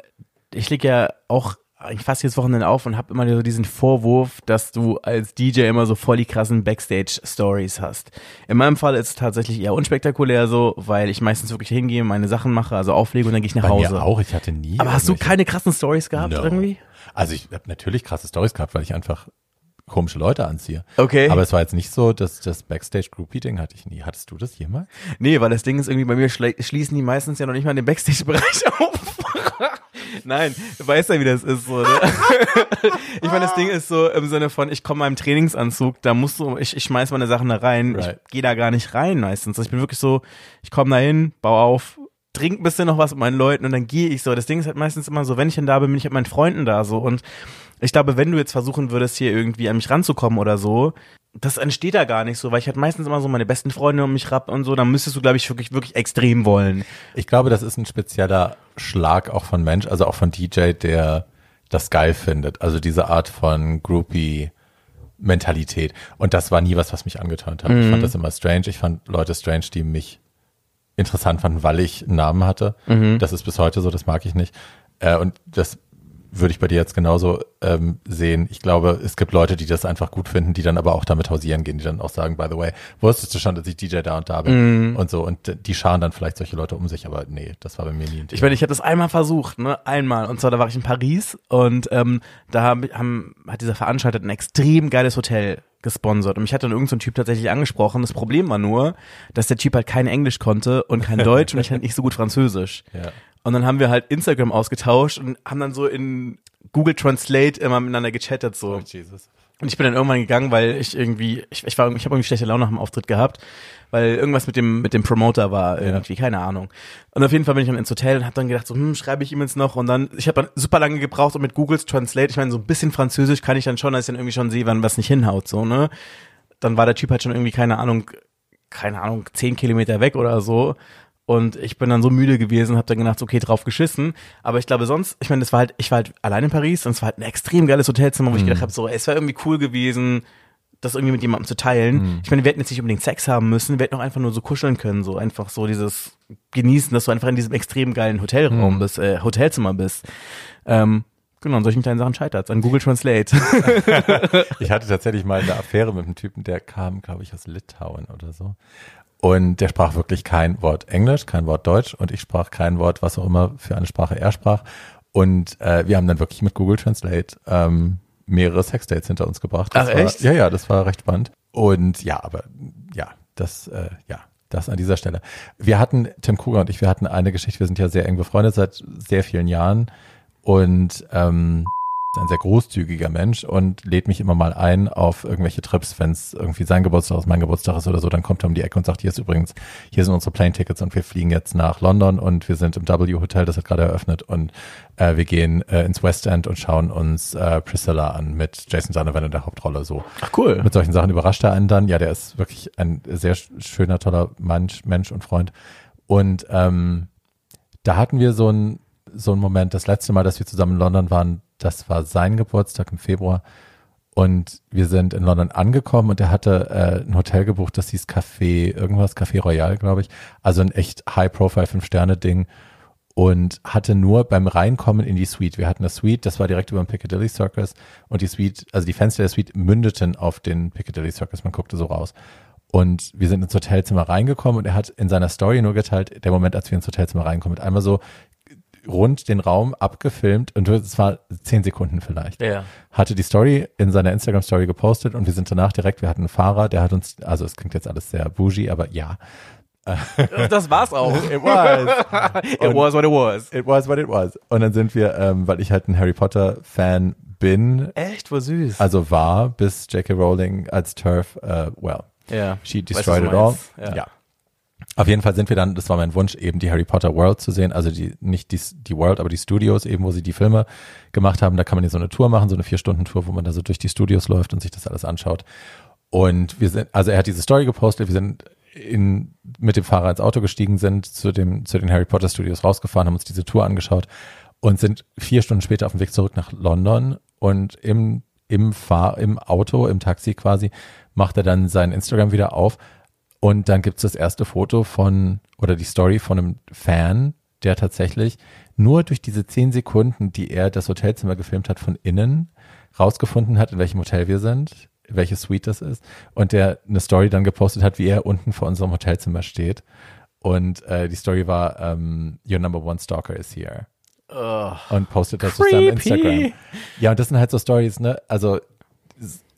ich lege ja auch eigentlich fast jedes Wochenende auf und habe immer so diesen Vorwurf, dass du als DJ immer so voll die krassen Backstage-Stories hast. In meinem Fall ist es tatsächlich eher unspektakulär so, weil ich meistens wirklich hingehe, meine Sachen mache, also auflege und dann gehe ich nach Bei Hause. mir auch, ich hatte nie. Aber hast du keine krassen Stories gehabt No. irgendwie? Also ich habe natürlich krasse Stories gehabt, weil ich einfach komische Leute anziehe. Okay. Aber es war jetzt nicht so, dass das Backstage Groupie Ding hatte ich nie. Hattest du das jemals? Nee, weil das Ding ist irgendwie bei mir schließen die meistens ja noch nicht mal den Backstage-Bereich auf. Nein, du weißt ja, wie das ist so. Ne? ich meine, das Ding ist so im Sinne von, ich komme meinem Trainingsanzug, da musst du, ich, ich schmeiß meine Sachen da rein, Right. ich gehe da gar nicht rein meistens. Also ich bin wirklich so, ich komme da hin, baue auf, trink ein bisschen noch was mit meinen Leuten und dann gehe ich so. Das Ding ist halt meistens immer so, wenn ich dann da bin, bin ich mit meinen Freunden da so und ich glaube, wenn du jetzt versuchen würdest, hier irgendwie an mich ranzukommen oder so, das entsteht da gar nicht so, weil ich halt meistens immer so meine besten Freunde um mich rapp und so, dann müsstest du, glaube ich, wirklich, wirklich extrem wollen. Ich glaube, das ist ein spezieller Schlag auch von Mensch, also auch von DJ, der das geil findet. Also diese Art von Groupie-Mentalität. Und das war nie was, was mich angetönt hat. Ich fand das immer strange. Ich fand Leute strange, die mich interessant fanden, weil ich einen Namen hatte. Das ist bis heute so, das mag ich nicht. Äh, und das würde ich bei dir jetzt genauso ähm, sehen. Ich glaube, es gibt Leute, die das einfach gut finden, die dann aber auch damit hausieren gehen, die dann auch sagen, by the way, wusstest du schon, dass ich DJ da und da bin und so. Und die scharen dann vielleicht solche Leute um sich, aber nee, das war bei mir nie ein Thema. Ich meine, ich habe das einmal versucht, ne, einmal. Und zwar, da war ich in Paris und ähm, da haben, haben, hat dieser Veranstalter ein extrem geiles Hotel gesponsert. Und mich hat dann irgendein so ein Typ tatsächlich angesprochen. Das Problem war nur, dass der Typ halt kein Englisch konnte und kein Deutsch und ich halt nicht so gut Französisch. Ja. Und dann haben wir halt Instagram ausgetauscht und haben dann so in Google Translate immer miteinander gechattet so. Oh, Jesus. Und ich bin dann irgendwann gegangen, weil ich irgendwie, ich, ich war, ich habe irgendwie schlechte Laune nach dem Auftritt gehabt, weil irgendwas mit dem mit dem Promoter war irgendwie, keine Ahnung. Und auf jeden Fall bin ich dann ins Hotel und habe dann gedacht, so, hm, schreibe ich ihm jetzt noch und dann, ich habe dann super lange gebraucht und mit Googles Translate, ich meine, so ein bisschen Französisch kann ich dann schon, dass ich dann irgendwie schon sehe, wann was nicht hinhaut, so ne. Dann war der Typ halt schon irgendwie keine Ahnung, keine Ahnung, zehn Kilometer weg oder so. Und ich bin dann so müde gewesen, habe dann gedacht, okay, drauf geschissen. Aber ich glaube sonst, ich meine, das war halt, ich war halt allein in Paris und es war halt ein extrem geiles Hotelzimmer, wo ich gedacht habe, so, ey, es wäre irgendwie cool gewesen, das irgendwie mit jemandem zu teilen. Ich meine, wir hätten jetzt nicht unbedingt Sex haben müssen, wir hätten auch einfach nur so kuscheln können, so einfach so dieses genießen, dass du einfach in diesem extrem geilen Hotelraum bist, äh, Hotelzimmer bist. Ähm, genau, an solchen kleinen Sachen scheitert an Google Translate. Ich hatte tatsächlich mal eine Affäre mit einem Typen, der kam, glaube ich, aus Litauen oder so. Und der sprach wirklich kein Wort Englisch, kein Wort Deutsch und ich sprach kein Wort, was auch immer für eine Sprache er sprach. Und äh, wir haben dann wirklich mit Google Translate ähm, mehrere Sexdates hinter uns gebracht. Das Ach, war, echt? Ja, ja, das war recht spannend. Und ja, aber ja, das, äh, ja, das an dieser Stelle. Wir hatten, Tim Kruger und ich, wir hatten eine Geschichte, wir sind ja sehr eng befreundet seit sehr vielen Jahren und ähm, ist ein sehr großzügiger Mensch und lädt mich immer mal ein auf irgendwelche Trips, wenn es irgendwie sein Geburtstag ist, mein Geburtstag ist oder so, dann kommt er um die Ecke und sagt, hier ist übrigens, hier sind unsere Plane-Tickets und wir fliegen jetzt nach London und wir sind im W-Hotel, das hat gerade eröffnet und äh, wir gehen äh, ins West End und schauen uns äh, Priscilla an mit Jason Donovan in der Hauptrolle so. Ach cool. Mit solchen Sachen überrascht er einen dann. Ja, der ist wirklich ein sehr sch- schöner, toller Mensch, Mensch und Freund. Und ähm, da hatten wir so ein so einen Moment, das letzte Mal, dass wir zusammen in London waren, das war sein Geburtstag im Februar. Und wir sind in London angekommen und er hatte äh, ein Hotel gebucht, das hieß Café, irgendwas, Café Royal, glaube ich. Also ein echt High-Profile, Fünf-Sterne-Ding. Und hatte nur beim Reinkommen in die Suite, wir hatten eine Suite, das war direkt über den Piccadilly Circus und die Suite, also die Fenster der Suite mündeten auf den Piccadilly Circus, man guckte so raus. Und wir sind ins Hotelzimmer reingekommen und er hat in seiner Story nur geteilt, der Moment, als wir ins Hotelzimmer reinkommen, mit einmal so rund den Raum abgefilmt und es war zehn Sekunden vielleicht. Ja. Hatte die Story in seiner Instagram-Story gepostet und wir sind danach direkt, wir hatten einen Fahrer, der hat uns, also es klingt jetzt alles sehr bougie, aber ja. Das war's auch. It was. It was what it was. It was what it was. Und dann sind wir, ähm, weil ich halt ein Harry Potter Fan bin, Echt, war süß. also war, bis J.K. Rowling als Turf, äh, well, ja. she Weißt destroyed was it all. meinst? Ja. Auf jeden Fall sind wir dann, das war mein Wunsch, eben die Harry Potter World zu sehen, also die, nicht die, die World, aber die Studios eben, wo sie die Filme gemacht haben. Da kann man hier so eine Tour machen, so eine Vier-Stunden-Tour, wo man da so durch die Studios läuft und sich das alles anschaut. Und wir sind, also er hat diese Story gepostet, wir sind in, mit dem Fahrer ins Auto gestiegen, sind zu dem, zu den Harry Potter Studios rausgefahren, haben uns diese Tour angeschaut und sind vier Stunden später auf dem Weg zurück nach London und im, im Fahr, im Auto, im Taxi quasi, macht er dann sein Instagram wieder auf und dann gibt's das erste Foto von, oder die Story von einem Fan, der tatsächlich nur durch diese zehn Sekunden, die er das Hotelzimmer gefilmt hat, von innen rausgefunden hat, in welchem Hotel wir sind, welche Suite das ist. Und der eine Story dann gepostet hat, wie er unten vor unserem Hotelzimmer steht. Und äh, die Story war, ähm, Your number one stalker is here. Und postet das auf seinem Creepy. Instagram. Ja, und das sind halt so Stories, ne? Also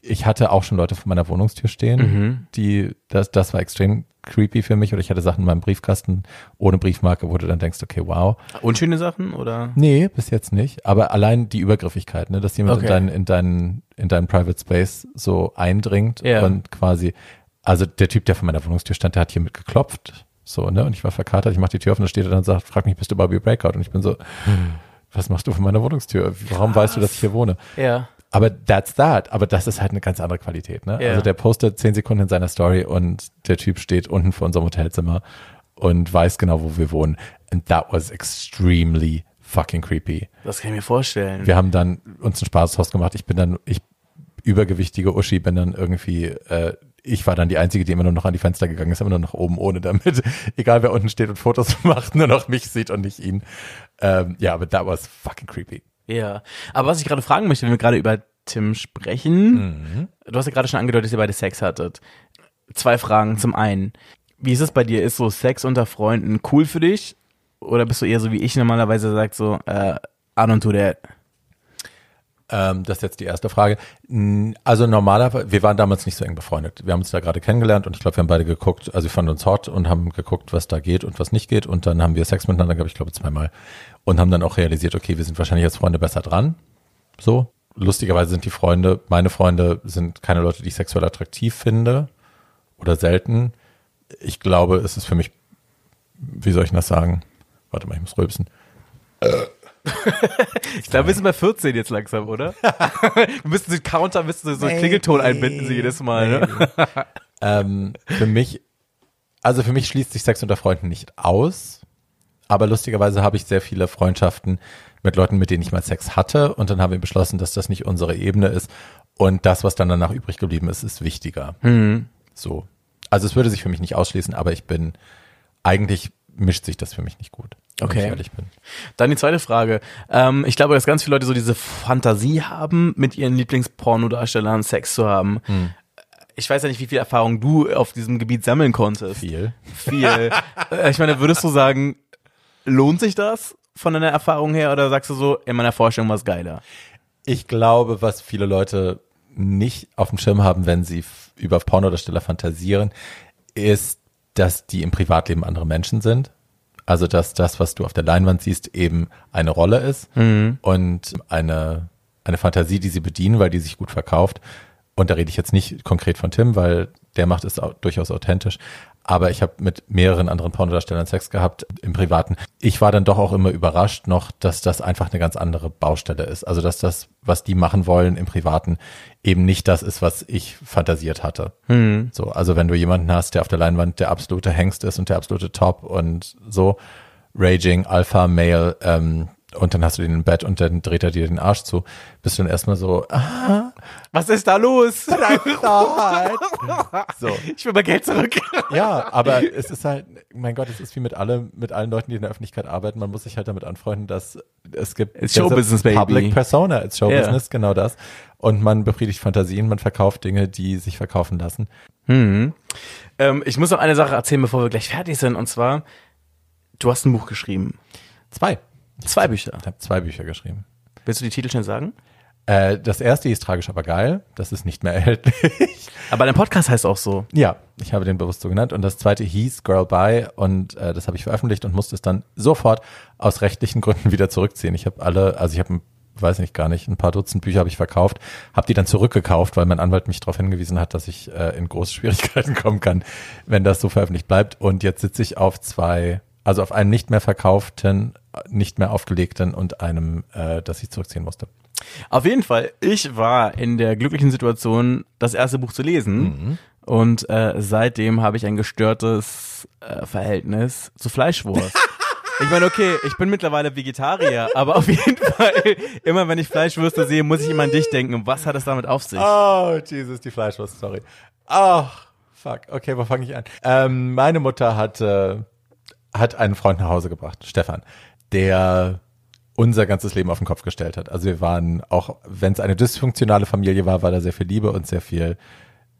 ich hatte auch schon Leute vor meiner Wohnungstür stehen, Mhm. die, das, das war extrem creepy für mich. Oder ich hatte Sachen in meinem Briefkasten ohne Briefmarke, wo du dann denkst, okay, wow. Unschöne Sachen oder? Nee, bis jetzt nicht. Aber allein die Übergriffigkeit, ne, dass jemand Okay. in deinen, in deinen, in deinen Private Space so eindringt Ja. und quasi, also der Typ, der vor meiner Wohnungstür stand, der hat hier mit geklopft. So, ne? Und ich war verkatert, ich mach die Tür auf und da steht er dann und sagt, frag mich, bist du Bobby Breakout? Und ich bin so, was machst du vor meiner Wohnungstür? Warum weißt du, dass ich hier wohne? Ja. Aber that's that. Aber das ist halt eine ganz andere Qualität, ne? Ja. Also der postet zehn Sekunden in seiner Story und der Typ steht unten vor unserem Hotelzimmer und weiß genau, wo wir wohnen. And that was extremely fucking creepy. Das kann ich mir vorstellen. Wir haben dann uns ein Spaßhaus gemacht. Ich bin dann, ich übergewichtige Uschi bin dann irgendwie, äh, ich war dann die Einzige, die immer nur noch an die Fenster gegangen ist, immer nur nach oben, ohne damit, egal wer unten steht und Fotos macht, nur noch mich sieht und nicht ihn. Ähm, ja, aber that was fucking creepy. Ja. Aber was ich gerade fragen möchte, wenn wir gerade über Tim sprechen, du hast ja gerade schon angedeutet, dass ihr beide Sex hattet. Zwei Fragen. Zum einen, wie ist es bei dir? Ist so Sex unter Freunden cool für dich? Oder bist du eher so wie ich normalerweise sagt so, äh, I don't do that? Ähm, das ist jetzt die erste Frage. Also normalerweise, wir waren damals nicht so eng befreundet. Wir haben uns da gerade kennengelernt und ich glaube, wir haben beide geguckt, also wir fanden uns hot und haben geguckt, was da geht und was nicht geht. Und dann haben wir Sex miteinander gehabt, ich glaube zweimal. Und haben dann auch realisiert, okay, wir sind wahrscheinlich als Freunde besser dran. So. Lustigerweise sind die Freunde, meine Freunde sind keine Leute, die ich sexuell attraktiv finde oder selten. Ich glaube, es ist für mich, wie soll ich das sagen? Warte mal, ich muss rülpsen. Ich glaube, wir sind bei 14 jetzt langsam, oder? wir müssen den Counter, müssen so, so einen Klingelton einbinden sie jedes Mal, ne? Ähm, für mich, also für mich schließt sich Sex unter Freunden nicht aus. Aber lustigerweise habe ich sehr viele Freundschaften mit Leuten, mit denen ich mal Sex hatte. Und dann haben wir beschlossen, dass das nicht unsere Ebene ist. Und das, was dann danach übrig geblieben ist, ist wichtiger. So. Also es würde sich für mich nicht ausschließen, aber ich bin, eigentlich mischt sich das für mich nicht gut. wenn Okay. ich ehrlich bin. Dann die zweite Frage. Ähm, ich glaube, dass ganz viele Leute so diese Fantasie haben, mit ihren Lieblingspornodarstellern Sex zu haben. Ich weiß ja nicht, wie viel Erfahrung du auf diesem Gebiet sammeln konntest. Viel. Viel. Äh, ich meine, würdest du sagen, lohnt sich das von deiner Erfahrung her oder sagst du so, in meiner Vorstellung war es geiler? Ich glaube, was viele Leute nicht auf dem Schirm haben, wenn sie über Pornodarsteller fantasieren, ist, dass die im Privatleben andere Menschen sind. Also, dass das, was du auf der Leinwand siehst, eben eine Rolle ist und eine, eine Fantasie, die sie bedienen, weil die sich gut verkauft. Und da rede ich jetzt nicht konkret von Tim, weil der macht es au- durchaus authentisch. Aber ich habe mit mehreren anderen Pornodarstellern Sex gehabt im Privaten. Ich war dann doch auch immer überrascht noch, dass das einfach eine ganz andere Baustelle ist. Also dass das, was die machen wollen im Privaten, eben nicht das ist, was ich fantasiert hatte. So, also wenn du jemanden hast, der auf der Leinwand der absolute Hengst ist und der absolute Top und so, Raging, Alpha, Male, ähm, und dann hast du den im Bett und dann dreht er dir den Arsch zu, bist du dann erstmal so, ah, Was ist da los? so. Ich will mal Geld zurück. Ja, aber es ist halt, mein Gott, es ist wie mit allem, mit allen Leuten, die in der Öffentlichkeit arbeiten. Man muss sich halt damit anfreunden, dass es gibt It's Showbusiness, baby. Public Persona, it's Showbusiness, Ja. genau das. Und man befriedigt Fantasien, man verkauft Dinge, die sich verkaufen lassen. Ähm, ich muss noch eine Sache erzählen, bevor wir gleich fertig sind. Und zwar, du hast ein Buch geschrieben. Zwei. Zwei Bücher. Ich habe zwei Bücher geschrieben. Willst du die Titel schnell sagen? Äh, das erste ist tragisch, aber geil. Das ist nicht mehr erhältlich. Aber dein Podcast heißt auch so. ja, ich habe den bewusst so genannt. Und das zweite hieß Girl Bye und äh, das habe ich veröffentlicht und musste es dann sofort aus rechtlichen Gründen wieder zurückziehen. Ich habe alle, also ich habe, weiß nicht gar nicht, ein paar Dutzend Bücher habe ich verkauft, habe die dann zurückgekauft, weil mein Anwalt mich darauf hingewiesen hat, dass ich äh, in große Schwierigkeiten kommen kann, wenn das so veröffentlicht bleibt. Und jetzt sitze ich auf zwei, also auf einem nicht mehr verkauften, nicht mehr aufgelegten und einem, äh, das ich zurückziehen musste. Auf jeden Fall, ich war in der glücklichen Situation, das erste Buch zu lesen. Und äh, seitdem habe ich ein gestörtes äh, Verhältnis zu Fleischwurst. Ich meine, okay, ich bin mittlerweile Vegetarier, aber auf jeden Fall, immer wenn ich Fleischwürste sehe, muss ich immer an dich denken. Was hat es damit auf sich? Oh, Jesus, die Fleischwurst, sorry. Oh, fuck. Okay, wo fange ich an? Ähm, meine Mutter hat, äh, hat einen Freund nach Hause gebracht, Stefan, der unser ganzes Leben auf den Kopf gestellt hat. Also wir waren, auch wenn es eine dysfunktionale Familie war, war da sehr viel Liebe und sehr viel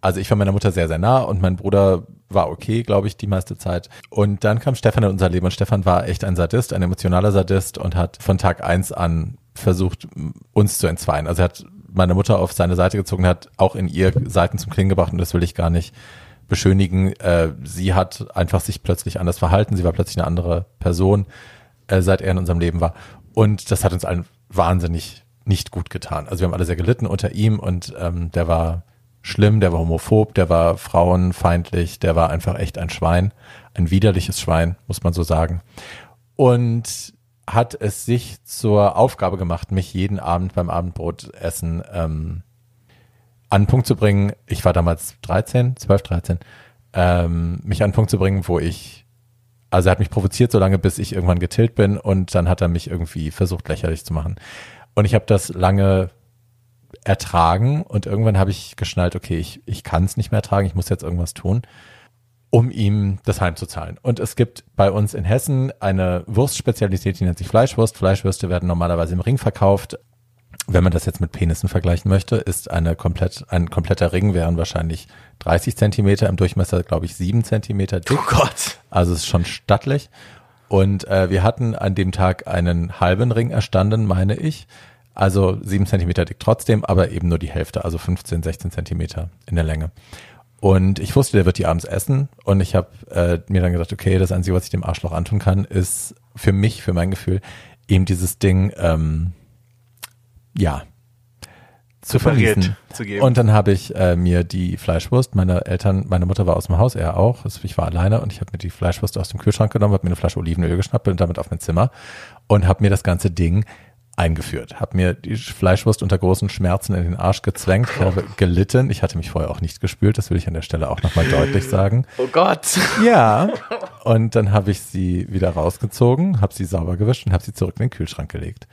also ich war meiner Mutter sehr, sehr nah und mein Bruder war okay, glaube ich, die meiste Zeit. Und dann kam Stefan in unser Leben und Stefan war echt ein Sadist, ein emotionaler Sadist und hat von Tag eins an versucht, uns zu entzweien. Also er hat meine Mutter auf seine Seite gezogen, hat auch in ihr Seiten zum Klingen gebracht und das will ich gar nicht beschönigen. Äh, sie hat einfach sich plötzlich anders verhalten. Sie war plötzlich eine andere Person, äh, seit er in unserem Leben war. Und das hat uns allen wahnsinnig nicht gut getan. Also wir haben alle sehr gelitten unter ihm und ähm, der war schlimm, der war homophob, der war frauenfeindlich, der war einfach echt ein Schwein, ein widerliches Schwein, muss man so sagen. Und hat es sich zur Aufgabe gemacht, mich jeden Abend beim Abendbrotessen ähm, an den Punkt zu bringen. Ich war damals 13, 12, 13, ähm, mich an den Punkt zu bringen, wo ich, also er hat mich provoziert so lange, bis ich irgendwann getillt bin und dann hat er mich irgendwie versucht lächerlich zu machen. Und ich habe das lange ertragen und irgendwann habe ich geschnallt, okay, ich, ich kann es nicht mehr ertragen, ich muss jetzt irgendwas tun, um ihm das heimzuzahlen. Und es gibt bei uns in Hessen eine Wurstspezialität, die nennt sich Fleischwurst. Fleischwürste werden normalerweise im Ring verkauft. Wenn man das jetzt mit Penissen vergleichen möchte, ist eine komplett, ein kompletter Ring wären wahrscheinlich 30 Zentimeter im Durchmesser, glaube ich, sieben Zentimeter dick. Oh Gott. Also es ist schon stattlich. Und äh, wir hatten an dem Tag einen halben Ring erstanden, meine ich. Also sieben Zentimeter dick trotzdem, aber eben nur die Hälfte, also 15, 16 Zentimeter in der Länge. Und ich wusste, der wird die abends essen. Und ich habe äh, mir dann gedacht, okay, das Einzige, was ich dem Arschloch antun kann, ist für mich, für mein Gefühl, ihm dieses Ding, ähm, ja, zu geben. Und dann habe ich äh, mir die Fleischwurst, meine Eltern, meine Mutter war aus dem Haus, er auch, ich war alleine und ich habe mir die Fleischwurst aus dem Kühlschrank genommen, habe mir eine Flasche Olivenöl geschnappt, bin damit auf mein Zimmer und habe mir das ganze Ding eingeführt, habe mir die Fleischwurst unter großen Schmerzen in den Arsch gezwängt, ich habe gelitten, ich hatte mich vorher auch nicht gespült, das will ich an der Stelle auch nochmal deutlich sagen. Oh Gott. Ja. Und dann habe ich sie wieder rausgezogen, habe sie sauber gewischt und habe sie zurück in den Kühlschrank gelegt.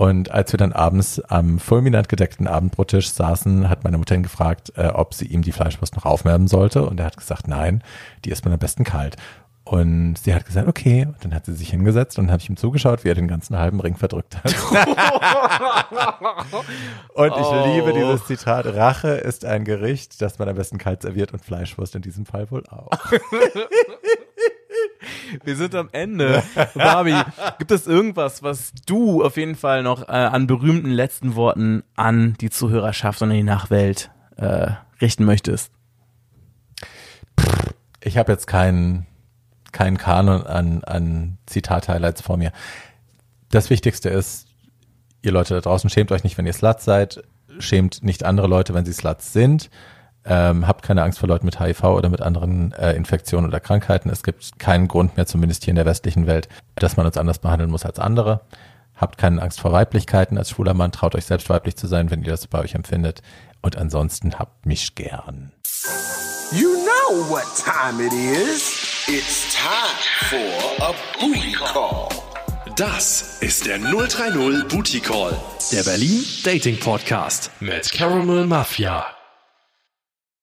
Und als wir dann abends am fulminant gedeckten Abendbrottisch saßen, hat meine Mutter ihn gefragt, äh, ob sie ihm die Fleischwurst noch aufwärmen sollte. Und er hat gesagt, nein, die ist mir am besten kalt. Und sie hat gesagt, okay. Und dann hat sie sich hingesetzt und habe ich ihm zugeschaut, wie er den ganzen halben Ring verdrückt hat. und ich liebe dieses Zitat, Rache ist ein Gericht, das man am besten kalt serviert und Fleischwurst in diesem Fall wohl auch. Wir sind am Ende. Barbie, gibt es irgendwas, was du auf jeden Fall noch äh, an berühmten letzten Worten an die Zuhörerschaft und an die Nachwelt äh, richten möchtest? Ich habe jetzt keinen keinen Kanon an, an Zitat-Highlights vor mir. Das Wichtigste ist, ihr Leute da draußen, schämt euch nicht, wenn ihr Sluts seid. Schämt nicht andere Leute, wenn sie Sluts sind. Ähm, habt keine Angst vor Leuten mit HIV oder mit anderen äh, Infektionen oder Krankheiten. Es gibt keinen Grund mehr, zumindest hier in der westlichen Welt, dass man uns anders behandeln muss als andere. Habt keine Angst vor Weiblichkeiten als schwuler Mann. Traut euch selbst weiblich zu sein, wenn ihr das bei euch empfindet. Und ansonsten habt mich gern. You know what time it is. It's time for a booty call. Das ist der 030 Booty Call, der Berlin Dating Podcast mit Caramel Mafia.